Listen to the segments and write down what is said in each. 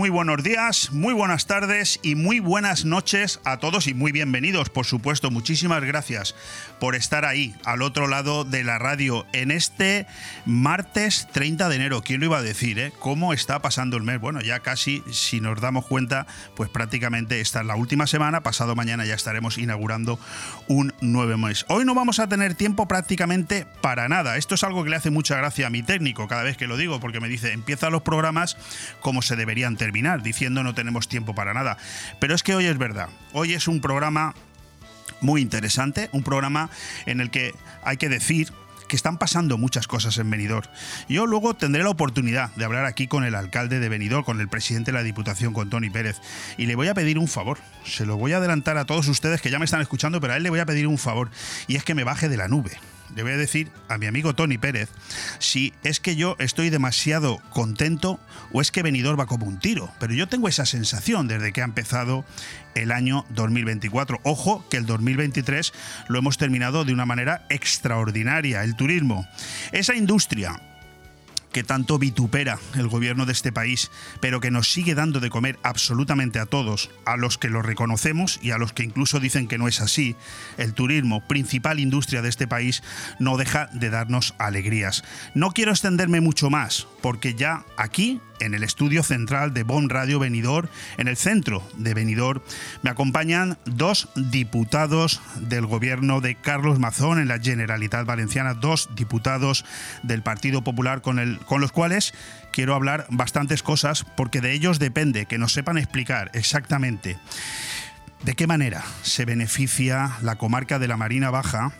Muy buenos días, muy buenas tardes y muy buenas noches a todos y muy bienvenidos, por supuesto. Muchísimas gracias por estar ahí, al otro lado de la radio, en este martes 30 de enero. ¿Quién lo iba a decir? Eh? ¿Cómo está pasando el mes? Bueno, ya casi, si nos damos cuenta, pues prácticamente esta es la última semana. Pasado mañana ya estaremos inaugurando un nuevo mes. Hoy no vamos a tener tiempo prácticamente para nada. Esto es algo que le hace mucha gracia a mi técnico cada vez que lo digo, porque me dice, empieza los programas como se deberían terminar, diciendo no tenemos tiempo para nada. Pero es que hoy es verdad, hoy es un programa muy interesante, un programa en el que hay que decir que están pasando muchas cosas en Benidorm. Yo luego tendré la oportunidad de hablar aquí con el alcalde de Benidorm, con el presidente de la Diputación, con Tony Pérez, y le voy a pedir un favor. Se lo voy a adelantar a todos ustedes que ya me están escuchando, pero a él le voy a pedir un favor, y es que me baje de la nube le voy a decir a mi amigo Tony Pérez si es que yo estoy demasiado contento o es que Benidorm va como un tiro. Pero yo tengo esa sensación desde que ha empezado el año 2024. Ojo que el 2023 lo hemos terminado de una manera extraordinaria. El turismo, esa industria que tanto vitupera el gobierno de este país, pero que nos sigue dando de comer absolutamente a todos, a los que lo reconocemos y a los que incluso dicen que no es así, el turismo, principal industria de este país, no deja de darnos alegrías. No quiero extenderme mucho más, porque ya aquí en el estudio central de Bon Radio Venidor, en el centro de Venidor, me acompañan dos diputados del gobierno de Carlos Mazón en la Generalitat Valenciana, dos diputados del Partido Popular con, el, con los cuales quiero hablar bastantes cosas porque de ellos depende que nos sepan explicar exactamente de qué manera se beneficia la comarca de la Marina Baja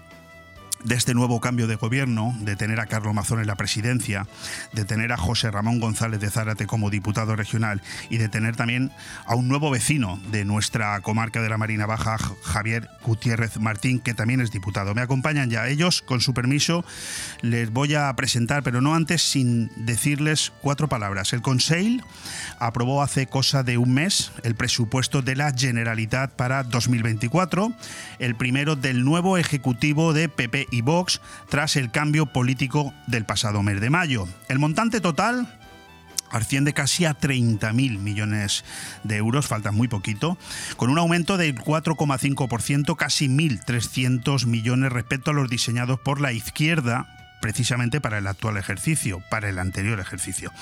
de este nuevo cambio de gobierno, de tener a Carlos Mazón en la presidencia, de tener a José Ramón González de Zárate como diputado regional y de tener también a un nuevo vecino de nuestra comarca de la Marina Baja, Javier Gutiérrez Martín, que también es diputado. Me acompañan ya ellos, con su permiso, les voy a presentar, pero no antes sin decirles cuatro palabras. El Conseil aprobó hace cosa de un mes el presupuesto de la Generalitat para 2024, el primero del nuevo Ejecutivo de PP y Vox tras el cambio político del pasado mes de mayo. El montante total asciende casi a 30.000 millones de euros, falta muy poquito, con un aumento del 4,5%, casi 1.300 millones respecto a los diseñados por la izquierda precisamente para el actual ejercicio, para el anterior ejercicio.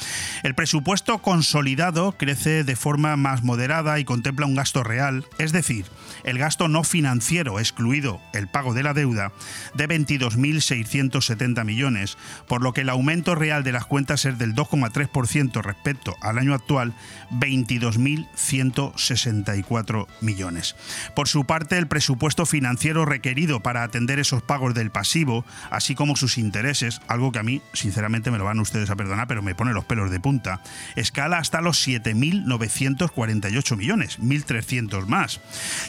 El presupuesto consolidado crece de forma más moderada y contempla un gasto real, es decir, el gasto no financiero, excluido el pago de la deuda, de 22.670 millones, por lo que el aumento real de las cuentas es del 2,3% respecto al año actual, 22.164 millones. Por su parte, el presupuesto financiero requerido para atender esos pagos del pasivo, así como sus intereses, es algo que a mí, sinceramente, me lo van ustedes a perdonar, pero me pone los pelos de punta. Escala hasta los 7.948 millones, 1.300 más.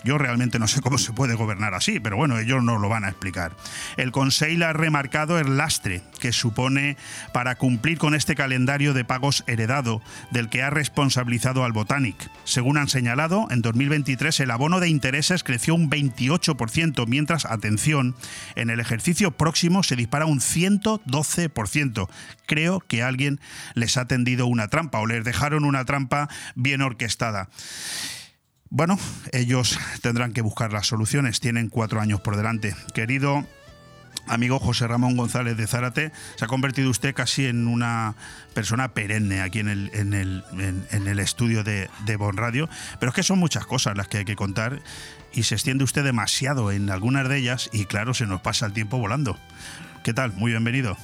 Yo realmente no sé cómo se puede gobernar así, pero bueno, ellos no lo van a explicar. El Consejo ha remarcado el lastre que supone para cumplir con este calendario de pagos heredado del que ha responsabilizado al Botanic. Según han señalado, en 2023 el abono de intereses creció un 28%, mientras, atención, en el ejercicio próximo se dispara un 100 112%. Creo que alguien les ha tendido una trampa o les dejaron una trampa bien orquestada. Bueno, ellos tendrán que buscar las soluciones, tienen cuatro años por delante. Querido amigo José Ramón González de Zárate, se ha convertido usted casi en una persona perenne aquí en el, en el, estudio de, de Bon Radio, pero es que son muchas cosas las que hay que contar y se extiende usted demasiado en algunas de ellas y claro, se nos pasa el tiempo volando. ¿Qué tal? Muy bienvenido.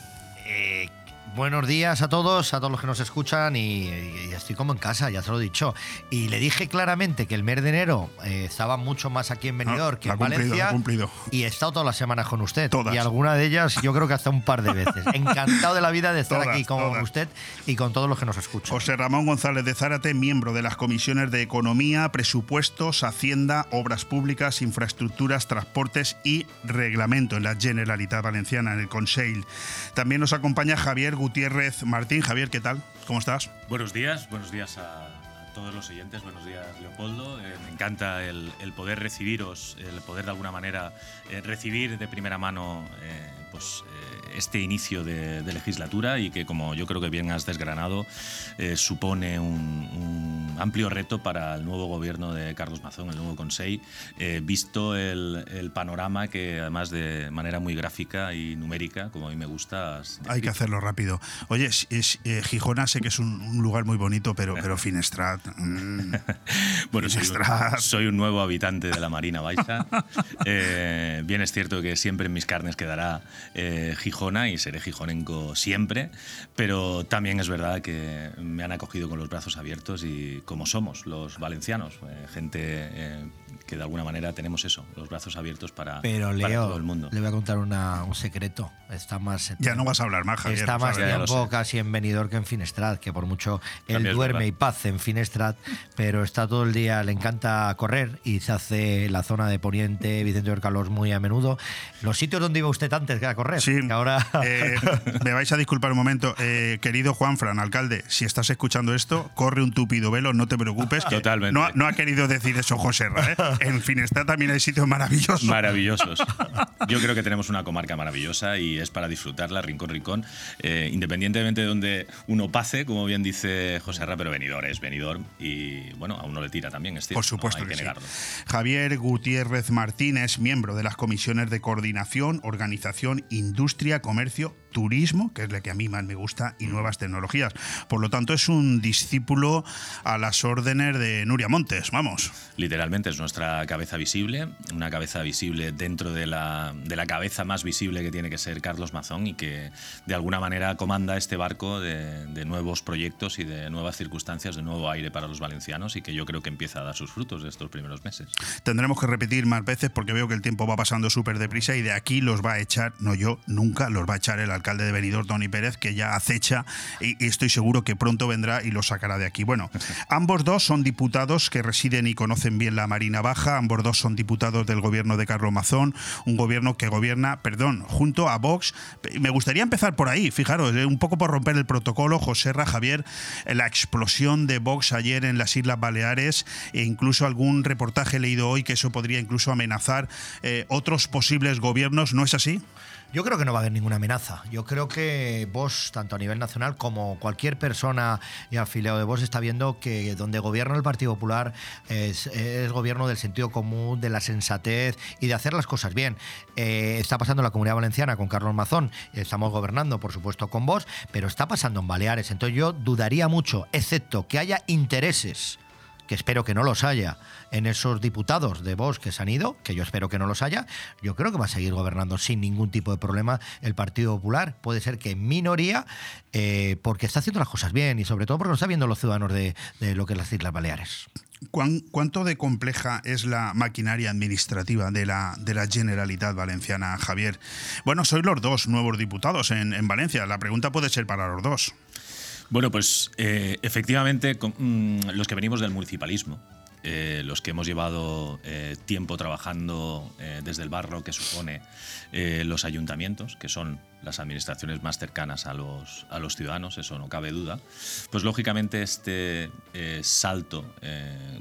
Eh, Buenos días a todos, a todos los que nos escuchan y, estoy como en casa, ya se lo he dicho. Y le dije claramente que el mes de enero eh, estaba mucho más aquí en Benidorm que en Valencia. Cumplido. Y he estado todas las semanas con usted. Todas. Y alguna de ellas yo creo que hasta un par de veces. Encantado de la vida de estar aquí con usted y con todos los que nos escuchan. José Ramón González de Zárate, miembro de las comisiones de Economía, Presupuestos, Hacienda, Obras Públicas, Infraestructuras, Transportes y Reglamento en la Generalitat Valenciana, en el Conseil. También nos acompaña Javier Gutiérrez Martín. Javier, ¿qué tal? ¿Cómo estás? Buenos días, buenos días a todos los oyentes. Buenos días, Leopoldo. Eh, me encanta el, poder recibiros, el poder de alguna manera eh, recibir de primera mano eh, pues, este inicio de, legislatura y que, como yo creo que bien has desgranado, supone un, amplio reto para el nuevo gobierno de Carlos Mazón, el nuevo Consejo, visto el, panorama que además de manera muy gráfica y numérica, como a mí me gusta. Hay que hacerlo rápido. Oye, es, Gijona sé que es un, lugar muy bonito, pero, pero Finestrat Mm. bueno, soy un, nuevo habitante de la Marina Baixa. Eh, bien es cierto que siempre en mis carnes quedará eh, Y seré gijonenco siempre, pero también es verdad que me han acogido con los brazos abiertos y como somos los valencianos, eh, gente que de alguna manera tenemos eso, los brazos abiertos para, Pero Leo, todo el mundo. Le voy a contar un secreto. Está más. Ya no vas a hablar más, Javier. Está más tiempo casi en venidor que en Finestrat, que por mucho él duerme y paz en Finestrat, pero está todo el día, le encanta correr y se hace la zona de Poniente, Vicente del Calor muy a menudo. Los sitios donde iba usted antes que a correr. Sí. ahora. Eh, me vais a disculpar un momento. Eh, querido Juan Fran, alcalde, si estás escuchando esto, corre un tupido velo, no te preocupes. Totalmente. No, no, ha querido decir eso José ¿eh? En Finestrat también hay sitios maravillosos. Maravillosos. Yo creo que tenemos una comarca maravillosa y es para disfrutarla, rincón, rincón, eh, independientemente de donde uno pase, como bien dice José Arra, pero venidor es venidor y bueno, a uno le tira también, es Por supuesto que, negarlo. Javier Gutiérrez Martínez, miembro de las comisiones de coordinación, organización, industria, comercio turismo, que es la que a mí más me gusta, y nuevas tecnologías. Por lo tanto, es un discípulo a las órdenes de Nuria Montes, vamos. Literalmente es nuestra cabeza visible, una cabeza visible dentro de la, de la cabeza más visible que tiene que ser Carlos Mazón y que de alguna manera comanda este barco de, de nuevos proyectos y de nuevas circunstancias, de nuevo aire para los valencianos y que yo creo que empieza a dar sus frutos de estos primeros meses. Tendremos que repetir más veces porque veo que el tiempo va pasando súper deprisa y de aquí los va a echar, no yo, nunca, los va a echar el alcalde alcalde de Benidorm, Tony Pérez, que ya acecha y, estoy seguro que pronto vendrá y lo sacará de aquí. Bueno, ambos dos son diputados que residen y conocen bien la Marina Baja, ambos dos son diputados del gobierno de Carlos Mazón, un gobierno que gobierna, perdón, junto a Vox. Me gustaría empezar por ahí, fijaros, eh, un poco por romper el protocolo, José Ra, Javier, la explosión de Vox ayer en las Islas Baleares e incluso algún reportaje leído hoy que eso podría incluso amenazar eh, otros posibles gobiernos, ¿no es así? Yo creo que no va a haber ninguna amenaza. Yo creo que vos, tanto a nivel nacional como cualquier persona y afiliado de vos, está viendo que donde gobierna el Partido Popular es, gobierno del sentido común, de la sensatez y de hacer las cosas bien. Eh, está pasando en la Comunidad Valenciana con Carlos Mazón, estamos gobernando, por supuesto, con vos, pero está pasando en Baleares. Entonces yo dudaría mucho, excepto que haya intereses que espero que no los haya en esos diputados de Vox que se han ido, que yo espero que no los haya, yo creo que va a seguir gobernando sin ningún tipo de problema el Partido Popular. Puede ser que en minoría, eh, porque está haciendo las cosas bien y sobre todo porque lo están viendo los ciudadanos de, lo que es las Islas Baleares. ¿Cuánto de compleja es la maquinaria administrativa de la, de la Generalitat Valenciana, Javier? Bueno, sois los dos nuevos diputados en, en Valencia. La pregunta puede ser para los dos. Bueno, pues eh, efectivamente, mm, los que venimos del municipalismo, eh, los que hemos llevado eh, tiempo trabajando desde el barro que supone los ayuntamientos, que son las administraciones más cercanas a los, a los ciudadanos, eso no cabe duda, pues lógicamente este salto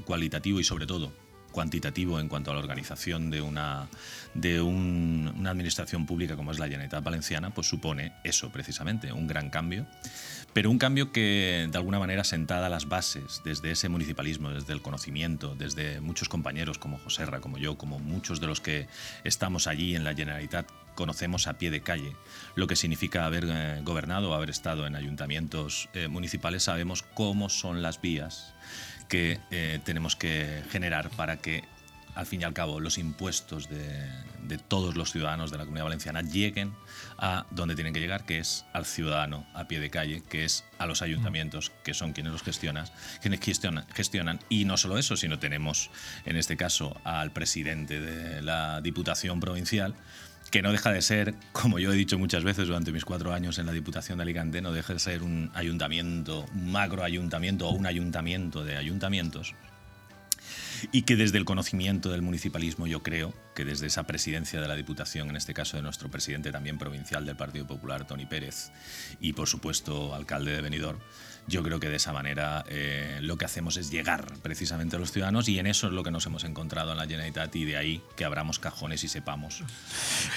cualitativo y sobre todo cuantitativo en cuanto a la organización de una, de una administración pública como es la Generalitat Valenciana, pues supone eso precisamente, un gran cambio pero un cambio que de alguna manera sentada las bases desde ese municipalismo, desde el conocimiento, desde muchos compañeros como Joserra, como yo, como muchos de los que estamos allí en la Generalitat, conocemos a pie de calle. Lo que significa haber eh, gobernado haber estado en ayuntamientos eh, municipales, sabemos cómo son las vías que eh, tenemos que generar para que al fin y al cabo, los impuestos de, todos los ciudadanos de la comunidad valenciana lleguen a donde tienen que llegar, que es al ciudadano a pie de calle, que es a los ayuntamientos, que son quienes los gestionan, quienes gestionan, gestionan. Y no solo eso, sino tenemos en este caso al presidente de la Diputación Provincial, que no deja de ser, como yo he dicho muchas veces durante mis cuatro años en la Diputación de Alicante, no deja de ser un ayuntamiento, un macro ayuntamiento o un ayuntamiento de ayuntamientos y que desde el conocimiento del municipalismo yo creo que desde esa presidencia de la Diputación, en este caso de nuestro presidente también provincial del Partido Popular, Tony Pérez, y por supuesto alcalde de Benidorm, yo creo que de esa manera eh, lo que hacemos es llegar precisamente a los ciudadanos y en eso es lo que nos hemos encontrado en la Generalitat y de ahí que abramos cajones y sepamos.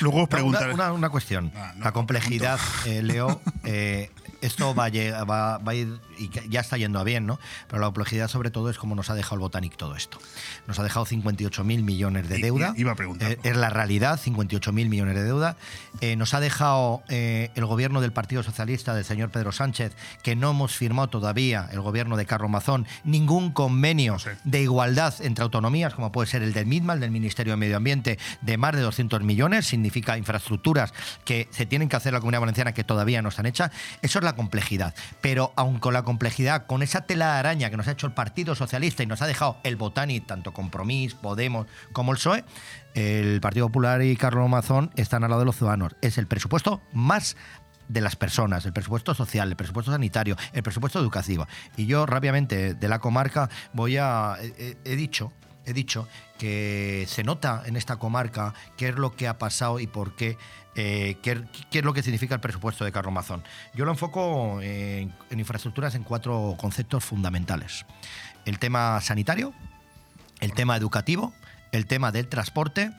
Luego os preguntaré... Una, una, cuestión. Ah, no, la complejidad, eh, Leo, eh, esto va a, lleg- va- va a ir y ya está yendo a bien, ¿no? Pero la complejidad sobre todo es cómo nos ha dejado el Botanic todo esto. Nos ha dejado 58.000 millones de I- deuda. iba a preguntarlo. Eh, es la realidad, 58.000 millones de deuda. Eh, nos ha dejado eh, el gobierno del Partido Socialista del señor Pedro Sánchez, que no hemos firmado todavía, el gobierno de Carlos Mazón, ningún convenio No sé. de igualdad entre autonomías, como puede ser el del MIDMA, el del Ministerio de Medio Ambiente, de más de 200 millones, significa infraestructuras que se tienen que hacer en la Comunidad Valenciana que todavía no están hechas. Eso es la complejidad. Pero aun con la complejidad, con esa tela de araña que nos ha hecho el Partido Socialista y nos ha dejado el Botani, tanto Compromís, Podemos como el PSOE, el Partido Popular y Carlos Mazón están al lado de los ciudadanos. Es el presupuesto más de las personas, el presupuesto social, el presupuesto sanitario, el presupuesto educativo. Y yo rápidamente de la comarca voy a... He, he- dicho, he dicho que se nota en esta comarca qué es lo que ha pasado y por qué, eh, qué, es lo que significa el presupuesto de Carlos Mazón. Yo lo enfoco en, infraestructuras en cuatro conceptos fundamentales. El tema sanitario, el tema educativo, el tema del transporte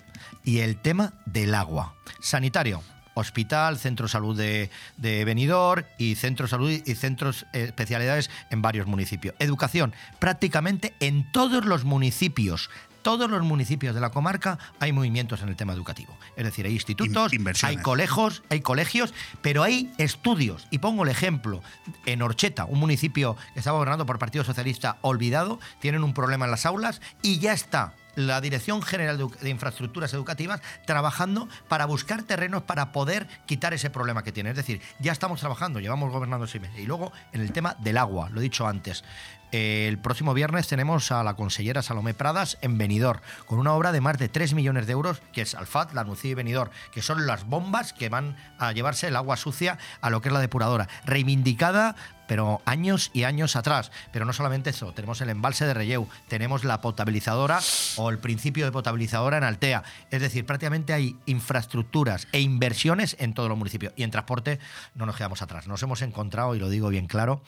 y el tema del agua. Sanitario, hospital, centro de salud de, de Benidorm y centro salud y centros eh, especialidades en varios municipios. Educación, prácticamente en todos los municipios. Todos los municipios de la comarca hay movimientos en el tema educativo. Es decir, hay institutos, In- hay colegios, hay colegios, pero hay estudios. Y pongo el ejemplo, en Orcheta, un municipio que estaba gobernado por Partido Socialista olvidado, tienen un problema en las aulas y ya está la Dirección General de, Infraestructuras Educativas trabajando para buscar terrenos para poder quitar ese problema que tiene. Es decir, ya estamos trabajando, llevamos gobernando seis meses. Y luego, en el tema del agua, lo he dicho antes, el próximo viernes tenemos a la consellera Salomé Pradas en Benidorm, con una obra de más de 3 millones de euros, que es Alfat, La Nucía y Benidorm, que son las bombas que van a llevarse el agua sucia a lo que es la depuradora, reivindicada pero años y años atrás. Pero no solamente eso, tenemos el embalse de Relleu, tenemos la potabilizadora o el principio de potabilizadora en Altea. Es decir, prácticamente hay infraestructuras e inversiones en todos los municipios. Y en transporte no nos quedamos atrás. Nos hemos encontrado, y lo digo bien claro,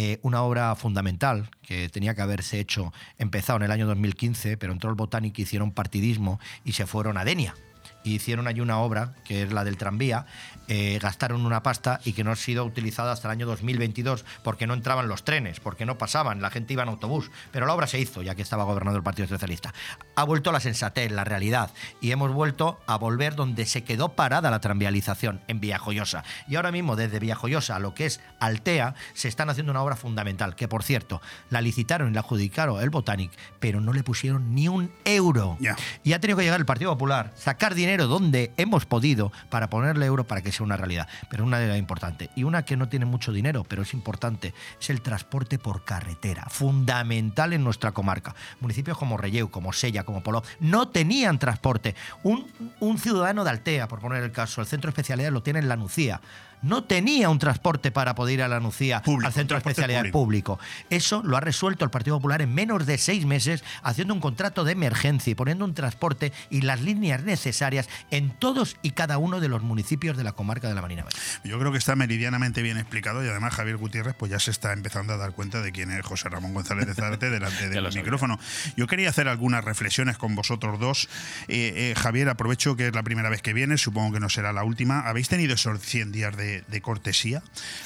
eh, una obra fundamental que tenía que haberse hecho, empezado en el año 2015, pero entró el Botánico, hicieron partidismo y se fueron a Denia. Y hicieron allí una obra, que es la del tranvía, eh, gastaron una pasta y que no ha sido utilizada hasta el año 2022 porque no entraban los trenes, porque no pasaban, la gente iba en autobús. Pero la obra se hizo, ya que estaba gobernando el Partido Socialista. Ha vuelto la sensatez, la realidad, y hemos vuelto a volver donde se quedó parada la tranvialización, en Villajoyosa. Y ahora mismo, desde Villajoyosa a lo que es Altea, se están haciendo una obra fundamental, que por cierto, la licitaron y la adjudicaron el Botanic, pero no le pusieron ni un euro. Ya. Y ha tenido que llegar el Partido Popular, sacar dinero donde hemos podido para ponerle euro para que sea una realidad. Pero una de las importantes. Y una que no tiene mucho dinero, pero es importante, es el transporte por carretera. Fundamental en nuestra comarca. Municipios como Relleu, como Sella, como Polo, no tenían transporte. Un, un ciudadano de Altea, por poner el caso, el centro de especialidad lo tiene en La Nucía. No tenía un transporte para poder ir a la Nucía, Público, al centro de transporte especialidad público. público. Eso lo ha resuelto el Partido Popular en menos de seis meses, haciendo un contrato de emergencia y poniendo un transporte y las líneas necesarias en todos y cada uno de los municipios de la comarca de la Marina Bella. Yo creo que está meridianamente bien explicado y además Javier Gutiérrez pues ya se está empezando a dar cuenta de quién es José Ramón González de Zárate delante del micrófono. Yo quería hacer algunas reflexiones con vosotros dos. Eh, eh, Javier, aprovecho que es la primera vez que vienes, supongo que no será la última. ¿Habéis tenido esos 100 días de, de cortesía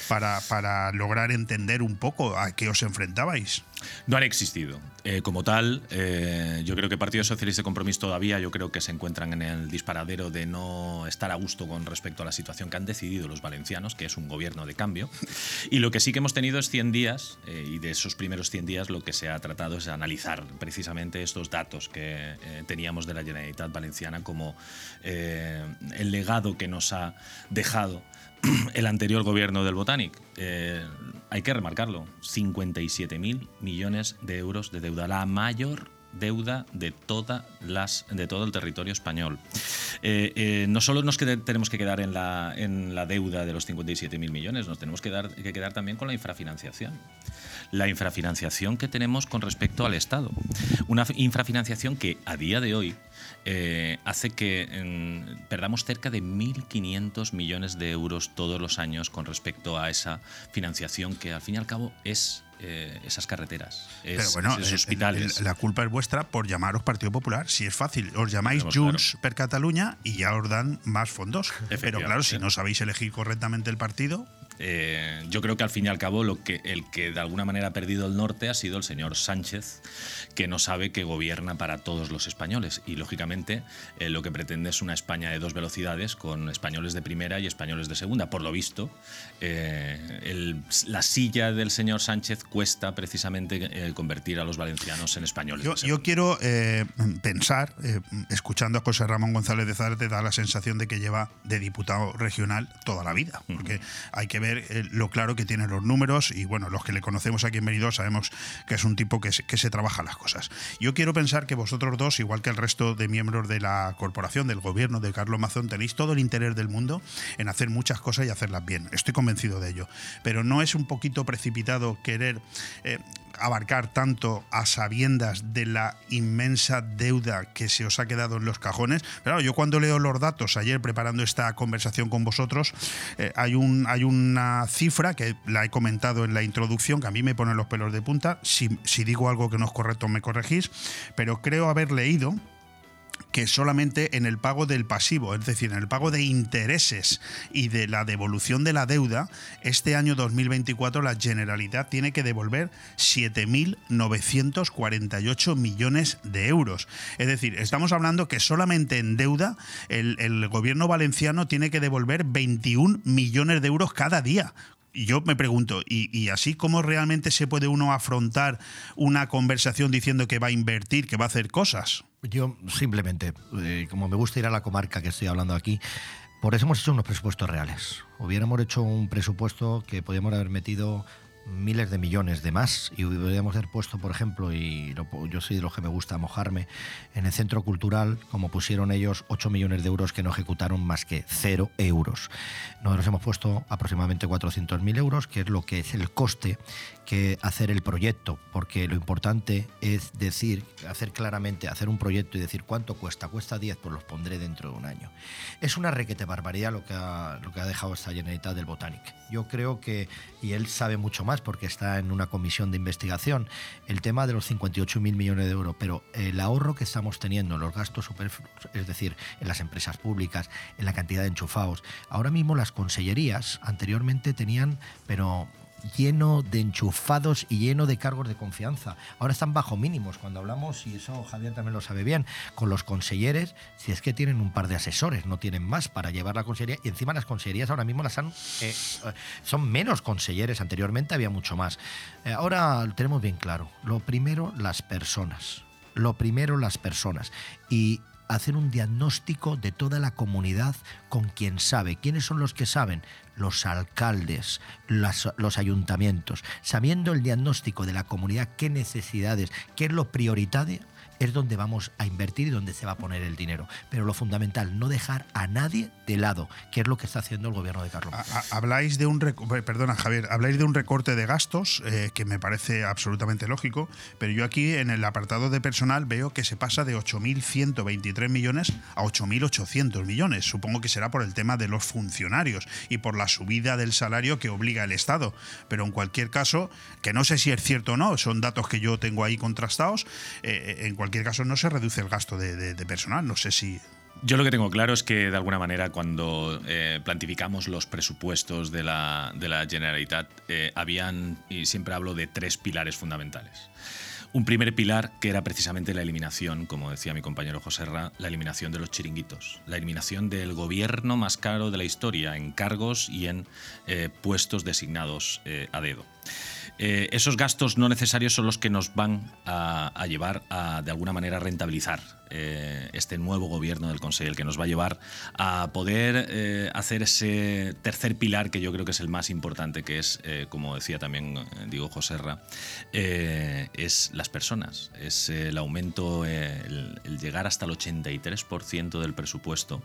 para, para lograr entender un poco a qué os enfrentabais? No han existido. Eh, como tal, eh, yo creo que Partido Socialista y Compromiso todavía, yo creo que se encuentran en el disparadero de no estar a gusto con respecto a la situación que han decidido los valencianos, que es un gobierno de cambio. Y lo que sí que hemos tenido es 100 días, eh, y de esos primeros 100 días lo que se ha tratado es analizar precisamente estos datos que teníamos de la Generalitat Valenciana como el legado que nos ha dejado el anterior gobierno del Botanic. Eh, hay que remarcarlo, 57.000 millones de euros de deuda, la mayor deuda de, todas las, de todo el territorio español. Eh, eh, no solo nos tenemos que quedar en la, en la deuda de los 57.000 millones, nos tenemos que, dar, que quedar también con la infrafinanciación la infrafinanciación que tenemos con respecto al Estado. Una infrafinanciación que a día de hoy eh, hace que perdamos cerca de 1.500 millones de euros todos los años con respecto a esa financiación que al fin y al cabo es eh, esas carreteras, es, Pero bueno, hospitales. la culpa es vuestra por llamaros Partido Popular. Si es fácil, os llamáis Junts per Cataluña y ya os dan más fondos. Pero claro, si no sabéis elegir correctamente el partido, eh, yo creo que al fin y al cabo lo que, el que de alguna manera ha perdido el norte ha sido el señor Sánchez, que no sabe que gobierna para todos los españoles. Y lógicamente eh, lo que pretende es una España de dos velocidades con españoles de primera y españoles de segunda. Por lo visto, eh, la silla del señor Sánchez cuesta precisamente convertir a los valencianos en españoles. Yo, yo quiero pensar, escuchando a José Ramón González de Zárate, da la sensación de que lleva de diputado regional toda la vida, porque hay que ver eh, lo claro que tiene los números y bueno, los que le conocemos aquí en Benidorm sabemos que es un tipo que se, que se trabaja las cosas. Yo quiero pensar que vosotros dos, igual que el resto de miembros de la corporación, del gobierno de Carlos Mazón, tenéis todo el interés del mundo en hacer muchas cosas y hacerlas bien. Estoy convencido de ello. Pero no es un poquito precipitado querer eh, abarcar tanto a sabiendas de la inmensa deuda que se os ha quedado en los cajones. Pero yo cuando leo los datos ayer preparando esta conversación con vosotros, eh, hay, un, hay una cifra que la he comentado en la introducción que a mí me pone los pelos de punta. Si, si digo algo que no es correcto me corregís, pero creo haber leído que solamente en el pago del pasivo, es decir, en el pago de intereses y de la devolución de la deuda, este año 2024 la Generalidad tiene que devolver 7.948 millones de euros. Es decir, estamos hablando que solamente en deuda el, el gobierno valenciano tiene que devolver 21 millones de euros cada día, yo me pregunto, ¿y, así cómo realmente se puede uno afrontar una conversación diciendo que va a invertir, que va a hacer cosas? Yo simplemente, eh, como me gusta ir a la comarca que estoy hablando aquí, por eso hemos hecho unos presupuestos reales. Hubiéramos hecho un presupuesto que podíamos haber metido miles de millones de más y podríamos haber puesto, por ejemplo, y yo soy de los que me gusta mojarme, en el centro cultural, como pusieron ellos, 8 millones de euros que no ejecutaron más que 0 euros. Nosotros hemos puesto aproximadamente 400.000 euros, que es lo que es el coste que hacer el proyecto, porque lo importante es decir, hacer claramente, hacer un proyecto y decir cuánto cuesta, cuesta 10, pues los pondré dentro de un año. Es una requete barbaridad lo que ha, lo que ha dejado esta Generalitat del Botanic. Yo creo que, y él sabe mucho más porque está en una comisión de investigación, el tema de los 58.000 millones de euros, pero el ahorro que estamos teniendo, los gastos superfluos, es decir, en las empresas públicas, en la cantidad de enchufados, ahora mismo las consellerías anteriormente tenían, pero lleno de enchufados y lleno de cargos de confianza. Ahora están bajo mínimos. Cuando hablamos, y eso Javier también lo sabe bien, con los conselleres, si es que tienen un par de asesores, no tienen más para llevar la consellería. Y encima las consellerías ahora mismo las han, eh, son menos conselleres. Anteriormente había mucho más. Eh, ahora tenemos bien claro. Lo primero, las personas. Lo primero, las personas. Y hacer un diagnóstico de toda la comunidad con quien sabe. ¿Quiénes son los que saben? Los alcaldes, los ayuntamientos, sabiendo el diagnóstico de la comunidad, qué necesidades, qué es lo prioritario, es donde vamos a invertir y donde se va a poner el dinero. Pero lo fundamental, no dejar a nadie de lado, que es lo que está haciendo el gobierno de Carlos. Habláis de un, perdona Javier, habláis de un recorte de gastos eh, que me parece absolutamente lógico, pero yo aquí en el apartado de personal veo que se pasa de 8.123 millones a 8.800 millones. Supongo que será por el tema de los funcionarios y por la subida del salario que obliga el Estado. Pero en cualquier caso, que no sé si es cierto o no, son datos que yo tengo ahí contrastados, eh, en cualquier cualquier caso no se reduce el gasto de, personal. No sé si yo lo que tengo claro es que de alguna manera cuando eh, plantificamos los presupuestos de la, de Generalitat eh, habían, y siempre hablo de tres pilares fundamentales. Un primer pilar que era precisamente la eliminación, como decía mi compañero José Ra, la eliminación de los chiringuitos, la eliminación del gobierno más caro de la historia en cargos y en eh, puestos designados a dedo. Eh, esos gastos no necesarios son los que nos van a, llevar a, de alguna manera, rentabilizar eh, este nuevo gobierno del Consejo, el que nos va a llevar a poder eh, hacer ese tercer pilar que yo creo que es el más importante, que es, como decía también Diego Joserra, es las personas, es el aumento, el, el llegar hasta el 83% del presupuesto,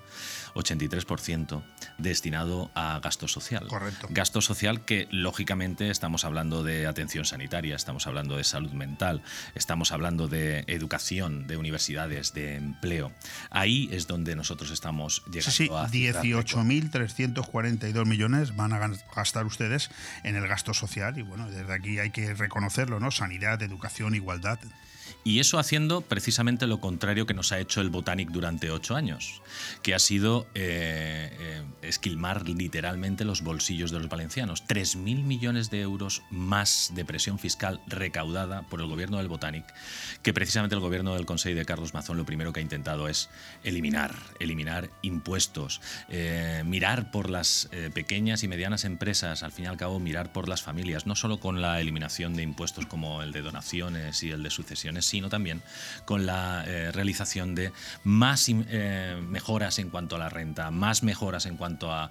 83% destinado a gasto social. Correcto. Gasto social que, lógicamente, estamos hablando de atención sanitaria, estamos hablando de salud mental, estamos hablando de educación, de universidades, de empleo. Ahí es donde nosotros estamos llegando sí, sí, a 18.342 millones van a gastar ustedes en el gasto social y bueno, desde aquí hay que reconocerlo, ¿no? Sanidad, educación, igualdad. Y eso haciendo precisamente lo contrario que nos ha hecho el Botanic durante ocho años, que ha sido eh, eh, esquilmar literalmente los bolsillos de los valencianos. 3.000 millones de euros más de presión fiscal recaudada por el gobierno del Botanic, que precisamente el gobierno del Consejo de Carlos Mazón lo primero que ha intentado es eliminar, eliminar impuestos, eh, mirar por las pequeñas y medianas empresas, al fin y al cabo mirar por las familias, no solo con la eliminación de impuestos como el de donaciones y el de sucesiones, sino también con la eh, realización de más eh, mejoras en cuanto a la renta, más mejoras en cuanto a,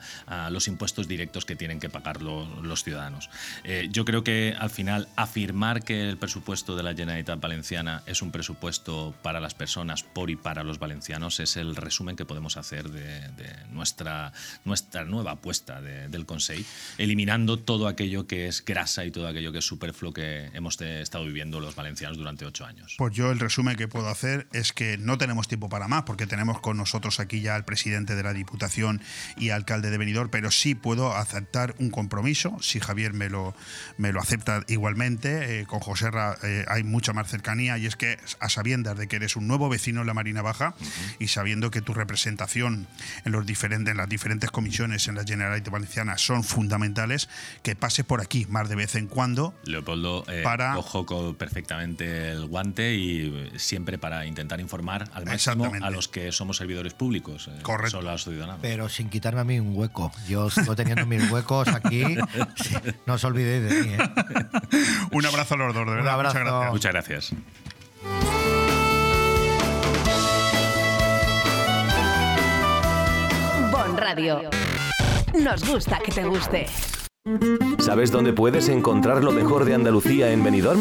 los impuestos directos que tienen que pagar los ciudadanos. Eh, yo creo que al final afirmar que el presupuesto de la Generalitat Valenciana es un presupuesto para las personas, por y para los valencianos, es el resumen que podemos hacer de, nuestra, nuestra nueva apuesta del Consejo, eliminando todo aquello que es grasa y todo aquello que es superfluo que hemos estado viviendo los valencianos durante ocho años. Pues yo el resumen que puedo hacer es que no tenemos tiempo para más, porque tenemos con nosotros aquí ya al presidente de la Diputación y alcalde de Benidorm, pero sí puedo aceptar un compromiso, si Javier me lo, me lo acepta igualmente. Eh, con José eh, hay mucha más cercanía y es que a sabiendas de que eres un nuevo vecino en la Marina Baja y sabiendo que tu representación en, los diferentes, en las diferentes comisiones en la Generalitat Valenciana son fundamentales, que pases por aquí más de vez en cuando. Leopoldo, eh, para... cojo perfectamente el guante y siempre para intentar informar al máximo a los que somos servidores públicos. Eh, Correcto. Solo a los ciudadanos. Pero sin quitarme a mí un hueco. Yo sigo teniendo mis huecos aquí. no os olvidéis de mí. ¿eh? un abrazo a los dos, de verdad. Un abrazo. Muchas gracias. Muchas gracias. Bon Radio. Nos gusta que te guste. ¿Sabes dónde puedes encontrar lo mejor de Andalucía en Benidorm?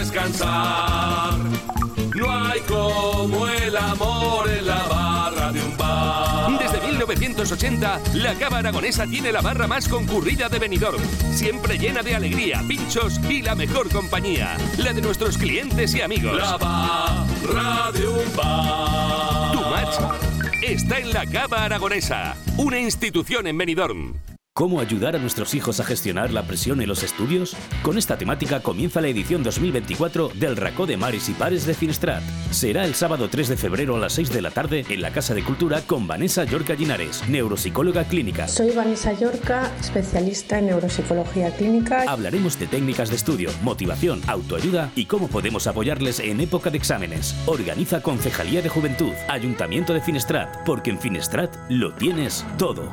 descansar. No hay como el amor en la barra de un bar. Desde 1980, la Cava Aragonesa tiene la barra más concurrida de Benidorm, siempre llena de alegría, pinchos y la mejor compañía, la de nuestros clientes y amigos. La barra de un bar. Tu match está en la Cava Aragonesa, una institución en Benidorm. ¿Cómo ayudar a nuestros hijos a gestionar la presión en los estudios? Con esta temática comienza la edición 2024 del Racó de Mares y Pares de Finestrat. Será el sábado 3 de febrero a las 6 de la tarde en la Casa de Cultura con Vanessa Yorca Linares, neuropsicóloga clínica. Soy Vanessa Yorca, especialista en neuropsicología clínica. Hablaremos de técnicas de estudio, motivación, autoayuda y cómo podemos apoyarles en época de exámenes. Organiza Concejalía de Juventud, Ayuntamiento de Finestrat, porque en Finestrat lo tienes todo.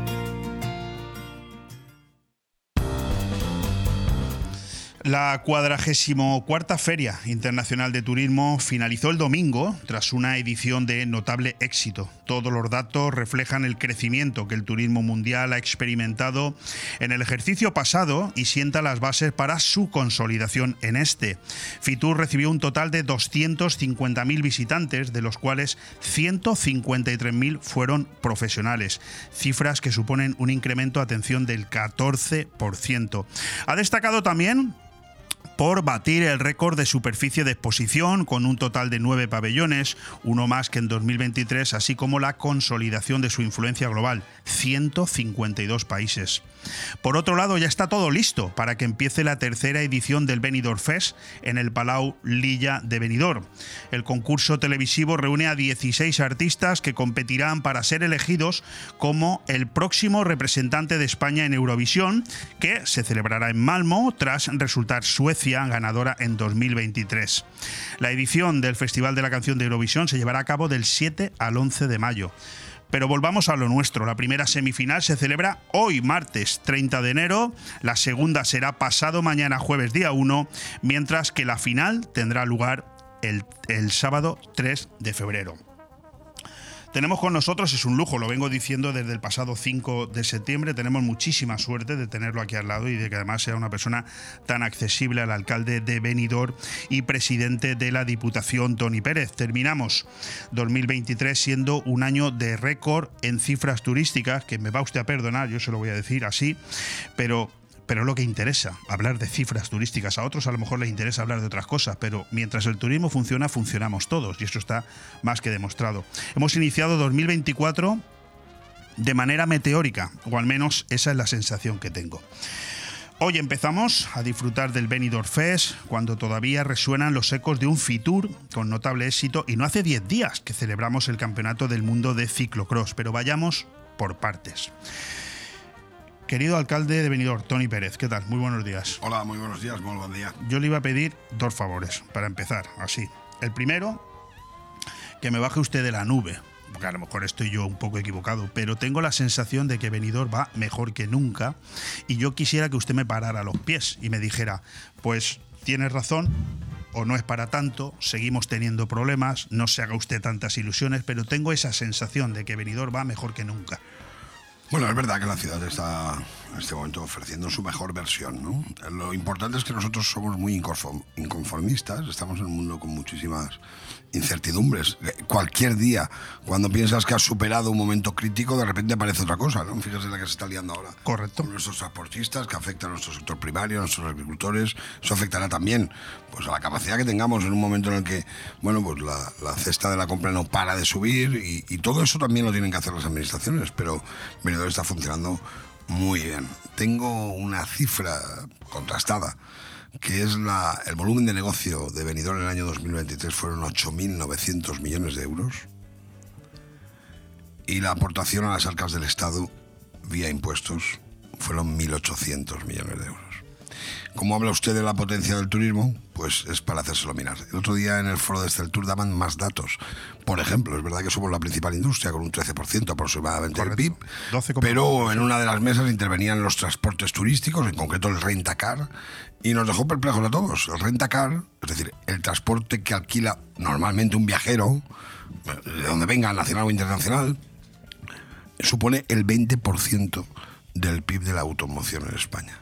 La cuadragésimo cuarta Feria Internacional de Turismo finalizó el domingo tras una edición de notable éxito. Todos los datos reflejan el crecimiento que el turismo mundial ha experimentado en el ejercicio pasado y sienta las bases para su consolidación en este. Fitur recibió un total de 250.000 visitantes, de los cuales 153.000 fueron profesionales, cifras que suponen un incremento, atención, del 14%. Ha destacado también por batir el récord de superficie de exposición con un total de nueve pabellones, uno más que en 2023, así como la consolidación de su influencia global, 152 países. Por otro lado, ya está todo listo para que empiece la tercera edición del Benidorm Fest en el Palau Lilla de Benidorm. El concurso televisivo reúne a 16 artistas que competirán para ser elegidos como el próximo representante de España en Eurovisión, que se celebrará en Malmo tras resultar Suecia ganadora en 2023. La edición del Festival de la Canción de Eurovisión se llevará a cabo del 7 al 11 de mayo. Pero volvamos a lo nuestro. La primera semifinal se celebra hoy, martes 30 de enero. La segunda será pasado mañana, jueves día 1, mientras que la final tendrá lugar el, el sábado 3 de febrero. Tenemos con nosotros, es un lujo, lo vengo diciendo desde el pasado 5 de septiembre, tenemos muchísima suerte de tenerlo aquí al lado y de que además sea una persona tan accesible al alcalde de Benidorm y presidente de la Diputación, Tony Pérez. Terminamos 2023 siendo un año de récord en cifras turísticas, que me va usted a perdonar, yo se lo voy a decir así, pero pero lo que interesa, hablar de cifras turísticas. A otros a lo mejor les interesa hablar de otras cosas, pero mientras el turismo funciona, funcionamos todos, y eso está más que demostrado. Hemos iniciado 2024 de manera meteórica, o al menos esa es la sensación que tengo. Hoy empezamos a disfrutar del Benidorm Fest cuando todavía resuenan los ecos de un Fitur con notable éxito y no hace 10 días que celebramos el Campeonato del Mundo de Ciclocross, pero vayamos por partes. Querido alcalde de Benidorm, Tony Pérez, ¿qué tal? Muy buenos días. Hola, muy buenos días, muy buen día. Yo le iba a pedir dos favores para empezar, así. El primero, que me baje usted de la nube, porque a lo mejor estoy yo un poco equivocado, pero tengo la sensación de que Benidorm va mejor que nunca y yo quisiera que usted me parara los pies y me dijera, pues tienes razón, o no es para tanto, seguimos teniendo problemas, no se haga usted tantas ilusiones, pero tengo esa sensación de que Benidorm va mejor que nunca. Bueno, es verdad que la ciudad está en este momento ofreciendo su mejor versión. ¿no? Lo importante es que nosotros somos muy inconformistas, estamos en un mundo con muchísimas incertidumbres. Cualquier día, cuando piensas que has superado un momento crítico, de repente aparece otra cosa, ¿no? Fíjate la que se está liando ahora. Correcto. Con nuestros transportistas, que afecta a nuestro sector primario, a nuestros agricultores. Eso afectará también pues, a la capacidad que tengamos en un momento en el que, bueno, pues la, la cesta de la compra no para de subir y, y, todo eso también lo tienen que hacer las administraciones, pero Benidorm está funcionando muy bien. Tengo una cifra contrastada que es la, el volumen de negocio de Benidorm en el año 2023 fueron 8.900 millones de euros y la aportación a las arcas del Estado vía impuestos fueron 1.800 millones de euros. como habla usted de la potencia del turismo, pues es para hacérselo mirar. El otro día en el foro de Celtur daban más datos. Por ejemplo, es verdad que somos la principal industria con un 13% aproximadamente del PIB, pero en una de las mesas intervenían los transportes turísticos, en concreto el rentacar, y nos dejó perplejos a todos. El rentacar, es decir, el transporte que alquila normalmente un viajero, de donde venga, nacional o internacional, supone el 20% del PIB de la automoción en España.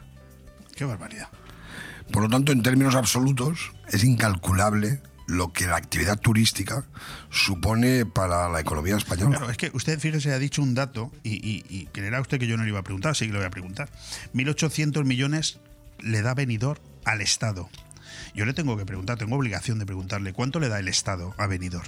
Qué barbaridad. Por lo tanto, en términos absolutos, es incalculable lo que la actividad turística supone para la economía española. Claro, es que usted, fíjese, ha dicho un dato y, creerá usted que yo no le iba a preguntar, sí que le voy a preguntar. 1.800 millones le da venidor al Estado. Yo le tengo que preguntar, tengo obligación de preguntarle, ¿cuánto le da el Estado a venidor?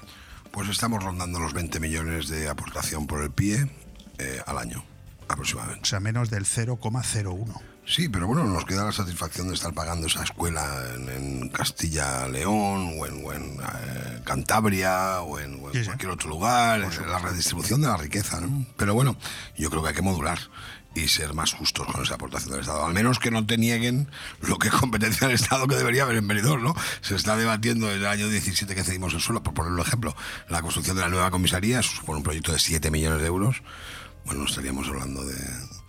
Pues estamos rondando los 20 millones de aportación por el PIE eh, al año, aproximadamente. O sea, menos del 0,01. Sí, pero bueno, nos queda la satisfacción de estar pagando esa escuela en, Castilla-León o en, eh, Cantabria o en, cualquier otro lugar, la redistribución de la riqueza, ¿no? Pero bueno, yo creo que hay que modular y ser más justos con esa aportación del Estado. Al menos que no te nieguen lo que es competencia del Estado que debería haber en Benidorm, ¿no? Se está debatiendo en el año 17 que cedimos el suelo, por poner un ejemplo, la construcción de la nueva comisaría, supone un proyecto de 7 millones de euros. Bueno, estaríamos hablando de,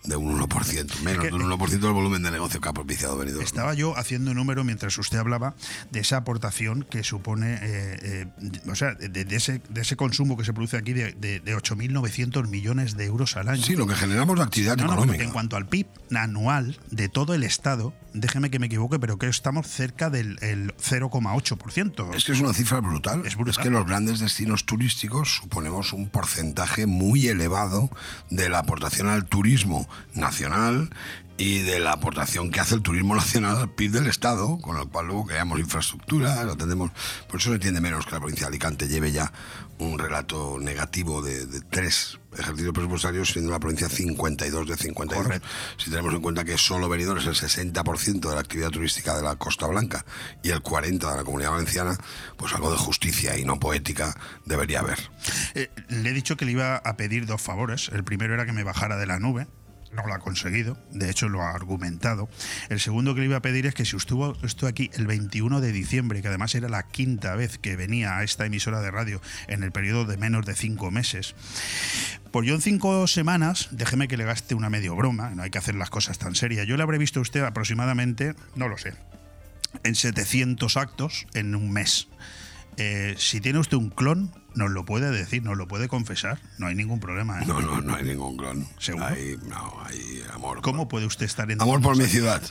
de un 1%, menos de un 1% del volumen de negocio que ha propiciado Benidorm. Estaba yo haciendo un número mientras usted hablaba de esa aportación que supone, eh, eh, o sea, de, ese, de ese consumo que se produce aquí de, de, 8.900 millones de euros al año. Sí, lo que generamos de actividad económica. en cuanto al PIB anual de todo el Estado, déjeme que me equivoque, pero que estamos cerca del 0,8%. Es que es una cifra brutal. Es, brutal. es que los grandes destinos turísticos suponemos un porcentaje muy elevado de la aportación al turismo nacional y de la aportación que hace el turismo nacional al PIB del Estado, con lo cual luego creamos infraestructura, lo tenemos. Por eso se entiende menos que la provincia de Alicante lleve ya un relato negativo de, tres ejercicios presupuestarios, siendo la provincia 52 de 52. Si tenemos en cuenta que solo Benidorm es el 60% de la actividad turística de la Costa Blanca y el 40% de la Comunidad Valenciana, pues algo de justicia y no poética debería haber. Eh, le he dicho que le iba a pedir dos favores. El primero era que me bajara de la nube no lo ha conseguido, de hecho lo ha argumentado. El segundo que le iba a pedir es que si estuvo esto aquí el 21 de diciembre, que además era la quinta vez que venía a esta emisora de radio en el periodo de menos de cinco meses, pues yo en cinco semanas, déjeme que le gaste una medio broma, no hay que hacer las cosas tan serias, yo le habré visto a usted aproximadamente, no lo sé, en 700 actos en un mes. Eh, si tiene usted un clon, nos lo puede decir, nos lo puede confesar, no hay ningún problema. ¿eh? No, no, no hay ningún clon. Hay, no, hay amor. ¿Cómo puede usted estar en... Amor por mi ciudad.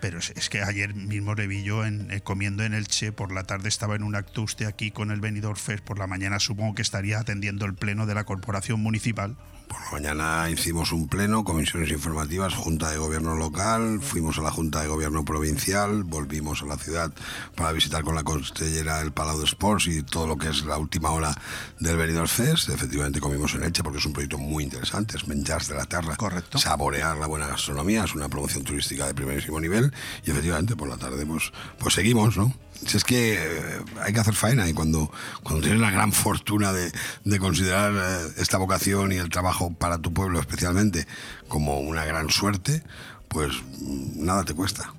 Pero es, que ayer mismo le vi yo en, eh, comiendo en Elche, por la tarde estaba en un acto usted aquí con el Benidorm Fest, por la mañana supongo que estaría atendiendo el pleno de la corporación municipal. Por la mañana hicimos un pleno, comisiones informativas, Junta de Gobierno local, fuimos a la Junta de Gobierno provincial, volvimos a la ciudad para visitar con la constellera el Palau de Sports y todo lo que es la última hora del Benidorm Fest. Efectivamente comimos en Elche porque es un proyecto muy interesante, es Menjars de la Tierra. Correcto. Saborear la buena gastronomía, es una promoción turística de primerísimo nivel y efectivamente por la tarde pues, pues seguimos, ¿no? Si es que eh, hay que hacer faena y cuando, cuando tienes la gran fortuna de, de considerar eh, esta vocación y el trabajo para tu pueblo especialmente como una gran suerte, pues mm, nada te cuesta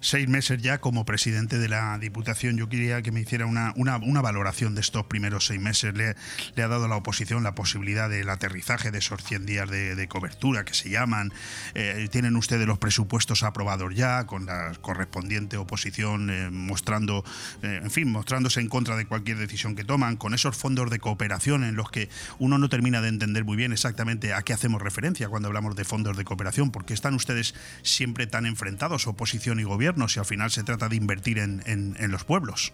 seis meses ya como presidente de la Diputación. Yo quería que me hiciera una, una, valoración de estos primeros seis meses. Le, ha dado la oposición la posibilidad del aterrizaje de esos 100 días de, cobertura que se llaman. Eh, tienen ustedes los presupuestos aprobados ya, con la correspondiente oposición eh, mostrando, eh, en fin, mostrándose en contra de cualquier decisión que toman, con esos fondos de cooperación en los que uno no termina de entender muy bien exactamente a qué hacemos referencia cuando hablamos de fondos de cooperación, porque están ustedes siempre tan enfrentados, oposición y gobierno si al final se trata de invertir en, los pueblos.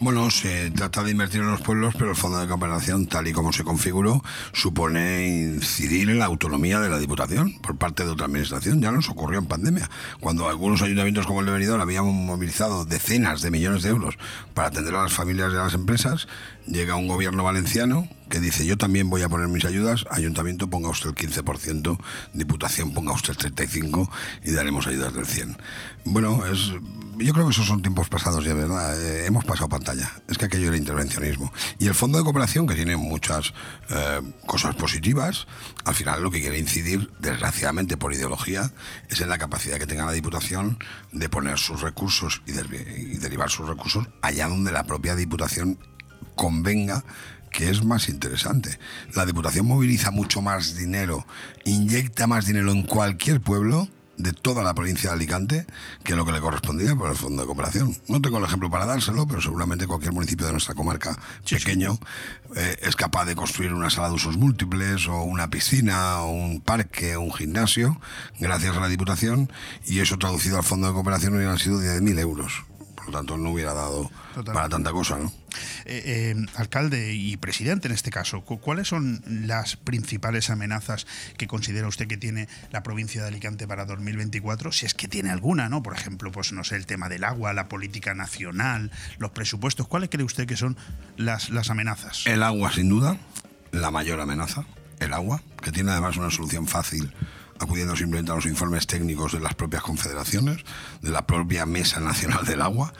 Bueno, se trata de invertir en los pueblos, pero el Fondo de Cooperación, tal y como se configuró, supone incidir en la autonomía de la Diputación por parte de otra administración. Ya nos ocurrió en pandemia, cuando algunos ayuntamientos como el de Benidorm habían movilizado decenas de millones de euros para atender a las familias a las empresas, llega un gobierno valenciano que dice yo también voy a poner mis ayudas, ayuntamiento ponga usted el 15%, diputación ponga usted el 35% y daremos ayudas del 100%. Bueno, yo creo que esos son tiempos pasados ya, ¿verdad? Eh, hemos pasado pantalla. Es que aquello era intervencionismo. Y el Fondo de Cooperación, que tiene muchas eh, cosas positivas, al final lo que quiere incidir, desgraciadamente por ideología, es en la capacidad que tenga la Diputación de poner sus recursos y derivar sus recursos allá donde la propia Diputación convenga que es más interesante. La Diputación moviliza mucho más dinero, inyecta más dinero en cualquier pueblo de toda la provincia de Alicante que lo que le correspondía por el Fondo de Cooperación. No tengo el ejemplo para dárselo, pero seguramente cualquier municipio de nuestra comarca pequeño eh, es capaz de construir una sala de usos múltiples o una piscina o un parque o un gimnasio gracias a la Diputación y eso traducido al Fondo de Cooperación hubieran sido 10.000 euros. Por lo tanto, no hubiera dado para tanta cosa, ¿no? Eh, eh, alcalde y presidente en este caso, ¿cuáles son las principales amenazas que considera usted que tiene la provincia de Alicante para 2024? Si es que tiene alguna, ¿no? Por ejemplo, pues no sé, el tema del agua, la política nacional, los presupuestos. ¿Cuáles cree usted que son las, las amenazas? El agua, sin duda, la mayor amenaza. El agua, que tiene además una solución fácil acudiendo simplemente a los informes técnicos de las propias confederaciones, de la propia Mesa Nacional del Agua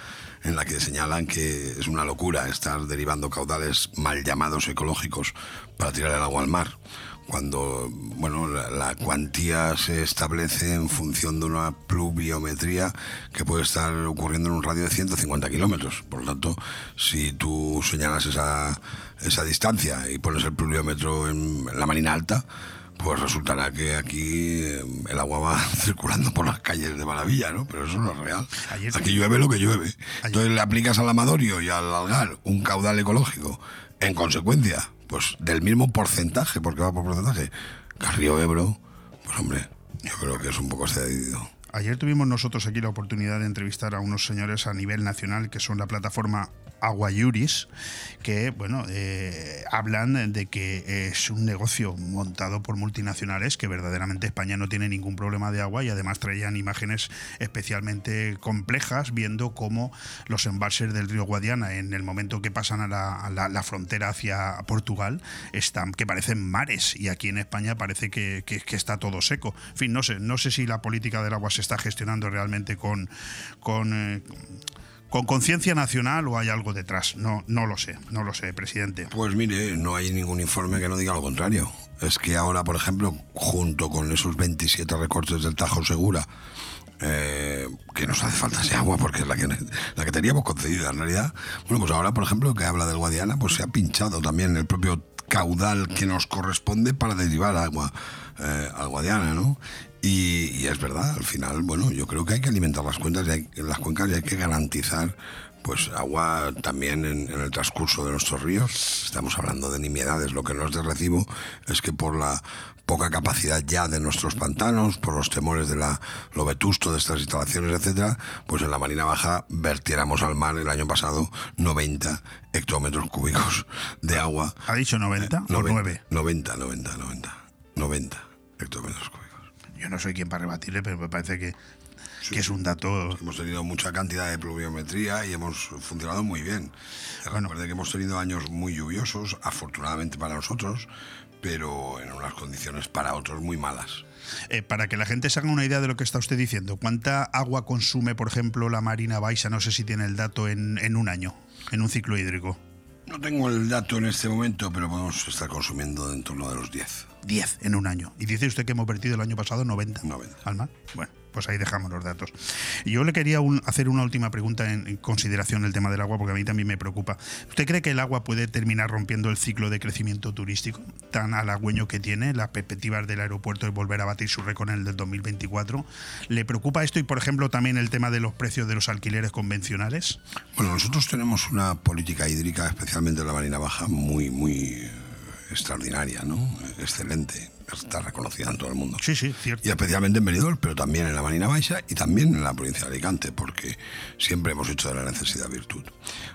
en la que señalan que es una locura estar derivando caudales mal llamados ecológicos para tirar el agua al mar cuando bueno, la, cuantía se establece en función de una pluviometría que puede estar ocurriendo en un radio de 150 kilómetros. Por lo tanto, si tú señalas esa, esa distancia y pones el pluviómetro en la marina alta, pues resultará que aquí eh, el agua va circulando por las calles de maravilla, ¿no? Pero eso no es real. aquí llueve lo que llueve. Entonces le aplicas al Amadorio y al Algar un caudal ecológico. En consecuencia, pues del mismo porcentaje, porque va por porcentaje, que Río Ebro, pues hombre, yo creo que es un poco excedido. Ayer tuvimos nosotros aquí la oportunidad de entrevistar a unos señores a nivel nacional que son la plataforma Aguayuris, que bueno, eh, hablan de que es un negocio montado por multinacionales, que verdaderamente España no tiene ningún problema de agua y además traían imágenes especialmente complejas viendo cómo los embalses del río Guadiana en el momento que pasan a la, frontera hacia Portugal están que parecen mares y aquí en España parece que, está todo seco. En fin, no sé, no sé si la política del agua se está gestionando realmente con, con eh, con conciencia nacional o hay algo detrás. No, no lo sé, no lo sé, presidente. Pues mire, no hay ningún informe que no diga lo contrario. Es que ahora, por ejemplo, junto con esos 27 recortes del Tajo Segura, eh, que nos hace falta ese agua porque es la que, la que teníamos concedida en realidad. Bueno, pues ahora, por ejemplo, que habla del Guadiana, pues se ha pinchado también el propio caudal que nos corresponde para derivar agua eh, al Guadiana, ¿no? Y, es verdad, al final, bueno, yo creo que hay que alimentar las cuentas y hay, las cuencas y hay que garantizar pues agua también en, el transcurso de nuestros ríos. Estamos hablando de nimiedades. Lo que no es de recibo es que por la poca capacidad ya de nuestros pantanos, por los temores de la, lo vetusto de estas instalaciones, etcétera, pues en la Marina Baja vertiéramos al mar el año pasado 90 hectómetros cúbicos de agua. ¿Ha dicho 90 o 9? 90, 90, 90. 90 hectómetros cúbicos. Yo no soy quien para rebatirle, pero me parece que, es un dato. Hemos tenido mucha cantidad de pluviometría y hemos funcionado muy bien. Bueno. Recuerde que hemos tenido años muy lluviosos, afortunadamente para nosotros, pero en unas condiciones para otros muy malas. Eh, para que la gente se haga una idea de lo que está usted diciendo, ¿cuánta agua consume, por ejemplo, la Marina Baixa? No sé si tiene el dato en, en un año, en un ciclo hídrico. No tengo el dato en este momento, pero podemos estar consumiendo en torno de los 10. 10 en un año. Y dice usted que hemos vertido el año pasado 90, 90. al mar. Bueno, pues ahí dejamos los datos. Y yo le quería hacer una última pregunta en, consideración el tema del agua, porque a mí también me preocupa. ¿Usted cree que el agua puede terminar rompiendo el ciclo de crecimiento turístico tan halagüeño que tiene? Las perspectivas del aeropuerto de volver a batir su récord en el del 2024. ¿Le preocupa esto y, por ejemplo, también el tema de los precios de los alquileres convencionales? Bueno, nosotros tenemos una política hídrica, especialmente en la Marina Baja, muy, muy extraordinaria, ¿no? Excelente. Está reconocida en todo el mundo. Sí, sí, cierto. Y especialmente en Benidorm, pero también en la Marina Baixa y también en la provincia de Alicante, porque siempre hemos hecho de la necesidad virtud.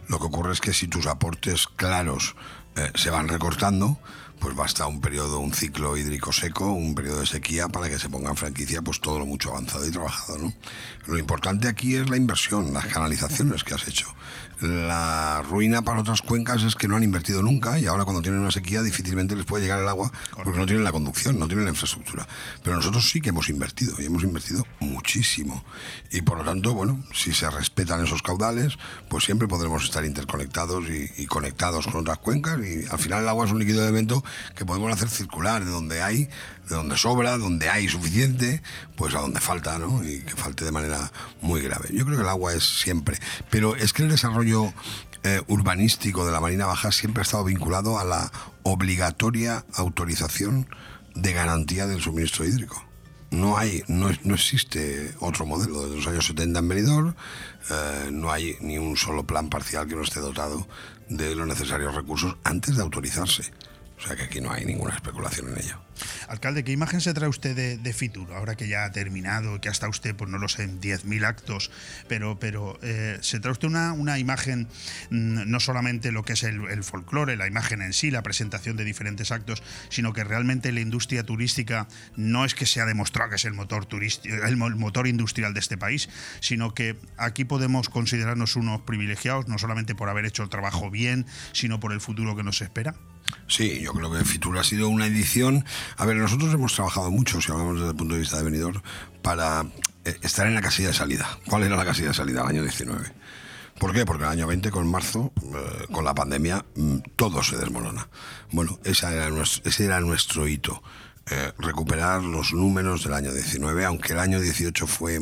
Lo que ocurre es que si tus aportes claros eh, se van recortando, pues basta un periodo, un ciclo hídrico seco, un periodo de sequía para que se ponga en franquicia pues todo lo mucho avanzado y trabajado, ¿no? Lo importante aquí es la inversión, las canalizaciones que has hecho. La ruina para otras cuencas es que no han invertido nunca y ahora cuando tienen una sequía difícilmente les puede llegar el agua porque no tienen la conducción, no tienen la infraestructura. Pero nosotros sí que hemos invertido y hemos invertido muchísimo. Y por lo tanto, bueno, si se respetan esos caudales, pues siempre podremos estar interconectados y, conectados con otras cuencas y al final el agua es un líquido de evento que podemos hacer circular de donde hay, de donde sobra, donde hay suficiente, pues a donde falta, ¿no? Y que falte de manera muy grave. Yo creo que el agua es siempre. Pero es que el desarrollo eh, urbanístico de la Marina Baja siempre ha estado vinculado a la obligatoria autorización de garantía del suministro hídrico. No hay, no, no existe otro modelo. Desde los años 70 en Benidorm eh, no hay ni un solo plan parcial que no esté dotado de los necesarios recursos antes de autorizarse. O sea que aquí no hay ninguna especulación en ello. Alcalde, ¿qué imagen se trae usted de, de Fitur? Ahora que ya ha terminado, que hasta usted, pues no lo sé, en 10.000 actos, pero, pero eh, se trae usted una, una imagen, mm, no solamente lo que es el, folclore, la imagen en sí, la presentación de diferentes actos, sino que realmente la industria turística no es que se ha demostrado que es el motor, turístico, el motor industrial de este país, sino que aquí podemos considerarnos unos privilegiados, no solamente por haber hecho el trabajo bien, sino por el futuro que nos espera. Sí, yo creo que Fitur ha sido una edición. A ver, nosotros hemos trabajado mucho, si hablamos desde el punto de vista de venidor, para eh, estar en la casilla de salida. ¿Cuál era la casilla de salida? El año 19. ¿Por qué? Porque el año 20, con marzo, eh, con la pandemia, mm, todo se desmorona. Bueno, esa era nuestro, ese era nuestro hito. Eh, recuperar los números del año 19, aunque el año 18 fue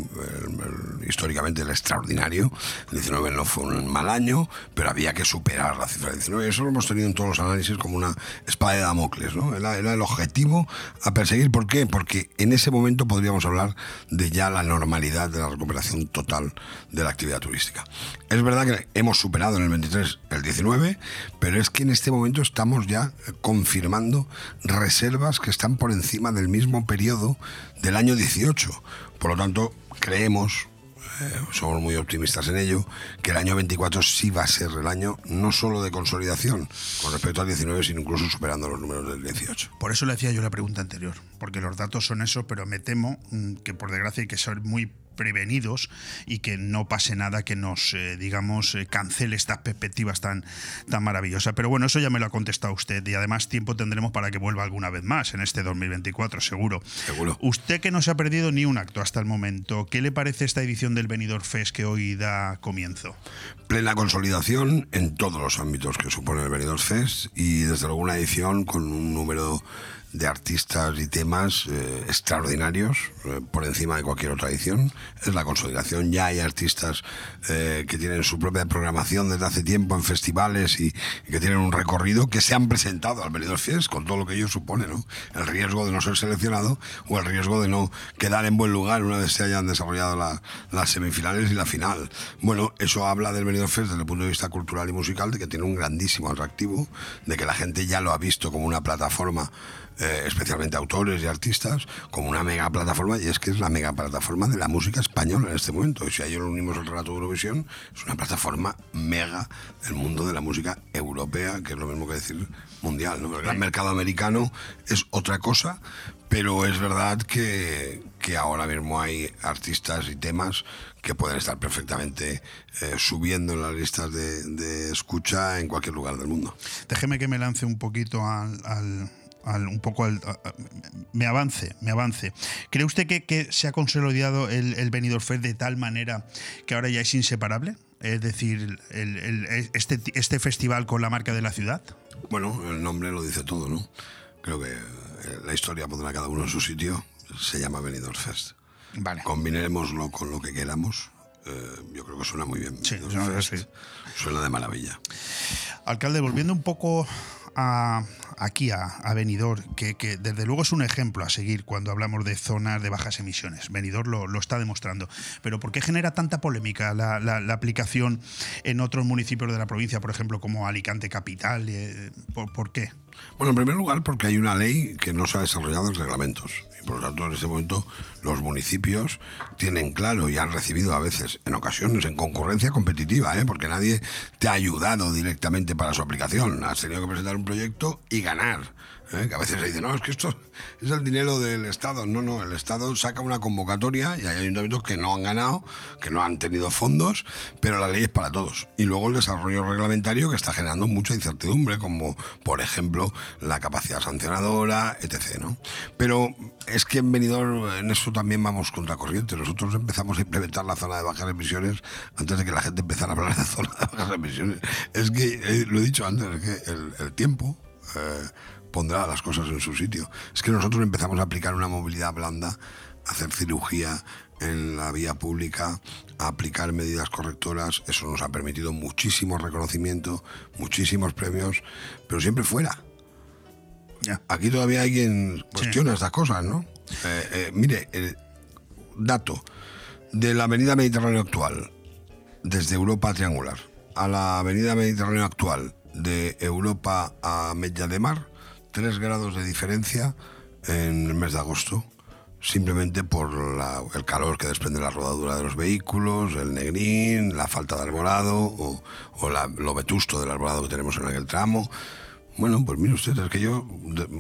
históricamente el extraordinario, el 19 no fue un mal año, pero había que superar la cifra del 19. Eso lo hemos tenido en todos los análisis como una espada de Damocles, ¿no? Era el objetivo a perseguir. ¿Por qué? Porque en ese momento podríamos hablar de ya la normalidad de la recuperación total de la actividad turística. Es verdad que hemos superado en el 23 el 19, pero es que en este momento estamos ya eh, confirmando reservas que están por encima del mismo periodo del año 18. Por lo tanto, creemos, eh, somos muy optimistas en ello, que el año 24 sí va a ser el año no solo de consolidación con respecto al 19, sino incluso superando los números del 18. Por eso le hacía yo la pregunta anterior, porque los datos son esos, pero me temo mm, que por desgracia hay que ser muy prevenidos y que no pase nada que nos, eh, digamos, eh, cancele estas perspectivas tan, tan maravillosas. Pero bueno, eso ya me lo ha contestado usted y además tiempo tendremos para que vuelva alguna vez más en este 2024, seguro. Seguro. Usted que no se ha perdido ni un acto hasta el momento, ¿qué le parece esta edición del Benidorm Fest que hoy da comienzo? plena consolidación en todos los ámbitos que supone el Benidorm Fest y desde luego una edición con un número de artistas y temas eh, extraordinarios eh, por encima de cualquier otra edición. Es la consolidación. Ya hay artistas eh, que tienen su propia programación desde hace tiempo en festivales y, y que tienen un recorrido que se han presentado al Benidorm Fest con todo lo que ello supone, ¿no? El riesgo de no ser seleccionado o el riesgo de no quedar en buen lugar una vez se hayan desarrollado la- las semifinales y la final. Bueno, eso habla del Benidorm Fest desde el punto de vista cultural y musical, de que tiene un grandísimo atractivo, de que la gente ya lo ha visto como una plataforma, eh, especialmente autores y artistas, como una mega plataforma, y es que es la mega plataforma de la música española en este momento. Y si a ello lo unimos el relato de Eurovisión, es una plataforma mega del mundo de la música europea, que es lo mismo que decir mundial. El gran mercado americano es otra cosa, pero es verdad que, que ahora mismo hay artistas y temas que pueden estar perfectamente eh, subiendo en las listas de, de escucha en cualquier lugar del mundo. Déjeme que me lance un poquito al. al- al- un poco al, a- me avance, me avance. ¿Cree usted que, que se ha consolidado el, el Benidorm Fest de tal manera que ahora ya es inseparable? Es decir, el- el- este, este festival con la marca de la ciudad. Bueno, el nombre lo dice todo, ¿no? Creo que eh, la historia pondrá a cada uno en su sitio. Se llama Benidorm Fest. Vale. Combinémoslo con lo que queramos. eh, yo creo que suena muy bien. Sí, suena- sí. Suena de maravilla. Alcalde, volviendo un poco aquí a, a Benidorm, que, desde luego es un ejemplo a seguir cuando hablamos de zonas de bajas emisiones. Benidorm lo, lo está demostrando. Pero ¿por qué genera tanta polémica la, la- la aplicación en otros municipios de la provincia, por ejemplo, como Alicante Capital? Eh, ¿por, por qué? Bueno, en primer lugar, porque hay una ley que no se ha desarrollado en reglamentos. Por lo tanto, en este momento, los municipios tienen claro y han recibido a veces, en ocasiones, en concurrencia competitiva, ¿eh? porque nadie te ha ayudado directamente para su aplicación. Has tenido que presentar un proyecto y ganar ¿eh? que a veces se dice, no, es que esto es el dinero del Estado. No, no, el Estado saca una convocatoria y hay ayuntamientos que no han ganado, que no han tenido fondos, pero la ley es para todos. Y luego el desarrollo reglamentario que está generando mucha incertidumbre, como por ejemplo la capacidad sancionadora, etc. ¿no? Pero es que en Benidorm en eso también vamos contracorriente. Nosotros empezamos a implementar la zona de bajas emisiones antes de que la gente empezara a hablar de zona de bajas emisiones. Es que, eh, lo he dicho antes, es que el, el tiempo... Eh, pondrá las cosas en su sitio. Es que nosotros empezamos a aplicar una movilidad blanda, a hacer cirugía en la vía pública, a aplicar medidas correctoras. Eso nos ha permitido muchísimo reconocimiento, muchísimos premios, pero siempre fuera. Aquí todavía hay quien cuestiona estas cosas, ¿no? Eh, eh, mire, el dato de la avenida Mediterráneo actual, desde Europa Triangular, a la avenida Mediterráneo actual, de Europa a Mella de Mar, 3 grados de diferencia en el mes de agosto, simplemente por el calor que desprende la rodadura de los vehículos, el negrín, la falta de arbolado o, lo vetusto del arbolado que tenemos en aquel tramo. Bueno, pues mire usted, es que yo,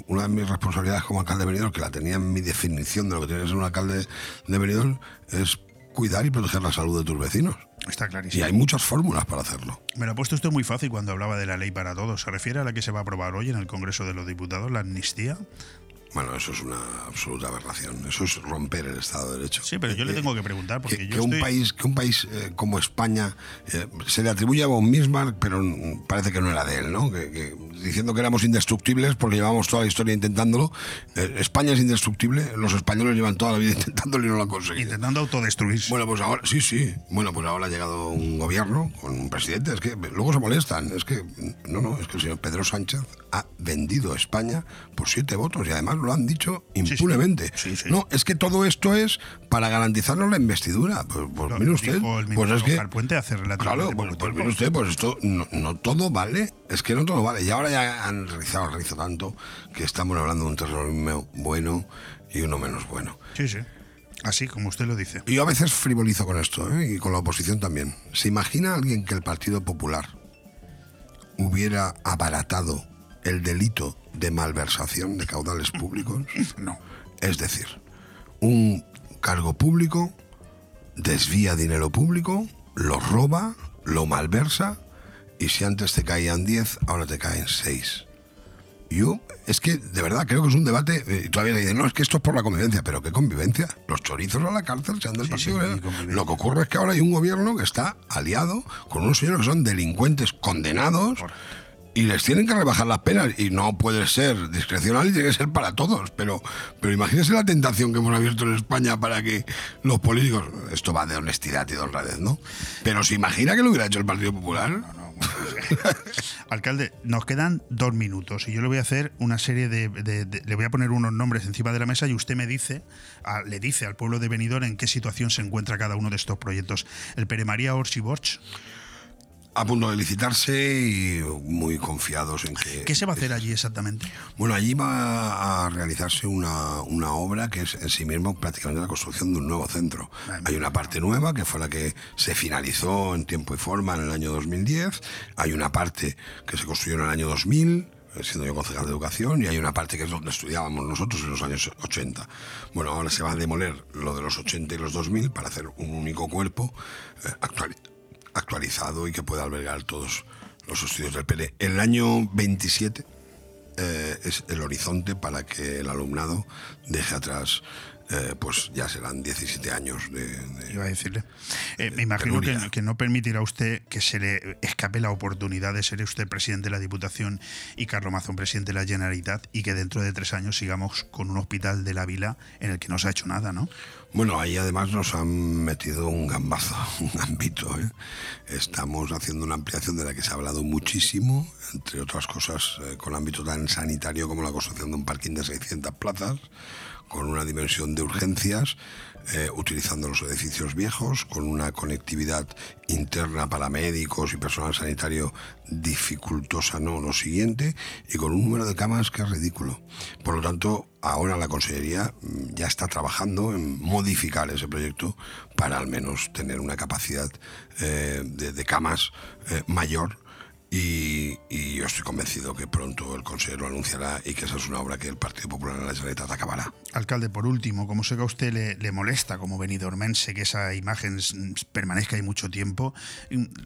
una de mis responsabilidades como alcalde de Benidorm, que la tenía en mi definición de lo que tiene que ser un alcalde de Benidorm, es cuidar y proteger la salud de tus vecinos. Está clarísimo. Y hay muchas fórmulas para hacerlo. Me lo ha puesto usted muy fácil cuando hablaba de la ley para todos. ¿Se refiere a la que se va a aprobar hoy en el Congreso de los Diputados, la amnistía? Bueno, eso es una absoluta aberración. Eso es romper el Estado de Derecho. Sí, pero yo le tengo que preguntar porque que, yo un país que un país eh, como España eh, se le atribuye a von Bismarck, pero parece que no era de él, ¿no? Que, diciendo que éramos indestructibles porque llevamos toda la historia intentándolo. Eh, España es indestructible, los españoles llevan toda la vida intentándolo y no lo han conseguido. Intentando autodestruirse. Bueno, pues ahora sí, sí. Bueno, pues ahora ha llegado un gobierno con un presidente. Es que luego se molestan. Es que no, no, es que el señor Pedro Sánchez ha vendido España por siete votos y además lo han dicho impunemente. No, es que todo esto es para garantizarnos la investidura. Pues, pues mire usted, pues es que puente hace claro, pues, pues mire usted, pues esto no, todo vale, es que no todo vale. Y ahora ya han el rizo tanto que estamos hablando de un terrorismo bueno y uno menos bueno. Sí, sí. Así como usted lo dice. Y yo a veces frivolizo con esto, ¿eh? y con la oposición también. ¿Se imagina alguien que el Partido Popular hubiera abaratado el delito de malversación de caudales públicos? No. Es decir, un cargo público desvía dinero público, lo roba, lo malversa y si antes te caían 10, ahora te caen 6. Yo, es que de verdad creo que es un debate. Eh, todavía dicen, no, es que esto es por la convivencia. ¿Pero qué convivencia? Los chorizos a la cárcel se han del partido. Lo que ocurre es que ahora hay un gobierno que está aliado con unos señores que son delincuentes condenados y les tienen que rebajar las penas y no puede ser discrecional y tiene que ser para todos. Pero, pero imagínese la tentación que hemos abierto en España para que los políticos, esto va de honestidad y de honradez, ¿no? Pero se imagina que lo hubiera hecho el Partido Popular. Alcalde, nos quedan dos minutos y yo le voy a hacer una serie de, Le voy a poner unos nombres encima de la mesa y usted me dice, le dice al pueblo de Benidorm en qué situación se encuentra cada uno de estos proyectos. El Pere María Orsi Borch a punto de licitarse y muy confiados en que... ¿Qué se va a hacer allí exactamente? Bueno, allí va a realizarse una, una obra que es en sí mismo prácticamente la construcción de un nuevo centro. Hay una parte nueva que fue la que se finalizó en tiempo y forma en el año 2010, hay una parte que se construyó en el año 2000, siendo yo concejal de educación, y hay una parte que es donde estudiábamos nosotros en los años 80. Bueno, ahora se va a demoler lo de los 80 y los 2000 para hacer un único cuerpo eh, actual actualizado y que pueda albergar todos los estudios del PL. El año 27 eh, es el horizonte para que el alumnado deje atrás eh, pues ya serán 17 años de... Iba a decirle. Eh, me imagino que, no permitirá usted que se le escape la oportunidad de ser usted presidente de la Diputación y Carlos Mazón presidente de la Generalitat y que dentro de tres años sigamos con un hospital de la vila en el que no se ha hecho nada, ¿no? Bueno, ahí además nos han metido un gambazo, un ámbito. ¿eh? Estamos haciendo una ampliación de la que se ha hablado muchísimo, entre otras cosas con el ámbito tan sanitario como la construcción de un parking de 600 plazas con una dimensión de urgencias, eh, utilizando los edificios viejos, con una conectividad interna para médicos y personal sanitario dificultosa, no lo siguiente, y con un número de camas que es ridículo. Por lo tanto, ahora la Consellería mm, ya está trabajando en modificar ese proyecto para al menos tener una capacidad eh, de, camas eh, mayor Y, y yo estoy convencido que pronto el Consejo lo anunciará y que esa es una obra que el Partido Popular en la Generalitat acabará. Alcalde, por último, como sé que a usted le, le molesta como benidormense que esa imagen permanezca ahí mucho tiempo,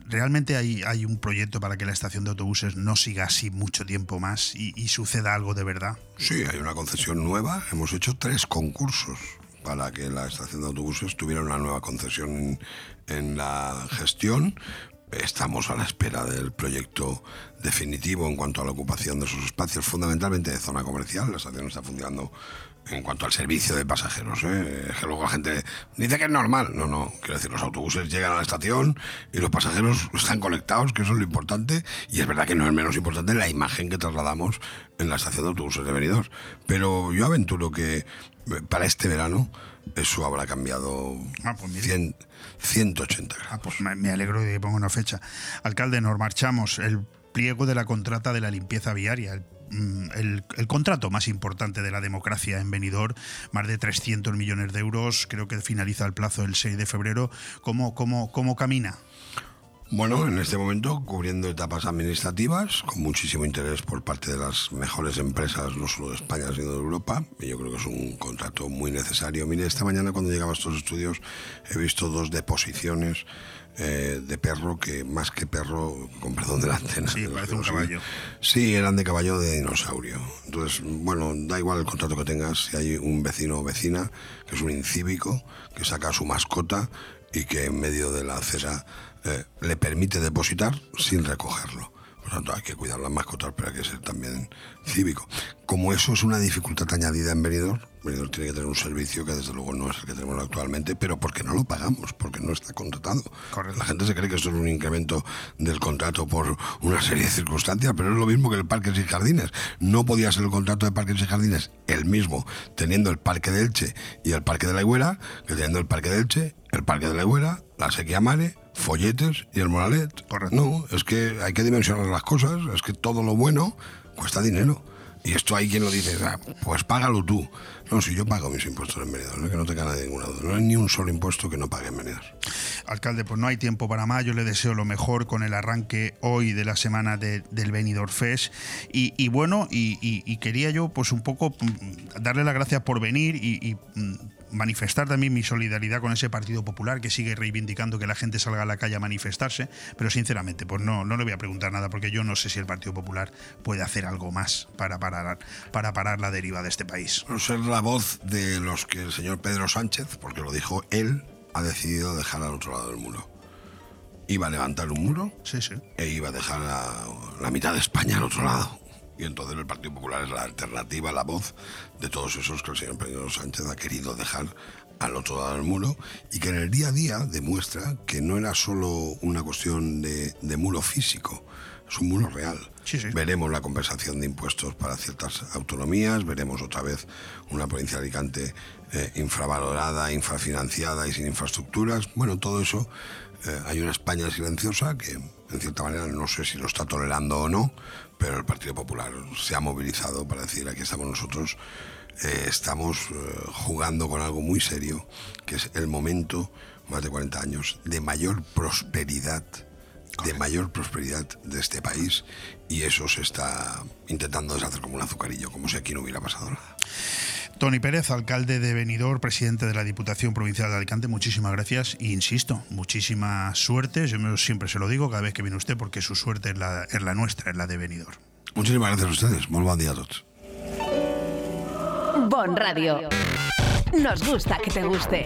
¿realmente hay, hay un proyecto para que la estación de autobuses no siga así mucho tiempo más y, y suceda algo de verdad? Sí, hay una concesión nueva. Hemos hecho tres concursos para que la estación de autobuses tuviera una nueva concesión en, en la gestión. Estamos a la espera del proyecto definitivo en cuanto a la ocupación de esos espacios, fundamentalmente de zona comercial. La estación está funcionando en cuanto al servicio de pasajeros. ¿eh? Es que luego la gente dice que es normal. No, no. Quiero decir, los autobuses llegan a la estación y los pasajeros están conectados, que eso es lo importante. Y es verdad que no es menos importante la imagen que trasladamos en la estación de autobuses de Benidorm. Pero yo aventuro que eh, para este verano eso habrá cambiado Ah, pues mire. 100 180 grados. Ah, pues me, alegro de que ponga una fecha. Alcalde, nos marchamos. El pliego de la contrata de la limpieza viaria. El, mm, el- el contrato más importante de la democracia en Benidorm, más de 300 millones de euros, creo que finaliza el plazo el 6 de febrero. ¿Cómo, cómo, cómo camina? Bueno, en este momento cubriendo etapas administrativas, con muchísimo interés por parte de las mejores empresas, no solo de España, sino de Europa, y yo creo que es un contrato muy necesario. Mire, esta mañana cuando llegaba a estos estudios he visto dos deposiciones eh, de perro que más que perro, con perdón de la antena. Sí, parece un caballo. Sí, eran de caballo de dinosaurio. Entonces, bueno, da igual el contrato que tengas, si hay un vecino o vecina que es un incívico, que saca a su mascota y que en medio de la acera eh, le permite depositar sin recogerlo. Por tanto, hay que cuidar las mascotas, pero hay que ser también cívico. Como eso es una dificultad añadida en Benidorm, Benidorm tiene que tener un servicio que desde luego no es el que tenemos actualmente, pero porque no lo pagamos, porque no está contratado. La gente se cree que esto es un incremento del contrato por una serie de circunstancias, pero es lo mismo que el Parques y Jardines. No podía ser el contrato de Parques y Jardines el mismo, teniendo el Parque de Elche y el Parque de la Higuera, que teniendo el Parque de Elche, el Parque de la Higuera, la Sequía Mare, Folletes y el Moralet. No, es que hay que dimensionar las cosas, es que todo lo bueno cuesta dinero. Y esto hay quien lo dice, "Ah, pues págalo tú. No, si yo pago mis impuestos en Benidorm, ¿no? que no tenga nadie ninguna duda. No hay ni un solo impuesto que no pague en. Alcalde, pues no hay tiempo para más. Yo le deseo lo mejor con el arranque hoy de la semana de- del Benidorm Fest. Y, y bueno, y, y- y quería yo, pues un poco mm, darle las gracias por venir y, y, mm, manifestar también mi solidaridad con ese Partido Popular que sigue reivindicando que la gente salga a la calle a manifestarse. Pero sinceramente, pues no, no le voy a preguntar nada porque yo no sé si el Partido Popular puede hacer algo más para parar, para parar la deriva de este país. Por ser la voz de los que el señor Pedro Sánchez, porque lo dijo él, ha decidido dejar al otro lado del muro. Iba a levantar un muro Sí, sí. e iba a dejar la mitad de España al otro lado. Y entonces el Partido Popular es la alternativa, la voz de todos esos que el señor Pedro Sánchez ha querido dejar al otro lado del muro y que en el día a día demuestra que no era solo una cuestión de, de muro físico, es un muro real. Veremos la compensación de impuestos para ciertas autonomías, veremos otra vez una provincia de Alicante eh, infravalorada, infrafinanciada y sin infraestructuras. Bueno, todo eso, eh, hay una España silenciosa que en cierta manera no sé si lo está tolerando o no, pero el Partido Popular se ha movilizado para decir aquí estamos nosotros, eh, estamos eh, jugando con algo muy serio, que es el momento, más de 40 años, de mayor prosperidad de mayor prosperidad de este país y eso se está intentando deshacer como un azucarillo, como si aquí no hubiera pasado nada. Tony Pérez, alcalde de Benidorm, presidente de la Diputación Provincial de Alicante, muchísimas gracias e insisto, muchísima suerte. Yo siempre se lo digo cada vez que viene usted porque su suerte es la, es la nuestra, es la de Benidorm. Muchísimas gracias a ustedes. Muy buen día a todos. Bon Radio. Nos gusta que te guste.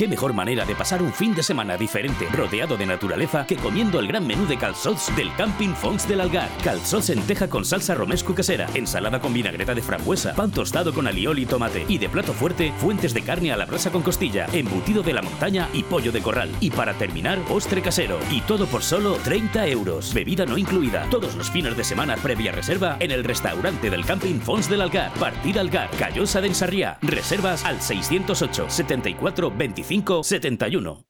¿Qué mejor manera de pasar un fin de semana diferente, rodeado de naturaleza, que comiendo el gran menú de calzots del Camping Fons del Algar? Calzots en teja con salsa romesco casera, ensalada con vinagreta de frambuesa, pan tostado con alioli y tomate, y de plato fuerte, fuentes de carne a la brasa con costilla, embutido de la montaña y pollo de corral. Y para terminar, postre casero. Y todo por solo 30 euros. Bebida no incluida. Todos los fines de semana previa reserva en el restaurante del Camping Fons del Algar. Partida Algar, Callosa de Ensarriá. Reservas al 608 74 25 71.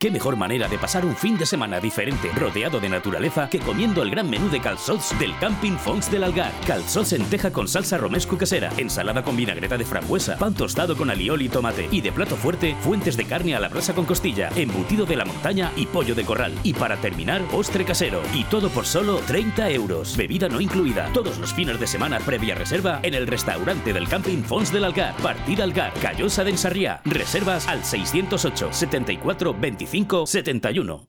¿Qué mejor manera de pasar un fin de semana diferente, rodeado de naturaleza, que comiendo el gran menú de calzots del Camping Fons del Algar? Calzots en teja con salsa romesco casera, ensalada con vinagreta de frambuesa, pan tostado con alioli y tomate, y de plato fuerte, fuentes de carne a la brasa con costilla, embutido de la montaña y pollo de corral. Y para terminar, postre casero. Y todo por solo 30 euros. Bebida no incluida. Todos los fines de semana previa reserva en el restaurante del Camping Fons del Algar. Partida Algar, Callosa de Ensarriá. Reservas al 608 74 25 71.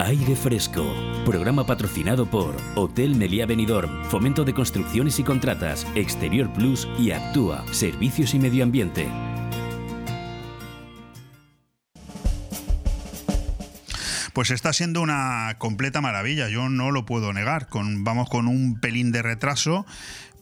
Aire Fresco. Programa patrocinado por Hotel Meliá Benidorm, Fomento de Construcciones y Contratas, Exterior Plus y Actúa, Servicios y Medio Ambiente. Pues está siendo una completa maravilla, yo no lo puedo negar. Vamos con un pelín de retraso,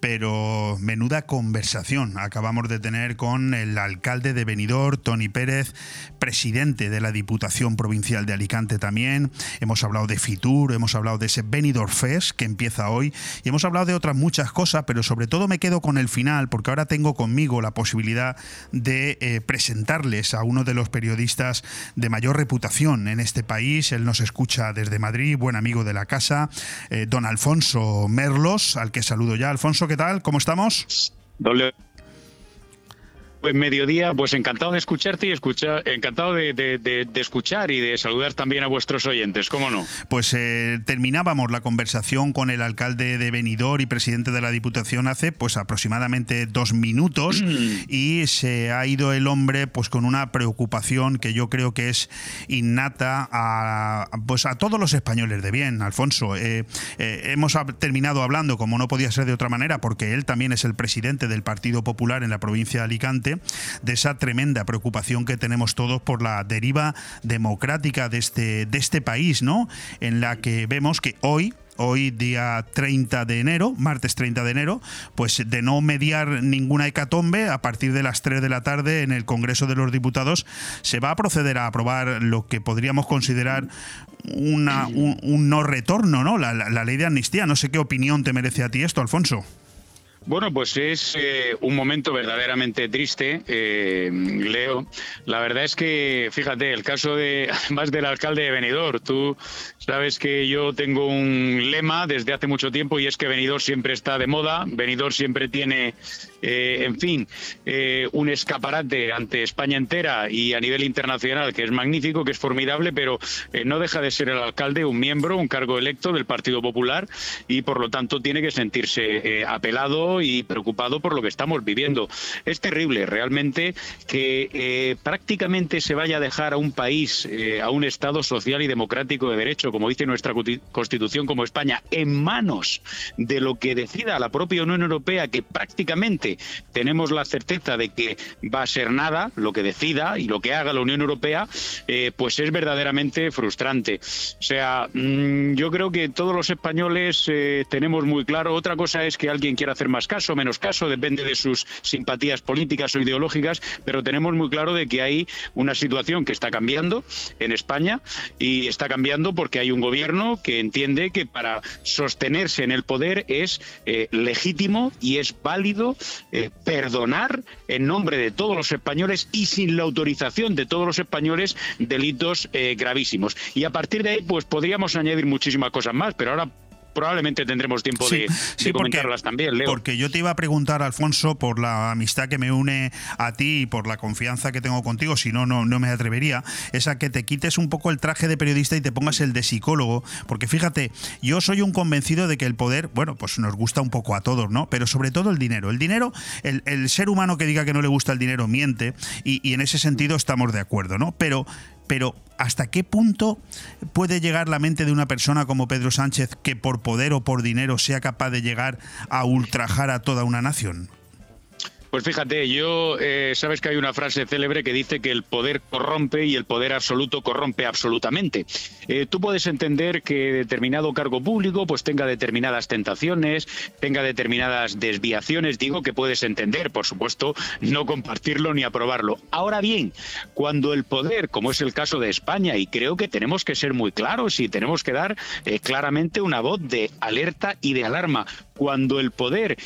pero menuda conversación acabamos de tener con el alcalde de Benidorm, Tony Pérez, presidente de la Diputación Provincial de Alicante también. Hemos hablado de Fitur, hemos hablado de ese Benidorm Fest que empieza hoy y hemos hablado de otras muchas cosas, pero sobre todo me quedo con el final porque ahora tengo conmigo la posibilidad de eh, presentarles a uno de los periodistas de mayor reputación en este país. Él nos escucha desde Madrid, buen amigo de la casa, eh, don Alfonso Merlos, al que saludo ya. Alfonso, ¿qué tal? ¿Cómo estamos? Doble. Pues mediodía, pues encantado de escucharte y escuchar, encantado de, de- de- de escuchar y de saludar también a vuestros oyentes, ¿cómo no? Pues eh, terminábamos la conversación con el alcalde de Benidorm y presidente de la Diputación hace pues aproximadamente dos minutos y se ha ido el hombre pues con una preocupación que yo creo que es innata a, pues a todos los españoles de bien, Alfonso. Eh, eh, hemos terminado hablando, como no podía ser de otra manera, porque él también es el presidente del Partido Popular en la provincia de Alicante, de esa tremenda preocupación que tenemos todos por la deriva democrática de este, de este país, ¿no? En la que vemos que hoy, hoy día 30 de enero, martes 30 de enero, pues de no mediar ninguna hecatombe, a partir de las 3 de la tarde en el Congreso de los Diputados se va a proceder a aprobar lo que podríamos considerar una, un, no retorno, ¿no? La ley de amnistía. No sé qué opinión te merece a ti esto, Alfonso. Bueno, pues es eh, un momento verdaderamente triste, eh, Leo. La verdad es que, fíjate, el caso de más del alcalde de Benidorm. Tú sabes que yo tengo un lema desde hace mucho tiempo y es que Benidorm siempre está de moda. Benidorm siempre tiene, eh, en fin, eh, un escaparate ante España entera y a nivel internacional que es magnífico, que es formidable, pero eh, no deja de ser el alcalde un miembro, un cargo electo del Partido Popular y por lo tanto tiene que sentirse eh, apelado y preocupado por lo que estamos viviendo. Es terrible realmente que eh, prácticamente se vaya a dejar a un país, a un Estado social y democrático de derecho, como dice nuestra Constitución como España, en manos de lo que decida la propia Unión Europea, que prácticamente tenemos la certeza de que va a ser nada, lo que decida y lo que haga la Unión Europea, eh, pues es verdaderamente frustrante. O sea, mm, yo creo que todos los españoles eh, tenemos muy claro, otra cosa es que alguien quiera hacer más caso, menos caso, depende de sus simpatías políticas o ideológicas, pero tenemos muy claro de que hay una situación que está cambiando en España y está cambiando porque hay un gobierno que entiende que para sostenerse en el poder es eh, legítimo y es válido eh, perdonar en nombre de todos los españoles y sin la autorización de todos los españoles delitos eh, gravísimos. Y a partir de ahí, pues podríamos añadir muchísimas cosas más, pero ahora probablemente tendremos tiempo de, de porque- comentarlas también, Leo. Porque yo te iba a preguntar, Alfonso, por la amistad que me une a ti y por la confianza que tengo contigo, si no, no, no me atrevería, es a que te quites un poco el traje de periodista y te pongas el de psicólogo, porque fíjate, yo soy un convencido de que el poder, bueno, pues nos gusta un poco a todos, ¿no? Pero sobre todo el dinero. El dinero, el, el ser humano que diga que no le gusta el dinero miente y, y en ese sentido estamos de acuerdo, ¿no? Pero pero ¿hasta qué punto puede llegar la mente de una persona como Pedro Sánchez que por poder o por dinero sea capaz de llegar a ultrajar a toda una nación? Pues fíjate, yo eh, sabes que hay una frase célebre que dice que el poder corrompe y el poder absoluto corrompe absolutamente. Eh, tú puedes entender que determinado cargo público pues tenga determinadas tentaciones, tenga determinadas desviaciones, digo que puedes entender, por supuesto, no compartirlo ni aprobarlo. Ahora bien, cuando el poder, como es el caso de España, y creo que tenemos que ser muy claros y tenemos que dar eh, claramente una voz de alerta y de alarma, cuando el poder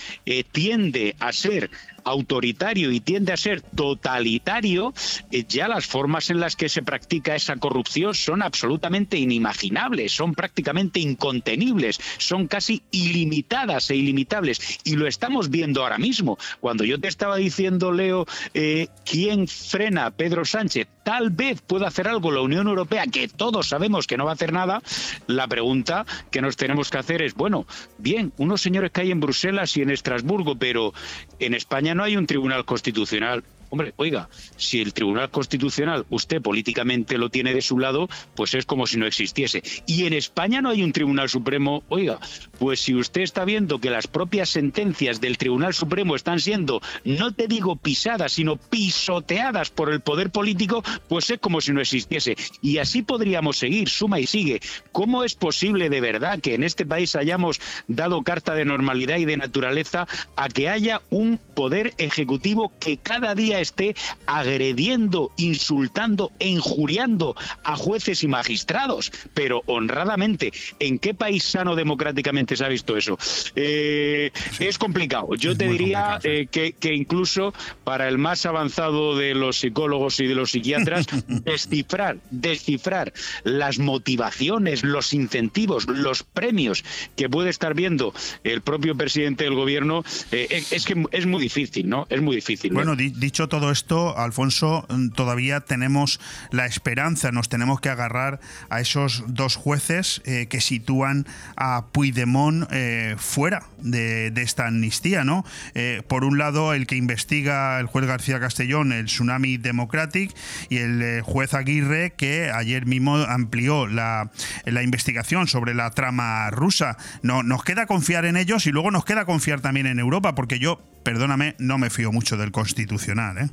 tiende a ser autoritario y tiende a ser totalitario, eh, ya las formas en las que se practica esa corrupción son absolutamente inimaginables, son prácticamente incontenibles, son casi ilimitadas e ilimitables. Y lo estamos viendo ahora mismo. Cuando yo te estaba diciendo, Leo, eh, ¿quién frena Pedro Sánchez? Tal vez pueda hacer algo la Unión Europea, que todos sabemos que no va a hacer nada. La pregunta que nos tenemos que hacer es, bueno, bien, unos señores que hay en Bruselas y en Estrasburgo, pero en España no hay un tribunal constitucional. Hombre, oiga, si el Tribunal Constitucional usted políticamente lo tiene de su lado, pues es como si no existiese. Y en España no hay un Tribunal Supremo, oiga, pues si usted está viendo que las propias sentencias del Tribunal Supremo están siendo, no te digo pisadas, sino pisoteadas por el poder político, pues es como si no existiese. Y así podríamos seguir, suma y sigue. ¿Cómo es posible de verdad que en este país hayamos dado carta de normalidad y de naturaleza a que haya un poder ejecutivo que cada día esté agrediendo, insultando, e injuriando a jueces y magistrados, pero honradamente, ¿en qué país sano democráticamente se ha visto eso? Eh, es complicado. Yo te diría eh, que, que incluso para el más avanzado de los psicólogos y de los psiquiatras, descifrar, descifrar las motivaciones, los incentivos, los premios que puede estar viendo el propio presidente del gobierno, eh, es que es muy difícil, ¿no? Es muy difícil. ¿no? Bueno, di- dicho todo esto, Alfonso, mm, todavía tenemos la esperanza, nos tenemos que agarrar a esos dos jueces eh, que sitúan a Puigdemont eh, fuera de, de esta amnistía, ¿no? Eh, por un lado, el que investiga el juez García Castellón, el Tsunami Democratic, y el juez Aguirre, que ayer mismo amplió la, la investigación sobre la trama rusa. No, nos queda confiar en ellos y luego nos queda confiar también en Europa, porque yo, perdóname, no me fío mucho del constitucional, ¿eh?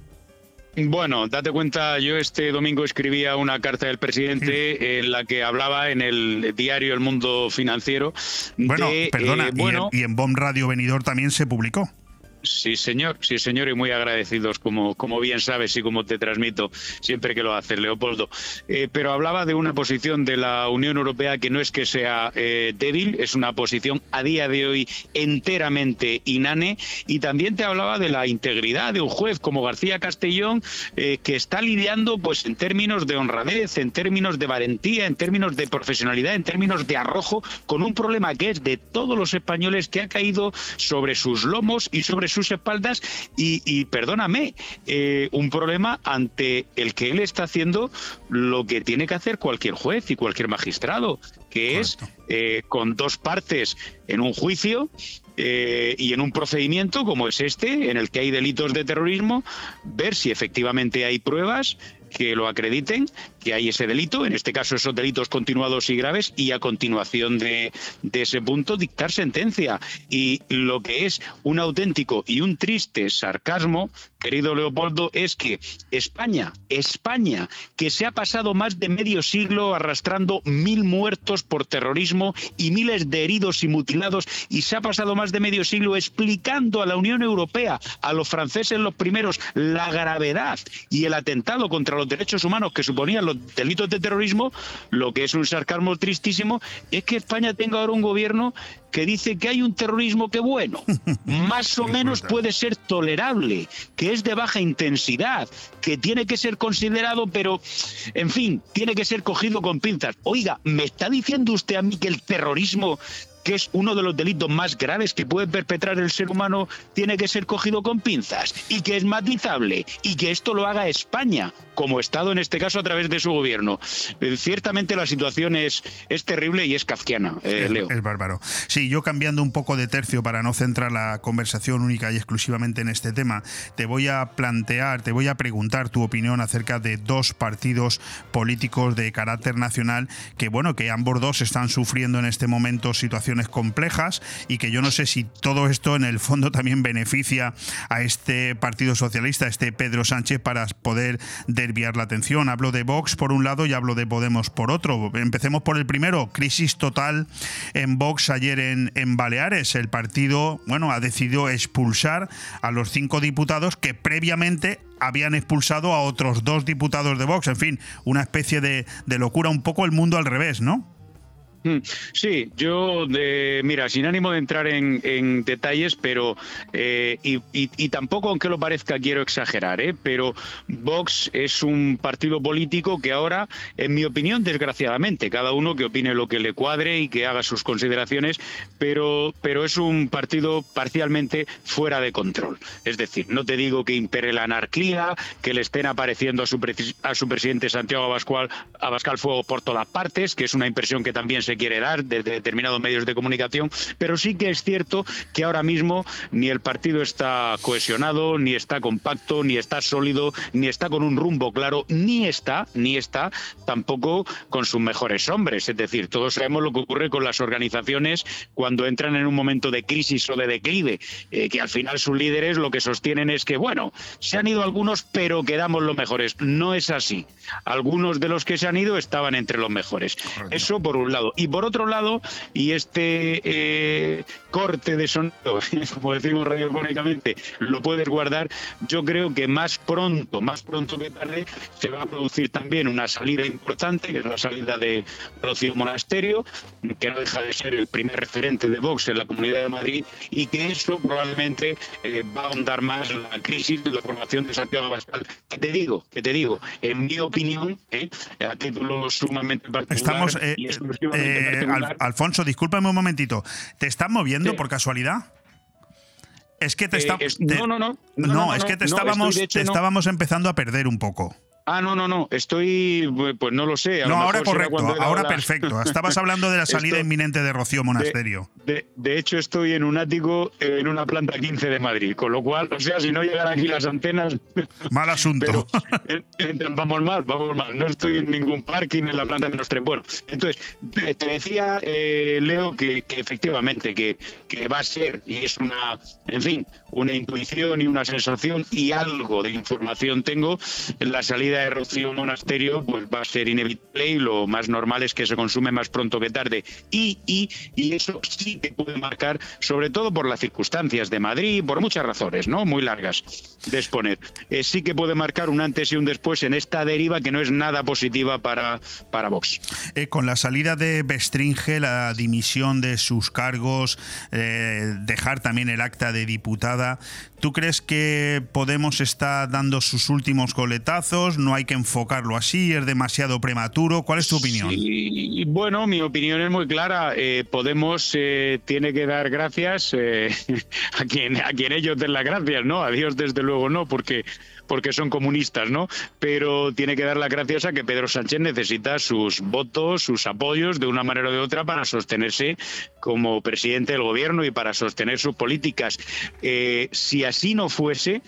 Bueno, date cuenta, yo este domingo escribía una carta del presidente en la que hablaba en el diario El Mundo Financiero. Bueno, de, perdona, eh, y, bueno, en, y en Bomb Radio Venidor también se publicó. Sí, señor, sí, señor, y muy agradecidos, como, como bien sabes y como te transmito siempre que lo haces, Leopoldo. Eh, pero hablaba de una posición de la Unión Europea que no es que sea eh, débil, es una posición a día de hoy enteramente inane, y también te hablaba de la integridad de un juez como García Castellón, eh, que está lidiando pues en términos de honradez, en términos de valentía, en términos de profesionalidad, en términos de arrojo, con un problema que es de todos los españoles que ha caído sobre sus lomos y sobre sus espaldas y, y perdóname, eh, un problema ante el que él está haciendo lo que tiene que hacer cualquier juez y cualquier magistrado, que es eh, con dos partes en un juicio eh, y en un procedimiento como es este, en el que hay delitos de terrorismo, ver si efectivamente hay pruebas que lo acrediten, que hay ese delito, en este caso esos delitos continuados y graves, y a continuación de, de ese punto dictar sentencia. Y lo que es un auténtico y un triste sarcasmo, querido Leopoldo, es que España, España, que se ha pasado más de medio siglo arrastrando mil muertos por terrorismo y miles de heridos y mutilados, y se ha pasado más de medio siglo explicando a la Unión Europea, a los franceses los primeros, la gravedad y el atentado contra los derechos humanos que suponían los delitos de terrorismo, lo que es un sarcasmo tristísimo es que España tenga ahora un gobierno que dice que hay un terrorismo que bueno, más o menos puede ser tolerable, que es de baja intensidad, que tiene que ser considerado, pero, en fin, tiene que ser cogido con pinzas. Oiga, ¿me está diciendo usted a mí que el terrorismo que es uno de los delitos más graves que puede perpetrar el ser humano, tiene que ser cogido con pinzas y que es matizable y que esto lo haga España como Estado, en este caso a través de su gobierno. Eh, ciertamente la situación es, es terrible y es kafkiana, eh, Leo. Es bárbaro. Sí, yo cambiando un poco de tercio para no centrar la conversación única y exclusivamente en este tema, te voy a plantear, te voy a preguntar tu opinión acerca de dos partidos políticos de carácter nacional que, bueno, que ambos dos están sufriendo en este momento situaciones complejas y que yo no sé si todo esto en el fondo también beneficia a este Partido Socialista, a este Pedro Sánchez, para poder desviar la atención. Hablo de Vox por un lado y hablo de Podemos por otro. Empecemos por el primero. Crisis total en Vox ayer en, en Baleares. El partido, bueno, ha decidido expulsar a los cinco diputados que previamente habían expulsado a otros dos diputados de Vox. En fin, una especie de, de locura, un poco el mundo al revés, ¿no? Mm, Sí, yo, de, mira, sin ánimo de entrar en, detalles, pero, eh, y, y- y tampoco, aunque lo parezca, quiero exagerar, ¿eh? pero Vox es un partido político que ahora, en mi opinión, desgraciadamente, cada uno que opine lo que le cuadre y que haga sus consideraciones, pero, pero es un partido parcialmente fuera de control. Es decir, no te digo que impere la anarquía, que le estén apareciendo a su, a su presidente Santiago Abascal, Abascal Fuego por todas partes, que es una impresión que también se quiere dar desde determinados medios de comunicación, pero sí que es cierto que ahora mismo ni el partido está cohesionado, ni está compacto, ni está sólido, ni está con un rumbo claro, ni está, ni está tampoco con sus mejores hombres. Es decir, todos sabemos lo que ocurre con las organizaciones cuando entran en un momento de crisis o de declive, eh, que al final sus líderes lo que sostienen es que, bueno, se han ido algunos, pero quedamos los mejores. No es así. Algunos de los que se han ido estaban entre los mejores. Eso por un lado. Y por otro lado, y este eh, corte de sonido, como decimos radiofónicamente, lo puedes guardar, yo creo que más pronto, más pronto que tarde, se va a producir también una salida importante, que es la salida de Rocío Monasterio, que no deja de ser el primer referente de Vox en la Comunidad de Madrid, y que eso probablemente eh, va a ahondar más la crisis de la formación de Santiago Abascal. Que te digo, que te digo, en mi opinión, eh, a título sumamente particular Estamos. eh, y exclusivamente eh, Al- Alfonso, discúlpame un momentito. ¿Te estás moviendo Sí. por casualidad? Es que te Eh, está. es- te- no, no, no. No, No, no, es que te estábamos, hecho, te estábamos empezando a perder un poco. Ah, no, no, no. Estoy, pues no lo sé. a No, lo ahora correcto, ahora la- perfecto. Estabas hablando de la salida Esto- inminente de Rocío Monasterio. De, de hecho, estoy en un ático eh, en una planta 15 de Madrid, con lo cual, o sea, si no llegan aquí las antenas, Mal asunto. eh, eh, vamos mal, vamos mal. No estoy en ningún parking en la planta menos tres. Bueno, entonces, te decía, eh, Leo, que, que efectivamente, que, que va a ser, y es una, en fin, una intuición y una sensación y algo de información tengo, la salida de Rocío Monasterio pues va a ser inevitable y lo más normal es que se consume más pronto que tarde. Y, y, y eso sí que puede marcar, sobre todo por las circunstancias de Madrid, por muchas razones, ¿no? Muy largas de. Eh, sí que puede marcar un antes y un después en esta deriva que no es nada positiva para, para Vox. Eh, con la salida de Bestringe, la dimisión de sus cargos, eh, dejar también el acta de diputada, ¿tú crees que Podemos está dando sus últimos coletazos? ¿No hay que enfocarlo así? ¿Es demasiado prematuro? ¿Cuál es tu opinión? Bueno, mi opinión es muy clara. Eh, Podemos eh, tiene que dar gracias eh, a quien a quien ellos den las gracias, ¿no? A Dios desde luego no, porque porque son comunistas, ¿no? Pero tiene que dar las gracias a que Pedro Sánchez necesita sus votos, sus apoyos de una manera o de otra para sostenerse como presidente del gobierno y para sostener sus políticas. Eh, si así no fuese,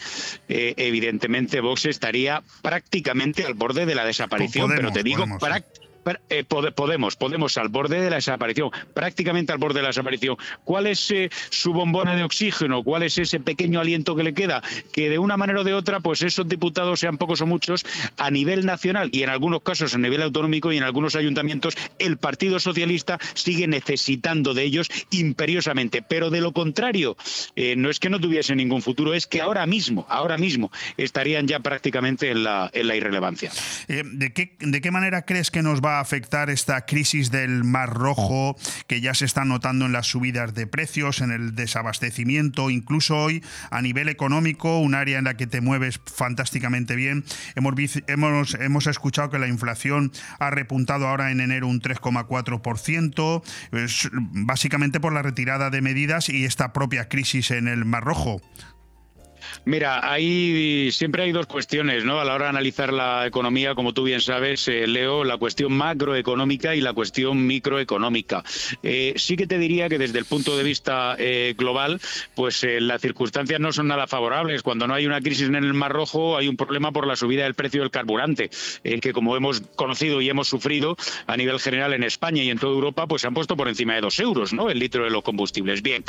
eh, evidentemente Vox estaría prácticamente al borde de la desaparición. Podemos, pero te digo, Podemos, prácticamente eh, Pode- Podemos, Podemos al borde de la desaparición, prácticamente al borde de la desaparición. ¿Cuál es eh, su bombona de oxígeno? ¿Cuál es ese pequeño aliento que le queda? Que de una manera o de otra, pues esos diputados, sean pocos o muchos, a nivel nacional y en algunos casos a nivel autonómico y en algunos ayuntamientos, el Partido Socialista sigue necesitando de ellos imperiosamente. Pero de lo contrario, eh, no es que no tuviese ningún futuro, es que ahora mismo, ahora mismo, estarían ya prácticamente en la, en la irrelevancia. Eh, ¿de, qué, ¿De qué manera crees que nos va afectar esta crisis del Mar Rojo que ya se está notando en las subidas de precios, en el desabastecimiento, incluso hoy a nivel económico, un área en la que te mueves fantásticamente bien. Hemos, hemos, hemos escuchado que la inflación ha repuntado ahora en enero un 3,4%, básicamente por la retirada de medidas y esta propia crisis en el Mar Rojo. Mira, hay, siempre hay dos cuestiones ¿no? a la hora de analizar la economía, como tú bien sabes, eh, Leo, la cuestión macroeconómica y la cuestión microeconómica. Eh, sí que te diría que desde el punto de vista eh, global, pues las circunstancias no son nada favorables. Cuando no hay una crisis en el Mar Rojo, hay un problema por la subida del precio del carburante, que como hemos conocido y hemos sufrido a nivel general en España y en toda Europa, pues se han puesto por encima de dos euros ¿no? el litro de los combustibles. Bien,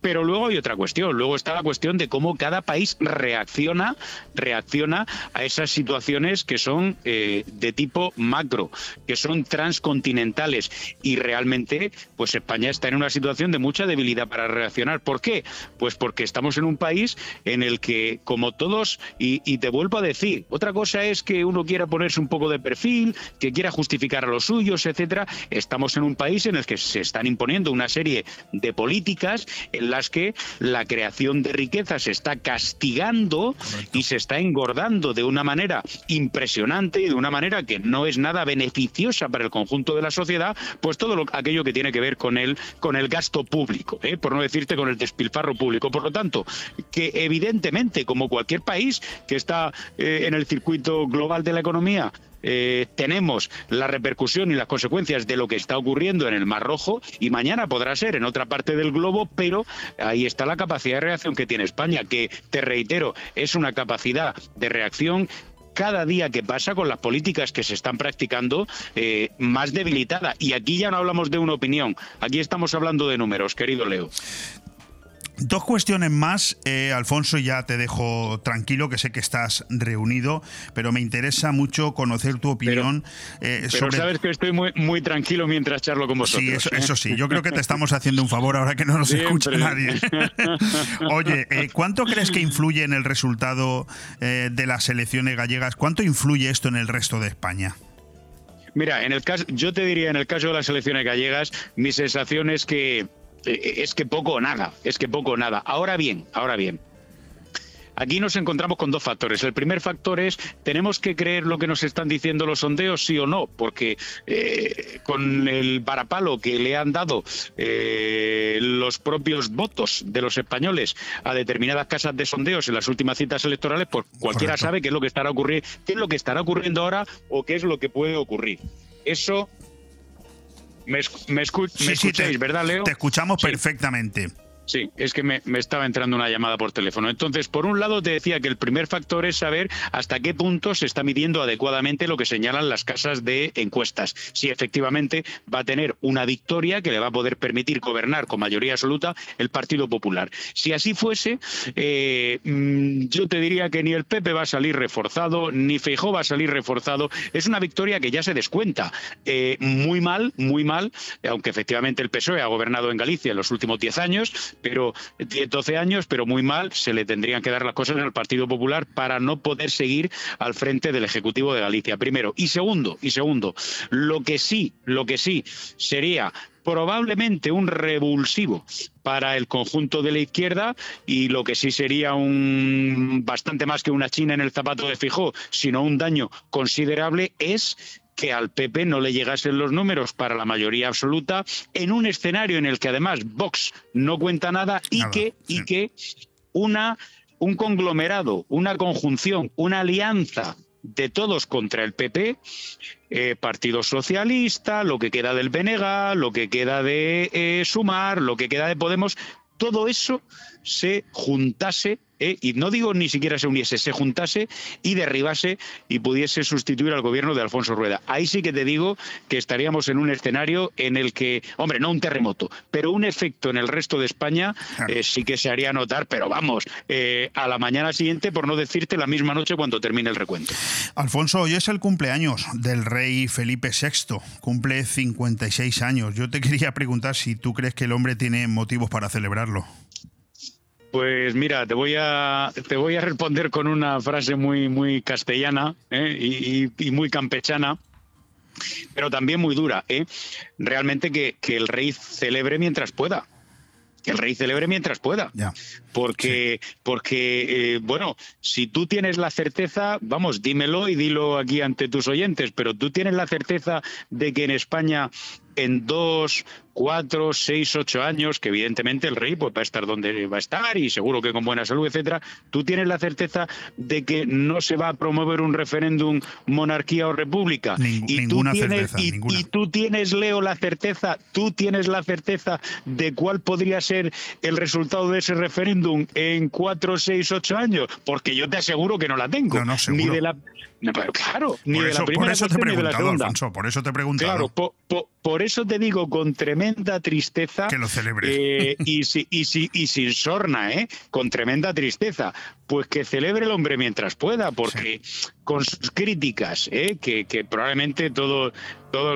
pero luego hay otra cuestión. Luego está la cuestión de cómo cada país reacciona, reacciona a esas situaciones que son eh, de tipo macro, que son transcontinentales y realmente, pues España está en una situación de mucha debilidad para reaccionar. ¿Por qué? Pues porque estamos en un país en el que, como todos, y, te vuelvo a decir, otra cosa es que uno quiera ponerse un poco de perfil, que quiera justificar a los suyos, etcétera. Estamos en un país en el que se están imponiendo una serie de políticas en las que la creación de riqueza se está castigando y se está engordando de una manera impresionante y de una manera que no es nada beneficiosa para el conjunto de la sociedad, pues todo lo, aquello que tiene que ver con el, con el gasto público, ¿eh? por no decirte con el despilfarro público. Por lo tanto, que evidentemente, como cualquier país que está eh, en el circuito global de la economía, eh, tenemos la repercusión y las consecuencias de lo que está ocurriendo en el Mar Rojo y mañana podrá ser en otra parte del globo, pero ahí está la capacidad de reacción que tiene España, que te reitero, es una capacidad de reacción cada día que pasa con las políticas que se están practicando eh, más debilitada. Y aquí ya no hablamos de una opinión, aquí estamos hablando de números, querido Leo. Dos cuestiones más, eh, Alfonso, ya te dejo tranquilo, que sé que estás reunido, pero me interesa mucho conocer tu opinión. Pero, eh, sabes que estoy muy, muy tranquilo mientras charlo con vosotros. Sí, eso, eso, sí, yo creo que te estamos haciendo un favor ahora que no nos escucha nadie. Oye, eh, ¿cuánto crees que influye en el resultado de las elecciones gallegas? ¿Cuánto influye esto en el resto de España? Mira, en el caso, yo te diría, en el caso de las elecciones gallegas, mi sensación es que eh, es que poco o nada, es que poco o nada. Ahora bien, ahora bien. Aquí nos encontramos con dos factores. El primer factor es, ¿tenemos que creer lo que nos están diciendo los sondeos, sí o no? Porque eh, con el parapalo que le han dado eh, los propios votos de los españoles a determinadas casas de sondeos en las últimas citas electorales, pues cualquiera sabe qué es lo que estará ocurriendo, qué es lo que estará ocurriendo ahora o qué es lo que puede ocurrir. Eso me, me, escucháis, ¿verdad, Leo? Te escuchamos perfectamente. Sí, es que me, estaba entrando una llamada por teléfono. Entonces, por un lado, te decía que el primer factor es saber hasta qué punto se está midiendo adecuadamente lo que señalan las casas de encuestas. Si efectivamente va a tener una victoria que le va a poder permitir gobernar con mayoría absoluta el Partido Popular. Si así fuese, eh, mm, yo te diría que ni el PP va a salir reforzado, ni Feijó va a salir reforzado. Es una victoria que ya se descuenta. Eh, muy mal, muy mal, aunque efectivamente el PSOE ha gobernado en Galicia en los últimos 10 años pero tiene 12 años, pero muy mal, se le tendrían que dar las cosas al Partido Popular para no poder seguir al frente del Ejecutivo de Galicia, primero. Y segundo, y segundo, lo que sí, lo que sí sería probablemente un revulsivo para el conjunto de la izquierda y lo que sí sería un bastante más que una china en el zapato de Fijó, sino un daño considerable es que al PP no le llegasen los números para la mayoría absoluta en un escenario en el que además Vox no cuenta nada y que y que una un conglomerado, una conjunción, una alianza de todos contra el PP, eh, Partido Socialista, lo que queda del BNG, lo que queda de eh, Sumar, lo que queda de Podemos, todo eso se juntase ¿eh? y no digo ni siquiera se uniese, se juntase y derribase y pudiese sustituir al gobierno de Alfonso Rueda. Ahí sí que te digo que estaríamos en un escenario en el que, hombre, no un terremoto, pero un efecto en el resto de España eh, sí que se haría notar, pero vamos, eh, a la mañana siguiente, por no decirte la misma noche cuando termine el recuento. Alfonso, hoy es el cumpleaños del rey Felipe VI, cumple 56 años. Yo te quería preguntar si tú crees que el hombre tiene motivos para celebrarlo. Pues mira, te voy a te voy a responder con una frase muy muy castellana ¿eh? y, muy campechana pero también muy dura. ¿eh? Realmente que, que el rey celebre mientras pueda que el rey celebre mientras pueda. Porque, porque eh, bueno, si tú tienes la certeza, vamos, dímelo y dilo aquí ante tus oyentes, pero tú tienes la certeza de que en España en dos, cuatro, seis, ocho años, que evidentemente el rey pues, va a estar donde va a estar y seguro que con buena salud, etcétera, tú tienes la certeza de que no se va a promover un referéndum monarquía o república. y, tú tienes, y, tú tienes, Leo, la certeza, tú tienes la certeza de cuál podría ser el resultado de ese referéndum en cuatro, seis, ocho años, porque yo te aseguro que no la tengo. ni de la claro, ni de la primera por eso te he preguntado, Alfonso, por eso te he preguntado. Claro, por eso te digo con tremenda tristeza. Que lo celebre. Eh, y, si, y, si, y sin sorna, ¿eh? Con tremenda tristeza. Pues que celebre el hombre mientras pueda, porque con sus críticas, ¿eh? que, que, probablemente todo, todo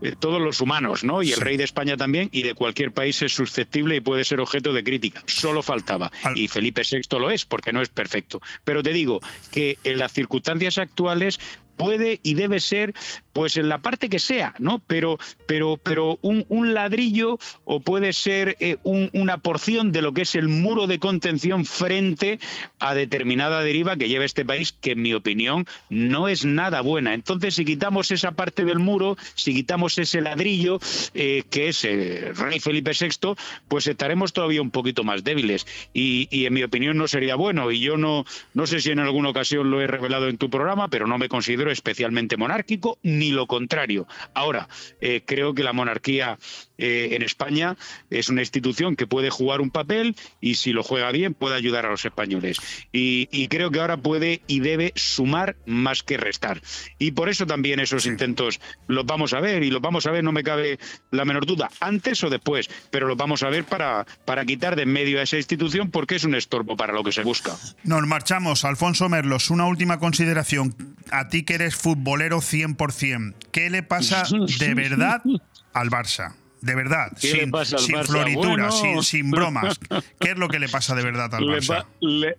eh, todos los humanos, ¿no? Y el rey de España también, y de cualquier país es susceptible y puede ser objeto de crítica. Solo faltaba. Y Felipe VI lo es, porque no es perfecto. Pero te digo que en las circunstancias actuales puede y debe ser pues en la parte que sea, ¿no? Pero, pero, pero un, ladrillo o puede ser eh, una porción de lo que es el muro de contención frente a determinada deriva que lleva este país, que en mi opinión no es nada buena. Entonces, si quitamos esa parte del muro, si quitamos ese ladrillo, eh, que es el eh, rey Felipe VI, pues estaremos todavía un poquito más débiles. Y, y, en mi opinión no sería bueno. Y yo no, no sé si en alguna ocasión lo he revelado en tu programa, pero no me considero especialmente monárquico ni lo contrario. Ahora, eh, creo que la monarquía eh, en España es una institución que puede jugar un papel y si lo juega bien puede ayudar a los españoles. Y, creo que ahora puede y debe sumar más que restar. Y por eso también esos intentos los vamos a ver y los vamos a ver, no me cabe la menor duda, antes o después, pero los vamos a ver para, para quitar de en medio a esa institución porque es un estorbo para lo que se busca. Nos marchamos. Alfonso Merlos, una última consideración. A ti que eres futbolero 100%, ¿qué le pasa de verdad al Barça? De verdad, sin, floritura, sin, bromas. ¿Qué es lo que le pasa de verdad al Barça? Le,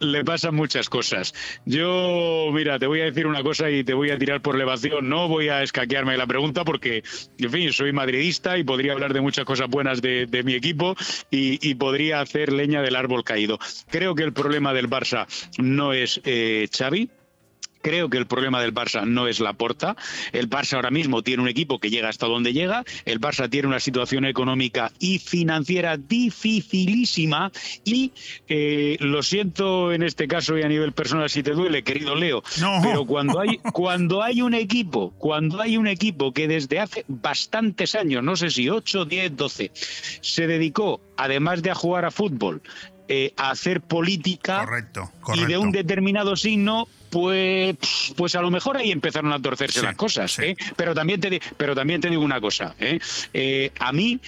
le, pasan muchas cosas. Yo, mira, te voy a decir una cosa y te voy a tirar por elevación. No voy a escaquearme la pregunta porque, en fin, soy madridista y podría hablar de muchas cosas buenas de, mi equipo y, podría hacer leña del árbol caído. Creo que el problema del Barça no es eh, Xavi, Creo que el problema del Barça no es la porta. El Barça ahora mismo tiene un equipo que llega hasta donde llega. El Barça tiene una situación económica y financiera dificilísima. Y eh, lo siento en este caso y a nivel personal si te duele, querido Leo. Pero cuando hay, cuando hay un equipo, cuando hay un equipo que desde hace bastantes años, no sé si 8, 10, 12, se dedicó, además de a jugar a fútbol, eh, a hacer política y de un determinado signo pues, pues a lo mejor ahí empezaron a torcerse las cosas. ¿eh? Pero, también te, pero también te digo una cosa. ¿eh? Eh, a mí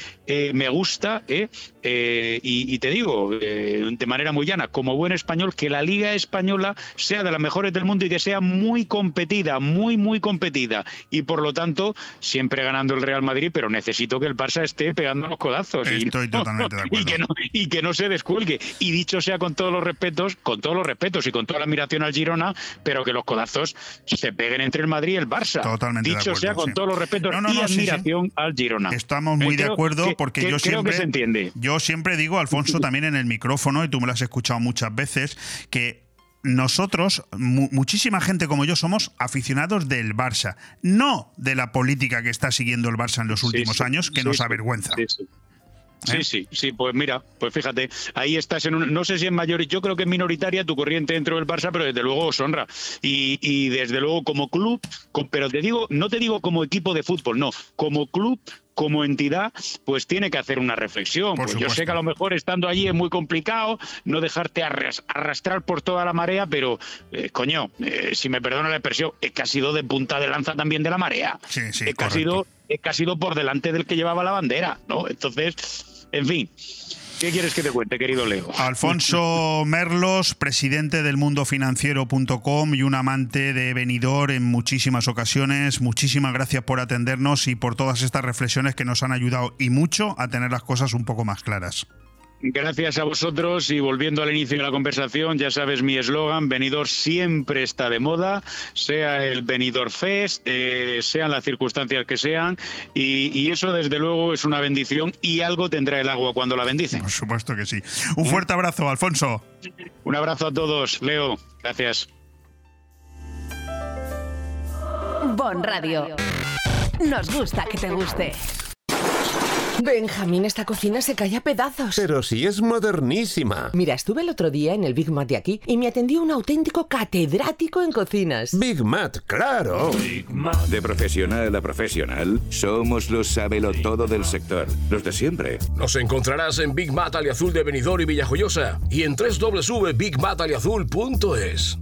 me gusta, y, te digo de manera muy llana, como buen español, que la Liga Española sea de las mejores del mundo y que sea muy competida, muy, muy competida. Y por lo tanto, siempre ganando el Real Madrid, pero necesito que el Barça esté pegando los codazos. Estoy y, totalmente de acuerdo. Y que, no, y que no se descuelgue. Y dicho sea con todos los respetos, con todos los respetos y con toda la admiración al Girona, pero que los codazos se peguen entre el Madrid y el Barça. Totalmente Dicho sea con todos los respetos y admiración al Girona. Estamos muy de acuerdo porque yo siempre. se entiende. Yo siempre digo, Alfonso, también en el micrófono, y tú me lo has escuchado muchas veces, que nosotros, muchísima gente como yo, somos aficionados del Barça, no de la política que está siguiendo el Barça en los últimos años, que nos avergüenza. Sí, ¿Eh? sí, sí, pues mira, pues fíjate, ahí estás en un, no sé si es mayor, yo creo que es minoritaria tu corriente dentro del Barça, pero desde luego os honra. Y, y desde luego como club, pero te digo, no te digo como equipo de fútbol, no, como club como entidad, pues tiene que hacer una reflexión. Pues yo sé que a lo mejor estando allí es muy complicado no dejarte arrastrar por toda la marea, pero eh, coño, eh, si me perdona la expresión, es que ha sido de punta de lanza también de la marea. Sí, sí, es, que ha sido, es que ha sido por delante del que llevaba la bandera, ¿no? Entonces, en fin. ¿Qué quieres que te cuente, querido Leo? Alfonso Merlos, presidente del mundofinanciero.com y un amante de venidor en muchísimas ocasiones. Muchísimas gracias por atendernos y por todas estas reflexiones que nos han ayudado y mucho a tener las cosas un poco más claras. Gracias a vosotros y volviendo al inicio de la conversación, ya sabes mi eslogan, Benidorm siempre está de moda, sea el Benidorm Fest, eh, sean las circunstancias que sean, y, y eso desde luego es una bendición y algo tendrá el agua cuando la bendice. Por supuesto que sí. Un fuerte abrazo, Alfonso. Un abrazo a todos, Leo, gracias. Bon Radio. Nos gusta que te guste. Benjamín, esta cocina se cae a pedazos. Pero si es modernísima. Mira, estuve el otro día en el Big Mat de aquí y me atendió un auténtico catedrático en cocinas. Big Mat, claro. De profesional a profesional, somos los sabelo todo del sector, los de siempre. Nos encontrarás en Big Mat Aliazul de Benidorm y Villajoyosa y en www.bigmataliazul.es.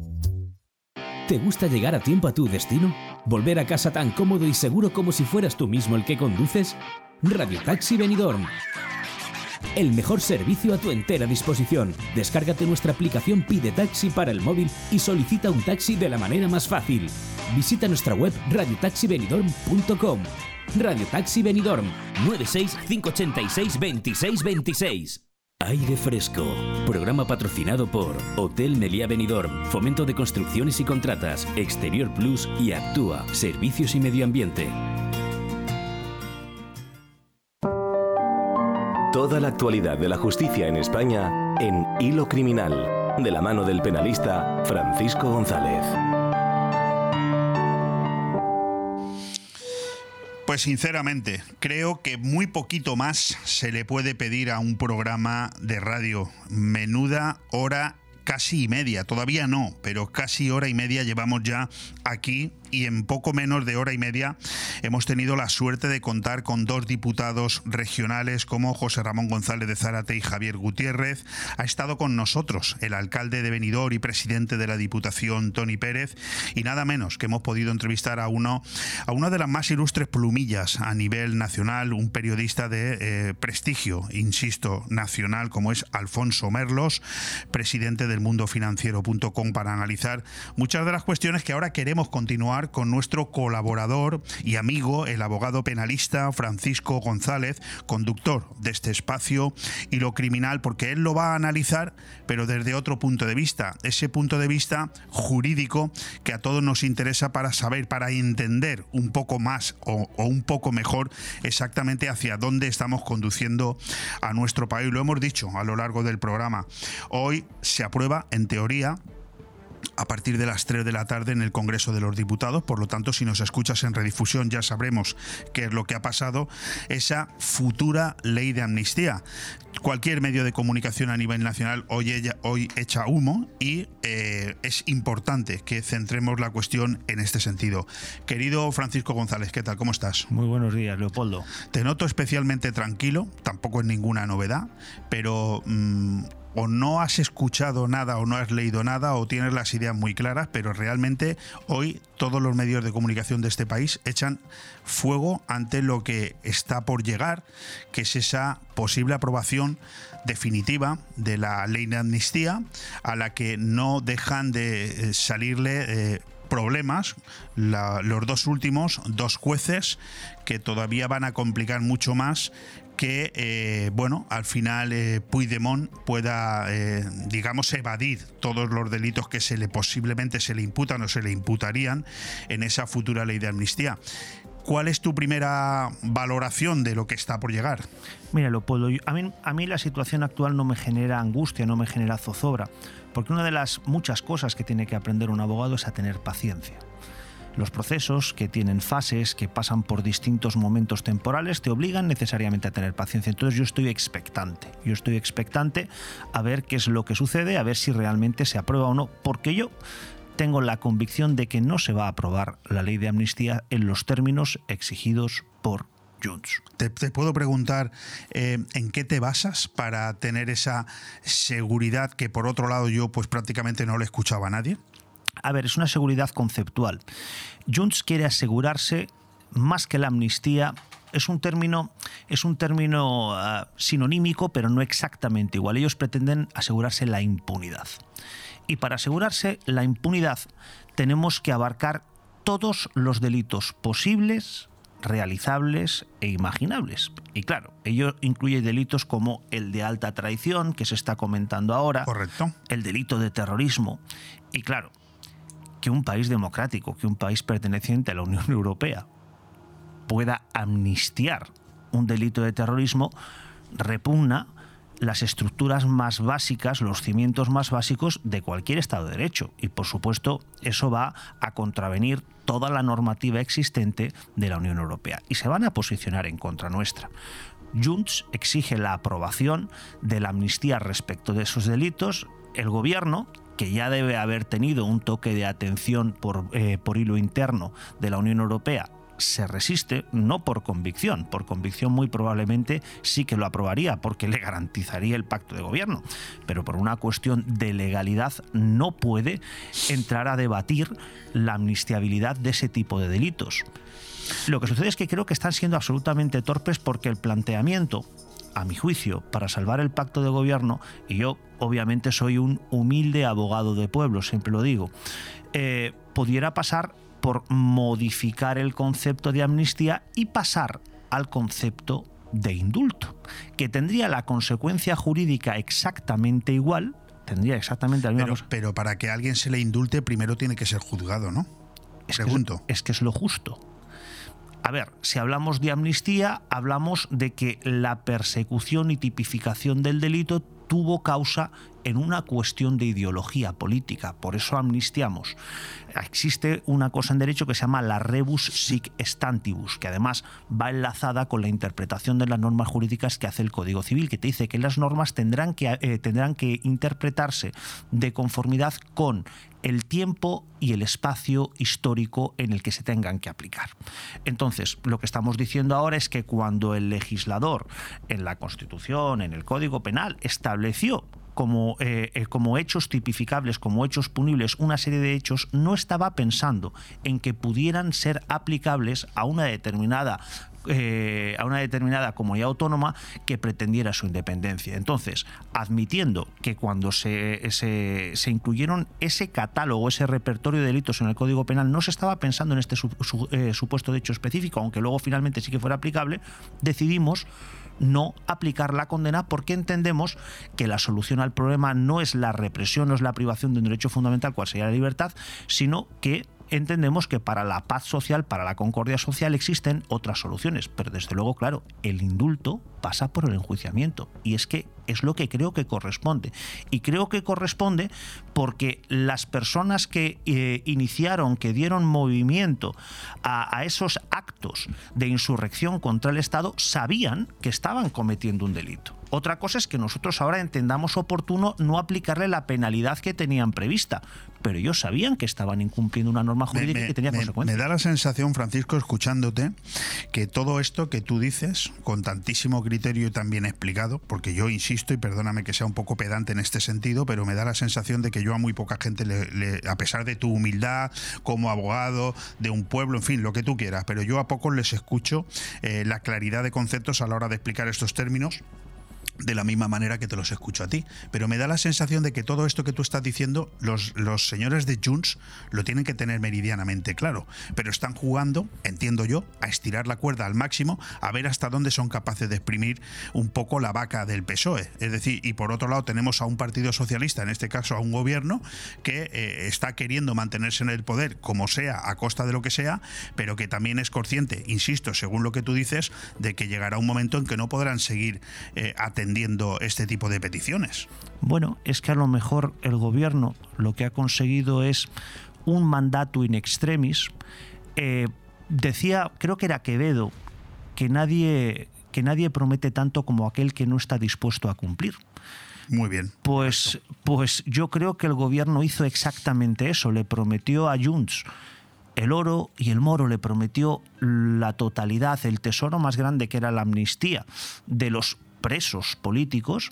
¿Te gusta llegar a tiempo a tu destino? ¿Volver a casa tan cómodo y seguro como si fueras tú mismo el que conduces? Radio Taxi Benidorm. El mejor servicio a tu entera disposición. Descárgate nuestra aplicación Pide Taxi para el móvil y solicita un taxi de la manera más fácil. Visita nuestra web radiotaxibenidorm.com. Radio Taxi Benidorm 96 586 2626. Aire Fresco, programa patrocinado por Hotel Meliá Benidorm, Fomento de Construcciones y Contratas, Exterior Plus y Actúa, Servicios y Medio Ambiente. Toda la actualidad de la justicia en España en Hilo Criminal, de la mano del penalista Francisco González. Pues sinceramente, creo que muy poquito más se le puede pedir a un programa de radio. Menuda hora casi y media, todavía no, pero casi hora y media llevamos ya aquí y en poco menos de hora y media hemos tenido la suerte de contar con dos diputados regionales como José Ramón González de Zárate y Javier Gutiérrez. Ha estado con nosotros el alcalde de Benidorm y presidente de la Diputación, Tony Pérez, y nada menos que hemos podido entrevistar a uno a una de las más ilustres plumillas a nivel nacional, un periodista de eh, prestigio, insisto, nacional como es Alfonso Merlos, presidente del mundofinanciero.com para analizar muchas de las cuestiones que ahora queremos continuar con nuestro colaborador y amigo, el abogado penalista Francisco González, conductor de este espacio y lo criminal, porque él lo va a analizar, pero desde otro punto de vista, ese punto de vista jurídico que a todos nos interesa para saber, para entender un poco más o, un poco mejor exactamente hacia dónde estamos conduciendo a nuestro país. Lo hemos dicho a lo largo del programa. Hoy se aprueba, en teoría, a partir de las 3 de la tarde en el Congreso de los Diputados. Por lo tanto, si nos escuchas en redifusión ya sabremos qué es lo que ha pasado. Esa futura ley de amnistía. Cualquier medio de comunicación a nivel nacional hoy, ella, hoy echa humo y eh, es importante que centremos la cuestión en este sentido. Querido Francisco González, ¿qué tal? ¿Cómo estás? Muy buenos días, Leopoldo. Te noto especialmente tranquilo, tampoco es ninguna novedad, pero... Mmm, o no has escuchado nada o no has leído nada o tienes las ideas muy claras, pero realmente hoy todos los medios de comunicación de este país echan fuego ante lo que está por llegar, que es esa posible aprobación definitiva de la ley de amnistía a la que no dejan de salirle... Eh, problemas, los dos últimos, dos jueces que todavía van a complicar mucho más que, eh, bueno, al final eh, pueda, eh, digamos, evadir todos los delitos que se le posiblemente se le imputan o se le imputarían en esa futura ley de amnistía. ¿Cuál es tu primera valoración de lo que está por llegar? Mira, Leopoldo, a mí, a mí la situación actual no me genera angustia, no me genera zozobra, porque una de las muchas cosas que tiene que aprender un abogado es a tener paciencia. Los procesos, que tienen fases, que pasan por distintos momentos temporales, te obligan necesariamente a tener paciencia. Entonces yo estoy expectante. Yo estoy expectante a ver qué es lo que sucede, a ver si realmente se aprueba o no, porque yo tengo la convicción de que no se va a aprobar la ley de amnistía en los términos exigidos por Junts. Te, puedo preguntar eh, en qué te basas para tener esa seguridad que por otro lado yo pues prácticamente no le escuchaba a nadie. A ver, es una seguridad conceptual. Junts quiere asegurarse más que la amnistía es un término, es un término uh, sinonímico, pero no exactamente igual. Ellos pretenden asegurarse la impunidad. Y para asegurarse la impunidad tenemos que abarcar todos los delitos posibles realizables e imaginables. Y claro, ello incluye delitos como el de alta traición, que se está comentando ahora, Correcto. el delito de terrorismo. Y claro, que un país democrático, que un país perteneciente a la Unión Europea pueda amnistiar un delito de terrorismo repugna las estructuras más básicas, los cimientos más básicos de cualquier Estado de Derecho. Y por supuesto, eso va a contravenir toda la normativa existente de la Unión Europea. Y se van a posicionar en contra nuestra. Junts exige la aprobación de la amnistía respecto de esos delitos. El gobierno, que ya debe haber tenido un toque de atención por, eh, por hilo interno de la Unión Europea se resiste, no por convicción, por convicción muy probablemente sí que lo aprobaría, porque le garantizaría el pacto de gobierno, pero por una cuestión de legalidad no puede entrar a debatir la amnistiabilidad de ese tipo de delitos. Lo que sucede es que creo que están siendo absolutamente torpes porque el planteamiento a mi juicio, para salvar el pacto de gobierno, y yo obviamente soy un humilde abogado de pueblo, siempre lo digo, eh, pudiera pasar por modificar el concepto de amnistía y pasar al concepto de indulto, que tendría la consecuencia jurídica exactamente igual, tendría exactamente la misma Pero, cosa. pero para que a alguien se le indulte, primero tiene que ser juzgado, ¿no? Es que es- Pregunto. es que es lo justo. A ver, si hablamos de amnistía, hablamos de que la persecución y tipificación del delito tuvo causa en una cuestión de ideología política, por eso amnistiamos. Existe una cosa en derecho que se llama la rebus sic stantibus, que además va enlazada con la interpretación de las normas jurídicas que hace el Código Civil, que te dice que las normas tendrán que, eh, tendrán que interpretarse de conformidad con el tiempo y el espacio histórico en el que se tengan que aplicar. Entonces, lo que estamos diciendo ahora es que cuando el legislador en la Constitución, en el Código Penal, estableció como, eh, eh, como hechos tipificables, como hechos punibles, una serie de hechos, no estaba pensando en que pudieran ser aplicables a una determinada eh, a una determinada comunidad autónoma que pretendiera su independencia. Entonces, admitiendo que cuando se, incluyeron ese catálogo, ese repertorio de delitos en el Código Penal, no se estaba pensando en este eh, supuesto de hecho específico, aunque luego finalmente sí que fuera aplicable, decidimos no aplicar la condena porque entendemos que la solución al problema no es la represión, no es la privación de un derecho fundamental, cual sería la libertad, sino que entendemos que para la paz social, para la concordia social existen otras soluciones, pero desde luego, claro, el indulto pasa por el enjuiciamiento. Y es que es lo que creo que corresponde. Y creo que corresponde porque las personas que eh, iniciaron, que dieron movimiento a, a esos actos de insurrección contra el Estado, sabían que estaban cometiendo un delito. Otra cosa es que nosotros ahora entendamos oportuno no aplicarle la penalidad que tenían prevista, pero ellos sabían que estaban incumpliendo una norma jurídica y que tenía me- consecuencias. me da la sensación, Francisco, escuchándote, que todo esto que tú dices, con tantísimo criterio y tan bien explicado, porque yo insisto, y perdóname que sea un poco pedante en este sentido, pero me da la sensación de que yo a muy poca gente, le- a pesar de tu humildad como abogado de un pueblo, en fin, lo que tú quieras, pero yo a pocos les escucho eh, la claridad de conceptos a la hora de explicar estos términos de la misma manera que te los escucho a ti. Pero me da la sensación de que todo esto que tú estás diciendo, los, los señores de Junts lo tienen que tener meridianamente claro. Pero están jugando, entiendo yo, a estirar la cuerda al máximo, a ver hasta dónde son capaces de exprimir un poco la vaca del PSOE. Es decir, y por otro lado tenemos a un partido socialista, en este caso a un gobierno, que eh, está queriendo mantenerse en el poder como sea, a costa de lo que sea, pero que también es consciente, insisto, según lo que tú dices, de que llegará un momento en que no podrán seguir eh, atendiendo este tipo de peticiones. Bueno, es que a lo mejor el gobierno lo que ha conseguido es un mandato in extremis. Eh, decía, creo que era Quevedo, que nadie, que nadie promete tanto como aquel que no está dispuesto a cumplir. Muy bien. Pues, pues yo creo que el gobierno hizo exactamente eso, le prometió a Junts el oro y el moro, le prometió la totalidad, el tesoro más grande que era la amnistía de los presos políticos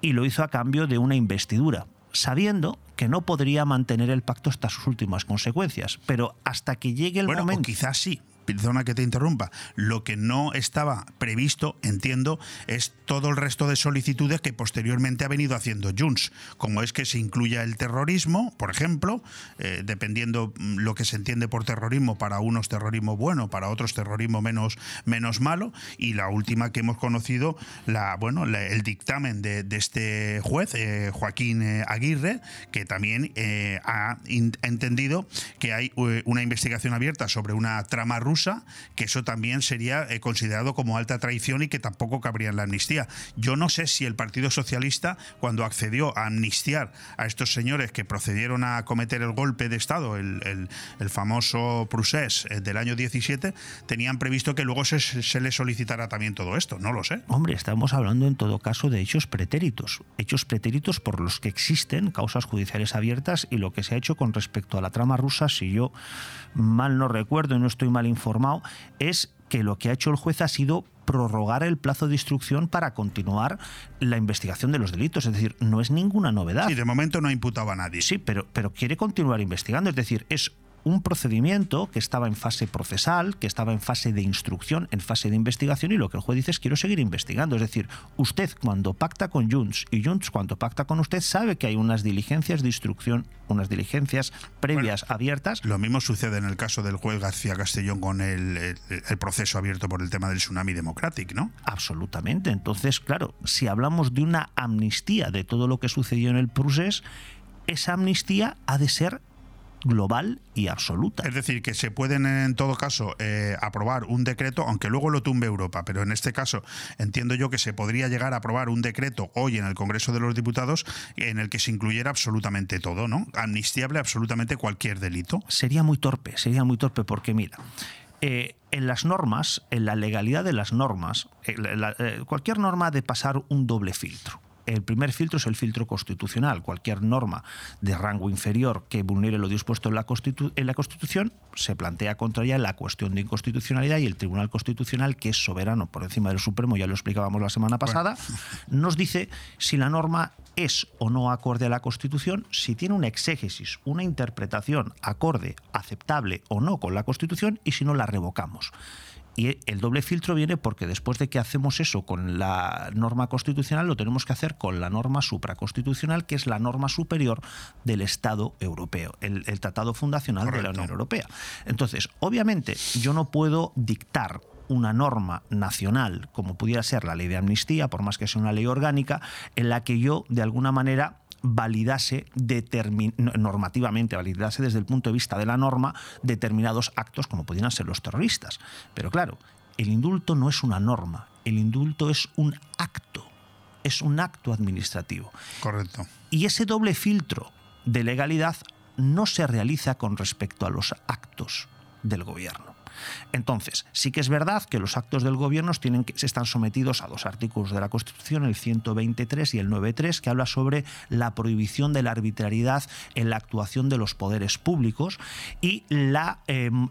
y lo hizo a cambio de una investidura, sabiendo que no podría mantener el pacto hasta sus últimas consecuencias. Pero hasta que llegue el bueno, momento... o quizás sí, perdona que te interrumpa, lo que no estaba previsto, entiendo, es todo el resto de solicitudes que posteriormente ha venido haciendo Junts, como es que se incluya el terrorismo, por ejemplo, eh, dependiendo mm, lo que se entiende por terrorismo, para unos terrorismo bueno, para otros terrorismo menos, menos malo, y la última que hemos conocido, la, bueno, la- el dictamen de, este juez, eh, Joaquín eh, Aguirre, que también ha entendido que hay una investigación abierta sobre una trama rusa, que eso también sería eh, considerado como alta traición y que tampoco cabría en la amnistía. Yo no sé si el Partido Socialista, cuando accedió a amnistiar a estos señores que procedieron a cometer el golpe de Estado, el, el- famoso Prusés eh, del año 17, tenían previsto que luego se, se les solicitara también todo esto. No lo sé. Hombre, estamos hablando en todo caso de hechos pretéritos. Hechos pretéritos por los que existen causas judiciales abiertas y lo que se ha hecho con respecto a la trama rusa, si yo mal no recuerdo y no estoy mal informado, es que lo que ha hecho el juez ha sido prorrogar el plazo de instrucción para continuar la investigación de los delitos. Es decir, no es ninguna novedad. Sí, de momento no ha imputado a nadie. Sí, pero, pero quiere continuar investigando. Es decir, es un procedimiento que estaba en fase procesal, que estaba en fase de instrucción, en fase de investigación, y lo que el juez dice es quiero seguir investigando. Es decir, usted cuando pacta con Junts y Junts cuando pacta con usted sabe que hay unas diligencias de instrucción, unas diligencias previas abiertas. Lo mismo sucede en el caso del juez García Castellón con el, el- el proceso abierto por el tema del tsunami democratic, ¿no? Absolutamente. Entonces, claro, si hablamos de una amnistía de todo lo que sucedió en el Prusés, esa amnistía ha de ser global y absoluta. Es decir, que se pueden en todo caso eh, aprobar un decreto, aunque luego lo tumbe Europa, pero en este caso entiendo yo que se podría llegar a aprobar un decreto hoy en el Congreso de los Diputados en el que se incluyera absolutamente todo, ¿no? Amnistiable absolutamente cualquier delito. Sería muy torpe, sería muy torpe porque mira, eh, en las normas, en la legalidad de las normas, eh, la- cualquier norma ha de pasar un doble filtro. El primer filtro es el filtro constitucional. Cualquier norma de rango inferior que vulnere lo dispuesto en la, Constitu- en la Constitución se plantea contra ella la cuestión de inconstitucionalidad y el Tribunal Constitucional, que es soberano por encima del Supremo, ya lo explicábamos la semana pasada, nos dice si la norma es o no acorde a la Constitución, si tiene una exégesis, una interpretación acorde, aceptable o no con la Constitución y si no la revocamos. Y el doble filtro viene porque después de que hacemos eso con la norma constitucional, lo tenemos que hacer con la norma supraconstitucional, que es la norma superior del Estado europeo, el, el Tratado Fundacional de la Unión Europea. Entonces, obviamente, yo no puedo dictar una norma nacional, como pudiera ser la ley de amnistía, por más que sea una ley orgánica, en la que yo, de alguna manera, validase normativamente, validase desde el punto de vista de la norma determinados actos como pudieran ser los terroristas. Pero claro, el indulto no es una norma, el indulto es un acto, es un acto administrativo. Correcto. Y ese doble filtro de legalidad no se realiza con respecto a los actos del gobierno. Entonces, sí que es verdad que los actos del gobierno tienen que, están sometidos a dos artículos de la Constitución, el 123 y el 93, que habla sobre la prohibición de la arbitrariedad en la actuación de los poderes públicos y la,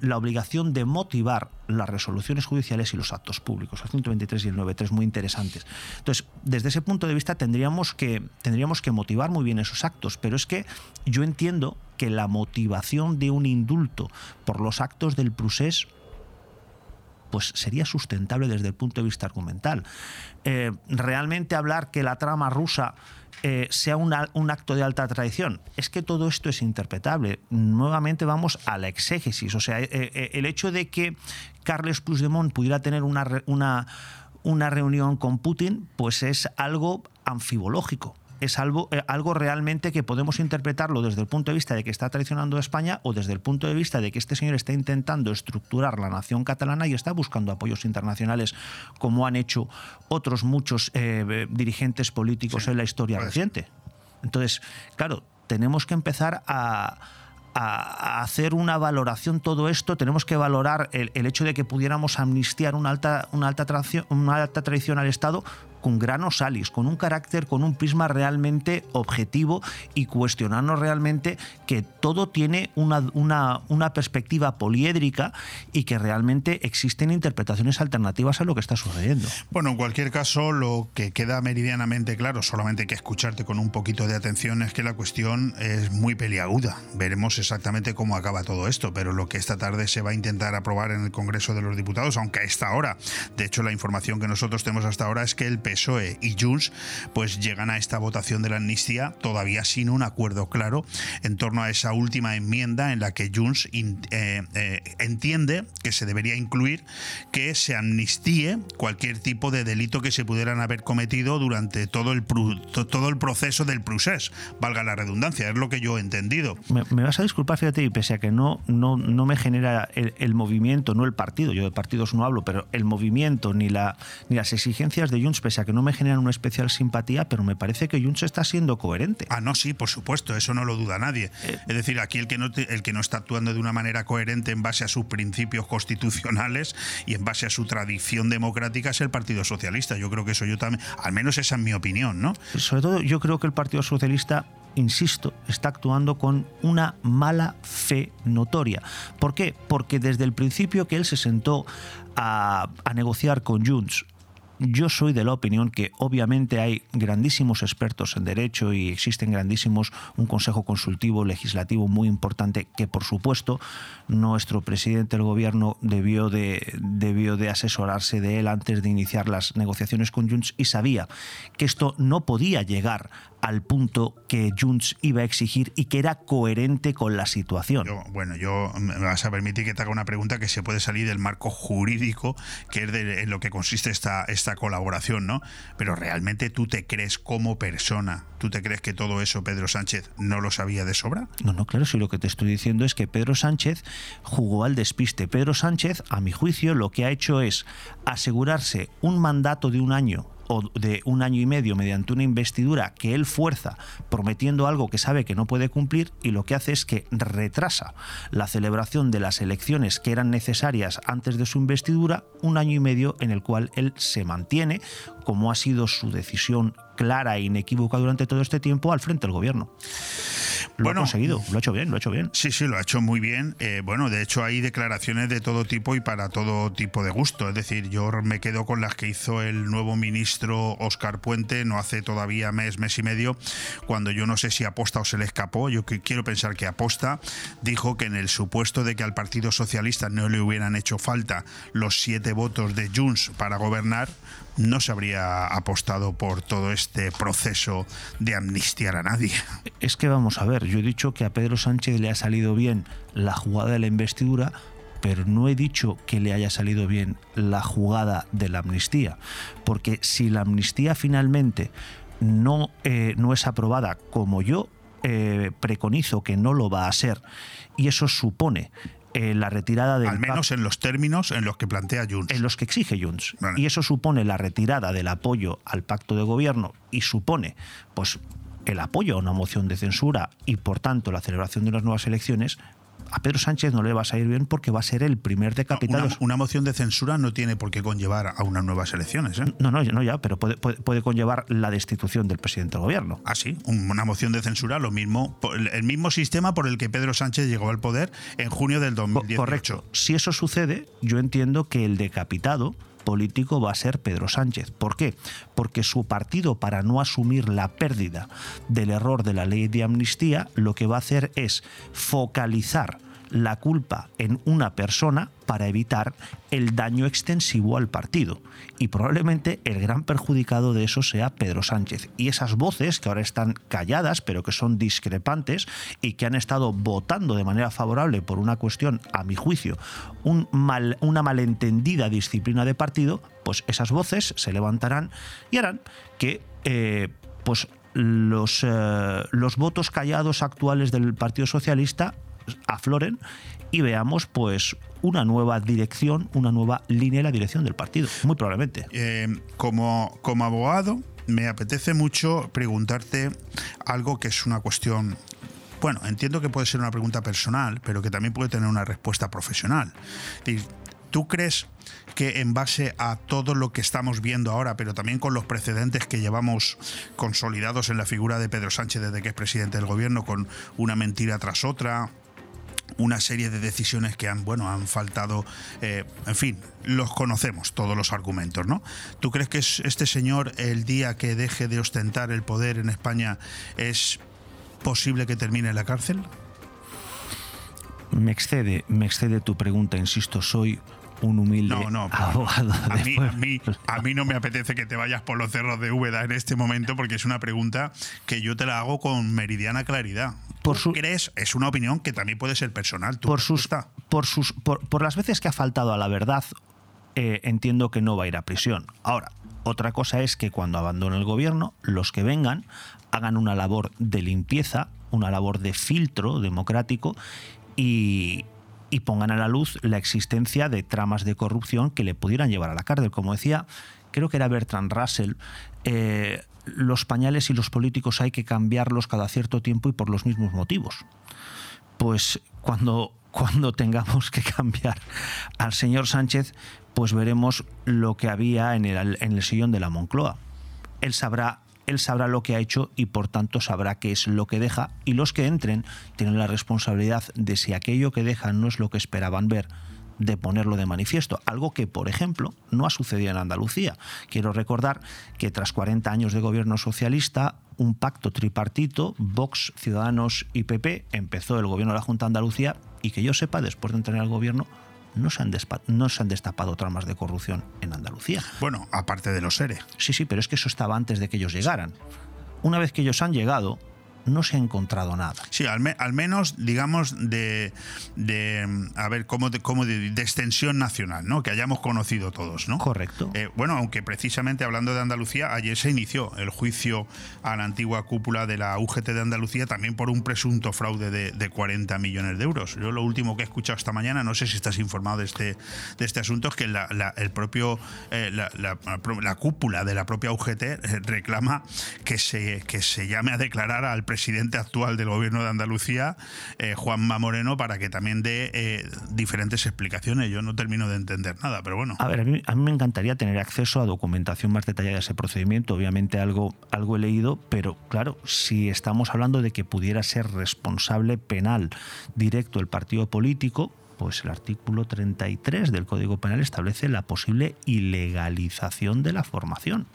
la obligación de motivar las resoluciones judiciales y los actos públicos. El 123 y el 93 muy interesantes. Entonces, desde ese punto de vista tendríamos que, tendríamos que motivar muy bien esos actos, pero es que yo entiendo que la motivación de un indulto por los actos del procés pues sería sustentable desde el punto de vista argumental. Eh, realmente hablar que la trama rusa eh, sea un acto de alta traición, es que todo esto es interpretable. Nuevamente vamos a la exégesis, o sea, eh, el hecho de que Carles Puigdemont pudiera tener una, una, una reunión con Putin, pues es algo anfibológico es algo, eh, algo realmente que podemos interpretarlo desde el punto de vista de que está traicionando a España o desde el punto de vista de que este señor está intentando estructurar la nación catalana y está buscando apoyos internacionales como han hecho otros muchos eh, dirigentes políticos en la historia reciente. Entonces, claro, tenemos que empezar a, a- a hacer una valoración todo esto, tenemos que valorar el, el hecho de que pudiéramos amnistiar una alta, una, alta traición, una alta traición al Estado con grano salis, con un carácter, con un prisma realmente objetivo y cuestionarnos realmente que todo tiene una, una, una perspectiva poliédrica y que realmente existen interpretaciones alternativas a lo que está sucediendo. Bueno, en cualquier caso, lo que queda meridianamente claro, solamente hay que escucharte con un poquito de atención, es que la cuestión es muy peliaguda. Veremos exactamente cómo acaba todo esto, pero lo que esta tarde se va a intentar aprobar en el Congreso de los Diputados, aunque a esta hora, de hecho la información que nosotros tenemos hasta ahora es que el PSOE y Junts pues llegan a esta votación de la amnistía todavía sin un acuerdo claro en torno a esa última enmienda en la que Junts eh, eh, entiende que se debería incluir que se amnistíe cualquier tipo de delito que se pudieran haber cometido durante todo el, todo el proceso del procés, valga la redundancia, es lo que yo he entendido. Me, vas a disculpar, fíjate, y pese a que no, no, no me genera el, el movimiento, no el partido, yo de partidos no hablo, pero el movimiento ni, la, ni las exigencias de Junts, pese a que no me generan una especial simpatía, pero me parece que Junts está siendo coherente. Ah, no, sí, por supuesto, eso no lo duda nadie. Es decir, aquí el que, no te- el que no está actuando de una manera coherente en base a sus principios constitucionales y en base a su tradición democrática es el Partido Socialista. Yo creo que eso yo también, al menos esa es mi opinión, ¿no? Sobre todo, yo creo que el Partido Socialista, insisto, está actuando con una mala fe notoria. ¿Por qué? Porque desde el principio que él se sentó a, a negociar con Junts, yo soy de la opinión que obviamente hay grandísimos expertos en derecho y existen grandísimos, un consejo consultivo legislativo muy importante que por supuesto nuestro presidente del gobierno debió de, debió de asesorarse de él antes de iniciar las negociaciones con Junts y sabía que esto no podía llegar al punto que Junts iba a exigir y que era coherente con la situación. Bueno, yo me vas a permitir que te haga una pregunta que se puede salir del marco jurídico que es de, en lo que consiste esta, esta colaboración, ¿no? Pero realmente tú te crees como persona, tú te crees que todo eso Pedro Sánchez no lo sabía de sobra? No, no, claro, si lo que te estoy diciendo es que Pedro Sánchez jugó al despiste. Pedro Sánchez, a mi juicio, lo que ha hecho es asegurarse un mandato de un año o de un año y medio mediante una investidura que él fuerza prometiendo algo que sabe que no puede cumplir y lo que hace es que retrasa la celebración de las elecciones que eran necesarias antes de su investidura un año y medio en el cual él se mantiene como ha sido su decisión clara e inequívoca durante todo este tiempo al frente del gobierno. Lo ha conseguido, lo ha hecho bien, lo ha hecho bien. Sí, sí, lo ha hecho muy bien. Eh, bueno, de hecho hay declaraciones de todo tipo y para todo tipo de gusto. Es decir, yo me quedo con las que hizo el nuevo ministro Oscar Puente no hace todavía mes, mes y medio, cuando yo no sé si aposta o se le escapó, yo que quiero pensar que aposta, dijo que en el supuesto de que al Partido Socialista no le hubieran hecho falta los siete votos de Junts para gobernar, no se habría apostado por todo este proceso de amnistiar a nadie. Es que vamos a ver, yo he dicho que a Pedro Sánchez le ha salido bien la jugada de la investidura, pero no he dicho que le haya salido bien la jugada de la amnistía, porque si la amnistía finalmente no, eh, no es aprobada como yo eh, preconizo que no lo va a ser, y eso supone eh, la retirada del Al menos en los términos en los que plantea Junts. En los que exige Junts. Y eso supone la retirada del apoyo al pacto de gobierno y supone, pues, el apoyo a una moción de censura y, por tanto, la celebración de unas nuevas elecciones. A Pedro Sánchez no le va a salir bien porque va a ser el primer decapitado. Una, una moción de censura no tiene por qué conllevar a unas nuevas elecciones. ¿eh? No, no, no ya, pero puede, puede, puede conllevar la destitución del presidente del gobierno. Ah, sí, una moción de censura, lo mismo, el mismo sistema por el que Pedro Sánchez llegó al poder en junio del 2018. Correcto. Si eso sucede, yo entiendo que el decapitado político va a ser Pedro Sánchez. ¿Por qué? Porque su partido, para no asumir la pérdida del error de la ley de amnistía, lo que va a hacer es focalizar la culpa en una persona para evitar el daño extensivo al partido. Y probablemente el gran perjudicado de eso sea Pedro Sánchez. Y esas voces que ahora están calladas, pero que son discrepantes y que han estado votando de manera favorable por una cuestión, a mi juicio, una malentendida disciplina de partido, pues esas voces se levantarán y harán que eh, pues los, eh, los votos callados actuales del Partido Socialista afloren y veamos pues una nueva dirección, una nueva línea en la dirección del partido, muy probablemente. Eh, como, como abogado, me apetece mucho preguntarte algo que es una cuestión bueno, entiendo que puede ser una pregunta personal, pero que también puede tener una respuesta profesional. ¿Tú crees que en base a todo lo que estamos viendo ahora, pero también con los precedentes que llevamos consolidados en la figura de Pedro Sánchez desde que es presidente del gobierno, con una mentira tras otra, una serie de decisiones que han, bueno, han faltado, eh, en fin, los conocemos todos los argumentos, ¿no? ¿Tú crees que es este señor el día que deje de ostentar el poder en España es posible que termine en la cárcel? Me excede, me excede tu pregunta, insisto, soy un humilde No, no, abogado. a mí, a, mí, a mí no me apetece que te vayas por los cerros de Úbeda en este momento porque es una pregunta que yo te la hago con meridiana claridad. Por ¿Tú crees? Es una opinión que también puede ser personal. ¿Tú por sus, por sus por, por las veces que ha faltado a la verdad, eh, entiendo que no va a ir a prisión. Ahora, otra cosa es que cuando abandone el gobierno, los que vengan hagan una labor de limpieza, una labor de filtro democrático y, y pongan a la luz la existencia de tramas de corrupción que le pudieran llevar a la cárcel. Como decía, creo que era Bertrand Russell, eh, los pañales y los políticos hay que cambiarlos cada cierto tiempo y por los mismos motivos. Pues cuando, cuando tengamos que cambiar al señor Sánchez, pues veremos lo que había en el, en el sillón de la Moncloa. Él sabrá, él sabrá lo que ha hecho y por tanto sabrá qué es lo que deja y los que entren tienen la responsabilidad de si aquello que dejan no es lo que esperaban ver de ponerlo de manifiesto, algo que, por ejemplo, no ha sucedido en Andalucía. Quiero recordar que tras 40 años de gobierno socialista, un pacto tripartito, Vox, Ciudadanos y PP, empezó el gobierno de la Junta de Andalucía y que yo sepa, después de entrar en el gobierno, no se, han no se han destapado tramas de corrupción en Andalucía. Bueno, aparte de los seres. Sí, sí, pero es que eso estaba antes de que ellos llegaran. Una vez que ellos han llegado, no se ha encontrado nada. Sí, al, me- al menos, digamos, de, de, a ver, como de, como de, de extensión nacional, ¿no? Que hayamos conocido todos, ¿no? Correcto. Eh, bueno, aunque precisamente hablando de Andalucía, ayer se inició el juicio a la antigua cúpula de la UGT de Andalucía también por un presunto fraude de, de 40 millones de euros. Yo lo último que he escuchado esta mañana, no sé si estás informado de este, de este asunto, es que la, la- el propio, eh, la, la- la cúpula de la propia UGT eh, reclama que se, que se llame a declarar al presidente actual del gobierno de Andalucía, eh, Juanma Moreno, para que también dé eh, diferentes explicaciones. Yo no termino de entender nada, pero bueno. A ver, a mí, a mí me encantaría tener acceso a documentación más detallada de ese procedimiento. Obviamente algo, algo he leído, pero claro, si estamos hablando de que pudiera ser responsable penal directo el partido político, pues el artículo 33 del Código Penal establece la posible ilegalización de la formación.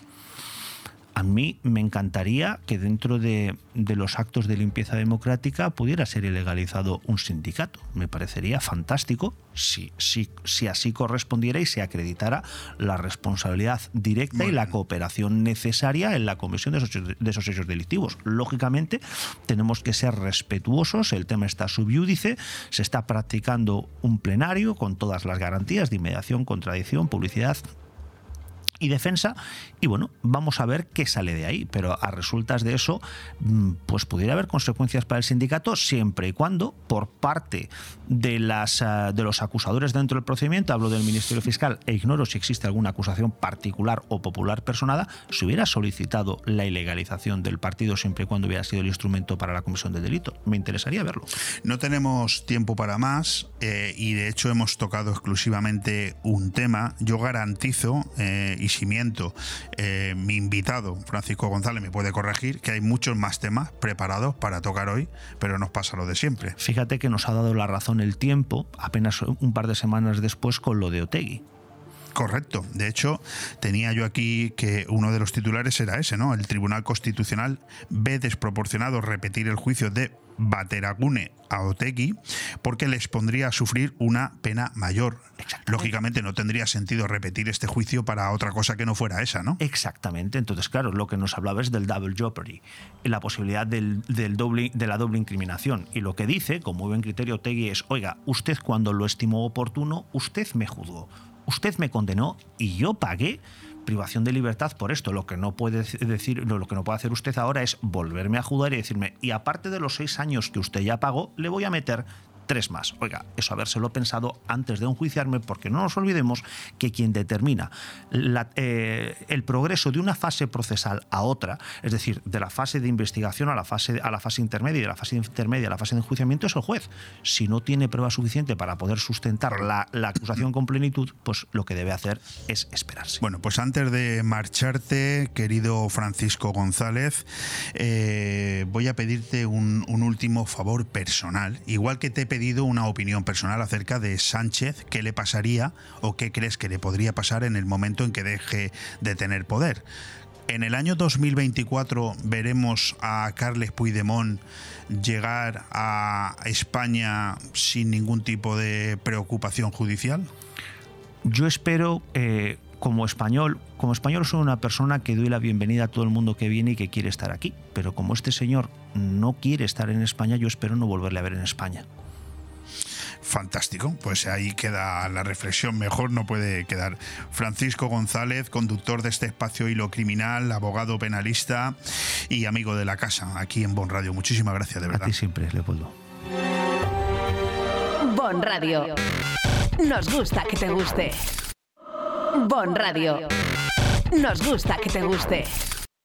A mí me encantaría que dentro de, de los actos de limpieza democrática pudiera ser ilegalizado un sindicato. Me parecería fantástico si, si, si así correspondiera y se acreditara la responsabilidad directa y la cooperación necesaria en la comisión de esos, de esos hechos delictivos. Lógicamente, tenemos que ser respetuosos, el tema está subiúdice, se está practicando un plenario con todas las garantías de inmediación, contradicción, publicidad y defensa y bueno, vamos a ver qué sale de ahí, pero a resultas de eso mm, pues pudiera haber consecuencias para el sindicato siempre y cuando por parte de las ah, de los acusadores dentro del procedimiento, hablo del Ministerio Fiscal e ignoro si existe alguna acusación particular o popular personada, se hubiera solicitado la ilegalización del partido siempre y cuando hubiera sido el instrumento para la comisión del delito. Me interesaría verlo. No tenemos tiempo para más eh, y de hecho hemos tocado exclusivamente un tema. Yo garantizo, eh, y eh, mi invitado Francisco González me puede corregir, que hay muchos más temas preparados para tocar hoy, pero nos pasa lo de siempre. Fíjate que nos ha dado la razón el tiempo apenas un par de semanas después con lo de Otegui. Correcto. De hecho, tenía yo aquí que uno de los titulares era ese, ¿no? El Tribunal Constitucional ve desproporcionado repetir el juicio de Bateragune a Otegui porque les pondría a sufrir una pena mayor. Lógicamente no tendría sentido repetir este juicio para otra cosa que no fuera esa, ¿no? Exactamente. Entonces, claro, lo que nos hablaba es del double jeopardy, la posibilidad del, del doble, de la doble incriminación. Y lo que dice, con muy buen criterio Otegui, es, oiga, usted cuando lo estimó oportuno, usted me juzgó, usted me condenó y yo pagué privación de libertad por esto. Lo que no puede decir, lo que no puede hacer usted ahora es volverme a juzgar y decirme, y aparte de los seis años que usted ya pagó, le voy a meter tres más. Oiga, eso habérselo pensado antes de enjuiciarme, porque no nos olvidemos que quien determina eh, el progreso de una fase procesal a otra, es decir, de la fase de investigación a la fase, a la fase intermedia y de la fase intermedia a la fase de enjuiciamiento, es el juez. Si no tiene prueba suficiente para poder sustentar la, acusación con plenitud, pues lo que debe hacer es esperarse. Bueno, pues antes de marcharte, querido Francisco González, eh, voy a pedirte un, un último favor personal. Igual que te he pedido una opinión personal acerca de Sánchez, qué le pasaría o qué crees que le podría pasar en el momento en que deje de tener poder. En el año 2024 veremos a Carles Puigdemont llegar a España sin ningún tipo de preocupación judicial. Yo espero, eh, como español, como español soy una persona que doy la bienvenida a todo el mundo que viene y que quiere estar aquí. Pero como este señor no quiere estar en España, yo espero no volverle a ver en España. Fantástico, pues ahí queda la reflexión, mejor no puede quedar. Francisco González, conductor de este espacio Hilo Criminal, abogado penalista y amigo de la casa aquí en Bon Radio. Muchísimas gracias, de verdad. A ti siempre, Leopoldo. Bon Radio. Nos gusta que te guste. Bon Radio. Nos gusta que te guste.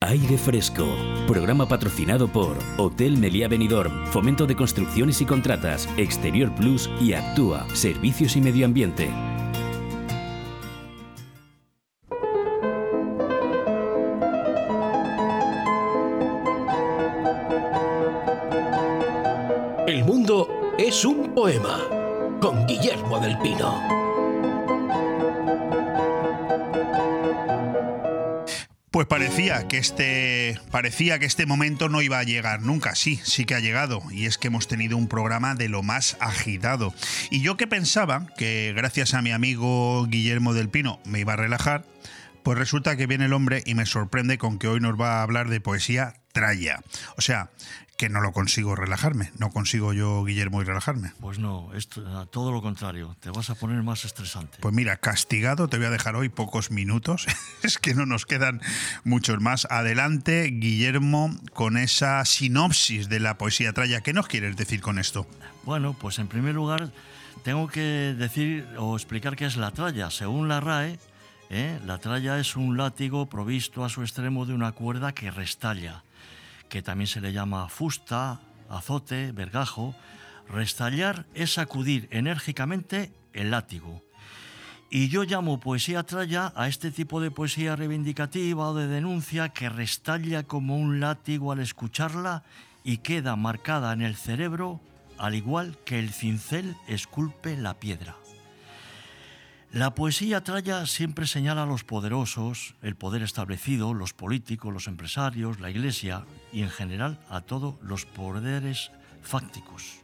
Aire Fresco, programa patrocinado por Hotel Meliá Benidorm, Fomento de Construcciones y Contratas, Exterior Plus y Actúa, Servicios y Medio Ambiente. El mundo es un poema con Guillermo del Pino. Pues parecía que este parecía que este momento no iba a llegar nunca. Sí, sí que ha llegado y es que hemos tenido un programa de lo más agitado. Y yo que pensaba que gracias a mi amigo Guillermo del Pino me iba a relajar, pues resulta que viene el hombre y me sorprende con que hoy nos va a hablar de poesía traya. O sea, que no lo consigo relajarme. No consigo yo, Guillermo, y relajarme. Pues no, es todo lo contrario. Te vas a poner más estresante. Pues mira, castigado, te voy a dejar hoy pocos minutos. es que no nos quedan muchos más. Adelante, Guillermo, con esa sinopsis de la poesía traya. ¿Qué nos quieres decir con esto? Bueno, pues en primer lugar, tengo que decir o explicar qué es la tralla. Según la RAE, ¿eh? la tralla es un látigo provisto a su extremo de una cuerda que restalla que también se le llama fusta, azote, vergajo. Restallar es sacudir enérgicamente el látigo. Y yo llamo poesía tralla a este tipo de poesía reivindicativa o de denuncia que restalla como un látigo al escucharla y queda marcada en el cerebro al igual que el cincel esculpe la piedra. La poesía traya siempre señala a los poderosos, el poder establecido, los políticos, los empresarios, la iglesia y en general a todos los poderes fácticos.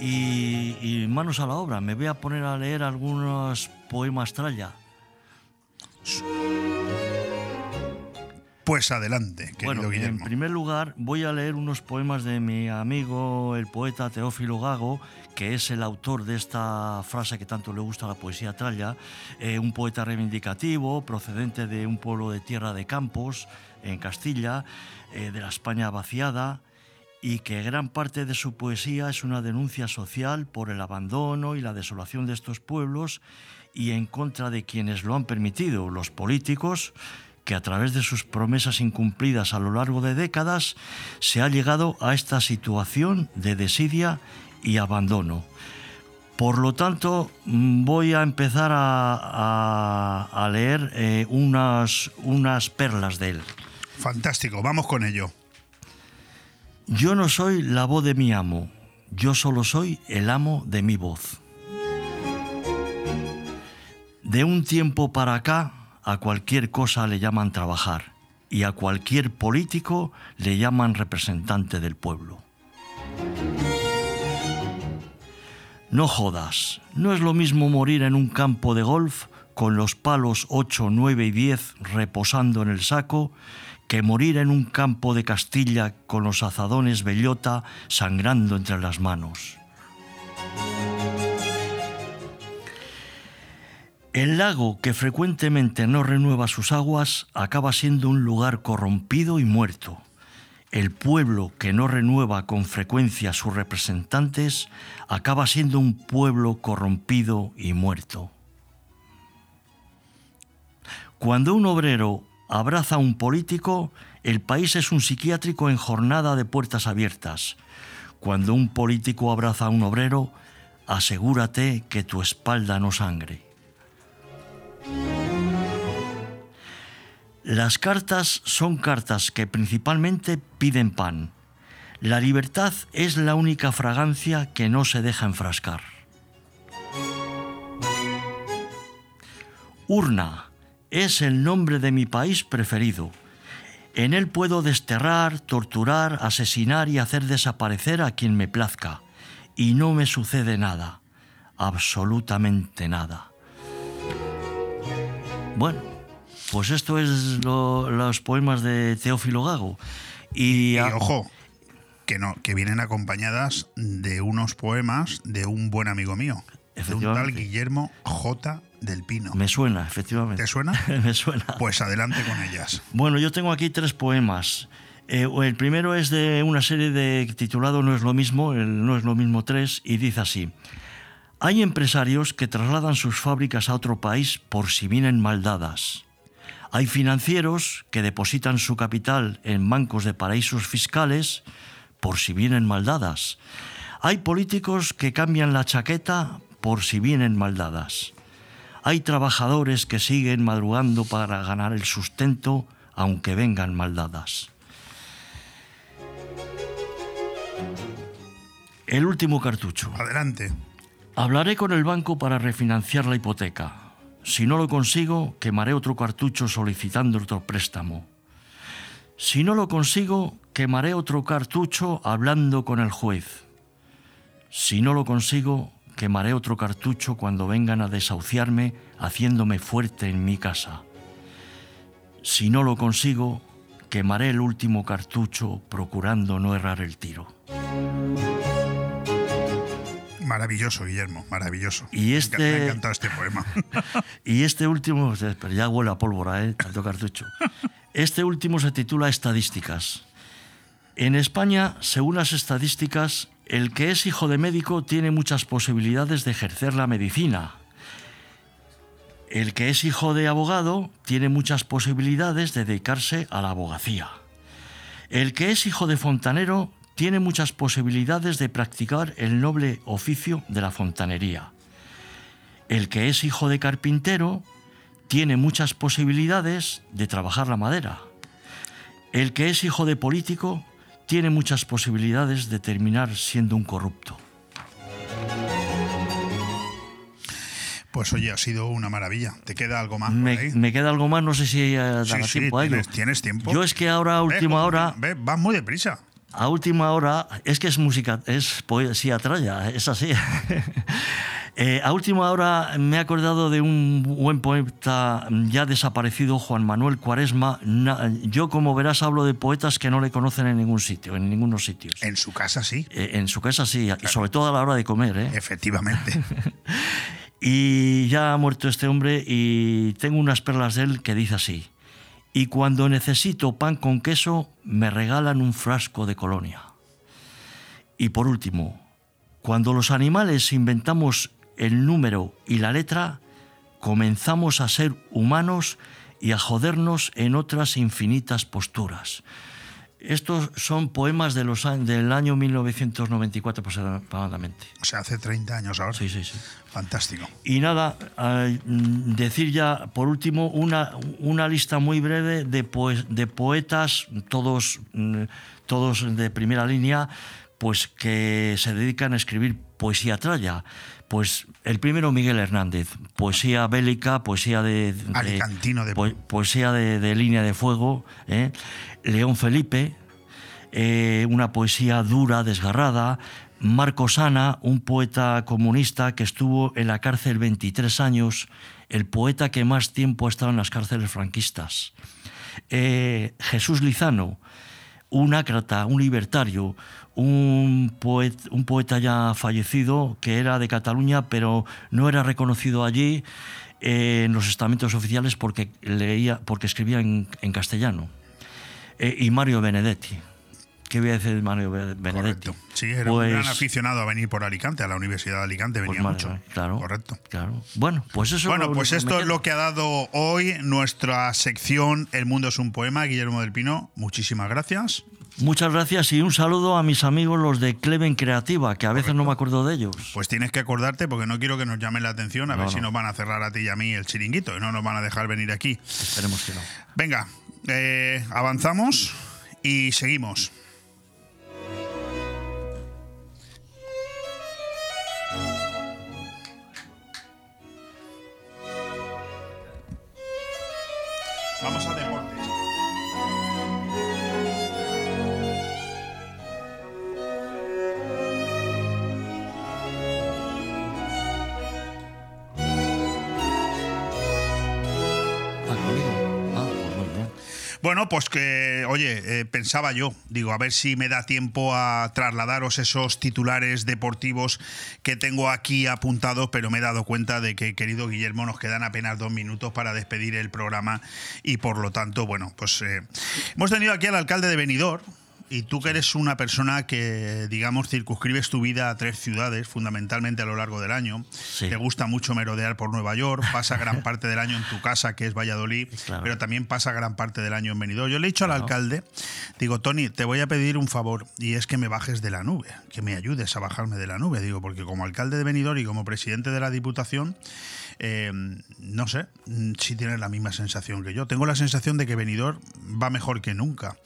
Y, manos a la obra, me voy a poner a leer algunos poemas tralla. Pues adelante, querido bueno, Guillermo. En primer lugar, voy a leer unos poemas de mi amigo, el poeta Teófilo Gago, que es el autor de esta frase que tanto le gusta a la poesía tralla, eh, un poeta reivindicativo, procedente de un pueblo de tierra de Campos, en Castilla, eh, de la España vaciada, y que gran parte de su poesía es una denuncia social por el abandono y la desolación de estos pueblos y en contra de quienes lo han permitido, los políticos, que a través de sus promesas incumplidas a lo largo de décadas se ha llegado a esta situación de desidia y abandono. Por lo tanto, mm, voy a empezar a, leer eh, unas, unas perlas de él. Fantástico, vamos con ello. Yo no soy la voz de mi amo, yo solo soy el amo de mi voz. De un tiempo para acá, a cualquier cosa le llaman trabajar y a cualquier político le llaman representante del pueblo. No jodas, no es lo mismo morir en un campo de golf con los palos 8, 9 y 10 reposando en el saco que morir en un campo de Castilla con los azadones bellota sangrando entre las manos. El lago que frecuentemente no renueva sus aguas acaba siendo un lugar corrompido y muerto. El pueblo que no renueva con frecuencia a sus representantes acaba siendo un pueblo corrompido y muerto. Cuando un obrero abraza a un político, el país es un psiquiátrico en jornada de puertas abiertas. Cuando un político abraza a un obrero, asegúrate que tu espalda no sangre. Las cartas son cartas que principalmente piden pan. La libertad es la única fragancia que no se deja enfrascar. Urna es el nombre de mi país preferido. En él puedo desterrar, torturar, asesinar y hacer desaparecer a quien me plazca. Y no me sucede nada, absolutamente nada. Bueno, pues esto es lo- los poemas de Teófilo Gago. Y, Y ojo, que no, que vienen acompañadas de unos poemas de un buen amigo mío, de un tal. Guillermo J. del Pino. me suena, efectivamente. ¿Te suena? me suena. Pues adelante con ellas. Bueno, yo tengo aquí tres poemas. Eh, el primero es de una serie de titulado No es lo mismo, el No es lo mismo 3, y dice así. Hay empresarios que trasladan sus fábricas a otro país por si vienen mal dadas. Hay financieros que depositan su capital en bancos de paraísos fiscales por si vienen mal dadas. Hay políticos que cambian la chaqueta por si vienen mal dadas. Hay trabajadores que siguen madrugando para ganar el sustento aunque vengan mal dadas. El último cartucho. Adelante. Hablaré con el banco para refinanciar la hipoteca. Si no lo consigo, quemaré otro cartucho solicitando otro préstamo. Si no lo consigo, quemaré otro cartucho hablando con el juez. Si no lo consigo, quemaré otro cartucho cuando vengan a desahuciarme haciéndome fuerte en mi casa. Si no lo consigo, quemaré el último cartucho procurando no errar el tiro. Maravilloso, Guillermo, maravilloso. Y Me este- Me ha encantado este poema. Y este último, pero ya huele a pólvora, ¿eh? Tanto cartucho. Este último se titula Estadísticas. En España, según las estadísticas, el que es hijo de médico tiene muchas posibilidades de ejercer la medicina. El que es hijo de abogado tiene muchas posibilidades de dedicarse a la abogacía. El que es hijo de fontanero tiene muchas posibilidades de practicar el noble oficio de la fontanería. El que es hijo de carpintero tiene muchas posibilidades de trabajar la madera. El que es hijo de político tiene muchas posibilidades de terminar siendo un corrupto. Pues oye, ha sido una maravilla. ¿Te queda algo más? por Me, ahí? me queda algo más, no sé si eh, dará Sí, sí, tiempo a ello. tienes, tienes tiempo. Yo es que ahora, a última hora, vas muy deprisa. A última hora, es que es música, es poesía traya, es así. Eh, a última hora me he acordado de un buen poeta ya desaparecido, Juan Manuel Cuaresma. Na- yo, como verás, hablo de poetas que no le conocen en ningún sitio, en ningunos sitios. En su casa sí. Eh, en su casa sí, y sobre todo a la hora de comer. ¿eh? Efectivamente. Y ya ha muerto este hombre y tengo unas perlas de él que dice así. Y cuando necesito pan con queso, me regalan un frasco de colonia. Y por último, cuando los animales inventamos el número y la letra, comenzamos a ser humanos y a jodernos en otras infinitas posturas. Estos son poemas de los, del año 1994 aproximadamente. O sea, hace 30 años ahora. Sí, sí, sí. Fantástico. Y nada, eh, decir ya por último una, una lista muy breve de, de poetas, todos, mm, todos de primera línea, pues que se dedican a escribir poesía tralla. Pues el primero Miguel Hernández, poesía bélica, poesía de, de- Alicantino de- poe- poesía de, de línea de fuego, ¿eh? León Felipe, eh, una poesía dura, desgarrada. Marco Sana, un poeta comunista que estuvo en la cárcel 23 años, el poeta que más tiempo ha estado en las cárceles franquistas. Eh, Jesús Lizano, un ácrata, un libertario, un, poet- un poeta ya fallecido que era de Cataluña, pero no era reconocido allí eh, en los estamentos oficiales porque, leía, porque escribía en, en castellano. Eh, y Mario Benedetti, ¿qué voy a decir de Mario Benedetti? Sí, era un gran aficionado a venir por Alicante, a la Universidad de Alicante, venía Pues mucho. Claro. Correcto. Claro. Bueno, pues eso Bueno, es lo pues esto es lo que ha dado hoy nuestra sección El mundo es un poema. Guillermo del Pino, muchísimas gracias. Muchas gracias y un saludo a mis amigos los de Cleven Creativa, que a veces no me acuerdo de ellos. Pues tienes que acordarte porque no quiero que nos llamen la atención a No, ver si no. nos van a cerrar a ti y a mí el chiringuito y no nos van a dejar venir aquí. Esperemos que no. Venga, eh, avanzamos y seguimos. Vamos a Bueno, pues que, oye, eh, pensaba yo, digo, a ver si me da tiempo a trasladaros esos titulares deportivos que tengo aquí apuntados, pero me he dado cuenta de que, querido Guillermo, nos quedan apenas dos minutos para despedir el programa y por lo tanto, bueno, pues eh, hemos tenido aquí al alcalde de Benidorm, y tú que eres una persona que, digamos, circunscribes tu vida a tres ciudades, fundamentalmente a lo largo del año, te gusta mucho merodear por Nueva York, pasa gran parte del año en tu casa, que es Valladolid, pero también pasa gran parte del año en Benidorm. Yo le he dicho al alcalde, digo, Tony, te voy a pedir un favor, y es que me bajes de la nube, que me ayudes a bajarme de la nube, digo, porque como alcalde de Benidorm y como presidente de la Diputación, eh, no sé mm, si tienes la misma sensación que yo. Tengo la sensación de que Benidorm va mejor que nunca.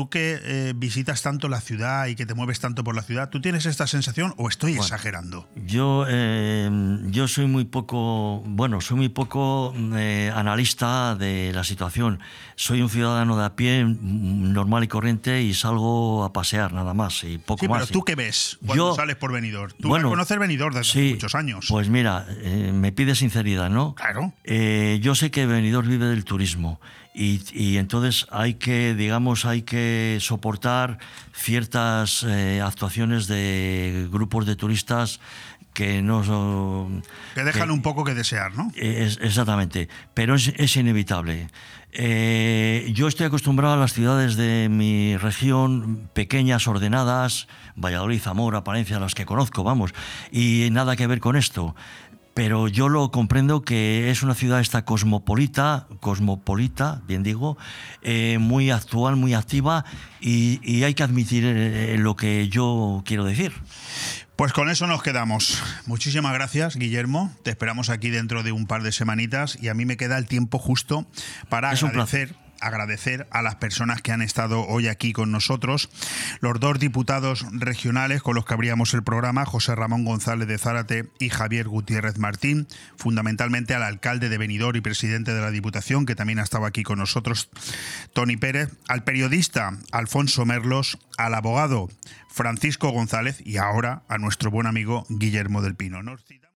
Tú que eh, visitas tanto la ciudad y que te mueves tanto por la ciudad, ¿tú tienes esta sensación o estoy Bueno. exagerando? Yo, eh, yo soy muy poco, bueno, soy muy poco eh, analista de la situación. Soy un ciudadano de a pie, mm, normal y corriente, y salgo a pasear nada más y poco Sí, más. pero tú qué ves cuando Yo- sales por Benidorm. Tú Bueno, conoces Benidorm desde hace sí, muchos años. Pues mira, eh, me pide sinceridad, ¿no? Claro. Yo sé que Benidorm vive del turismo y, y entonces hay que, digamos, hay que soportar ciertas eh, actuaciones de grupos de turistas que no que dejan un poco que desear, ¿no? Es- exactamente, pero es, es inevitable. Eh, yo estoy acostumbrado a las ciudades de mi región, pequeñas, ordenadas, Valladolid, Zamora, Palencia, las que conozco, vamos, y nada que ver con esto. Pero yo lo comprendo que es una ciudad esta cosmopolita, cosmopolita, bien digo, eh, muy actual, muy activa, y, y hay que admitir eh, lo que yo quiero decir. Pues con eso nos quedamos. Muchísimas gracias, Guillermo. Te esperamos aquí dentro de un par de semanitas y a mí me queda el tiempo justo para Es un agradecer a las personas que han estado hoy aquí con nosotros, los dos diputados regionales con los que abríamos el programa, José Ramón González de Zárate y Javier Gutiérrez Martín, fundamentalmente al alcalde de Benidorm y presidente de la Diputación, que también ha estado aquí con nosotros, Tony Pérez, al periodista Alfonso Merlos, al abogado Francisco González y ahora a nuestro buen amigo Guillermo del Pino.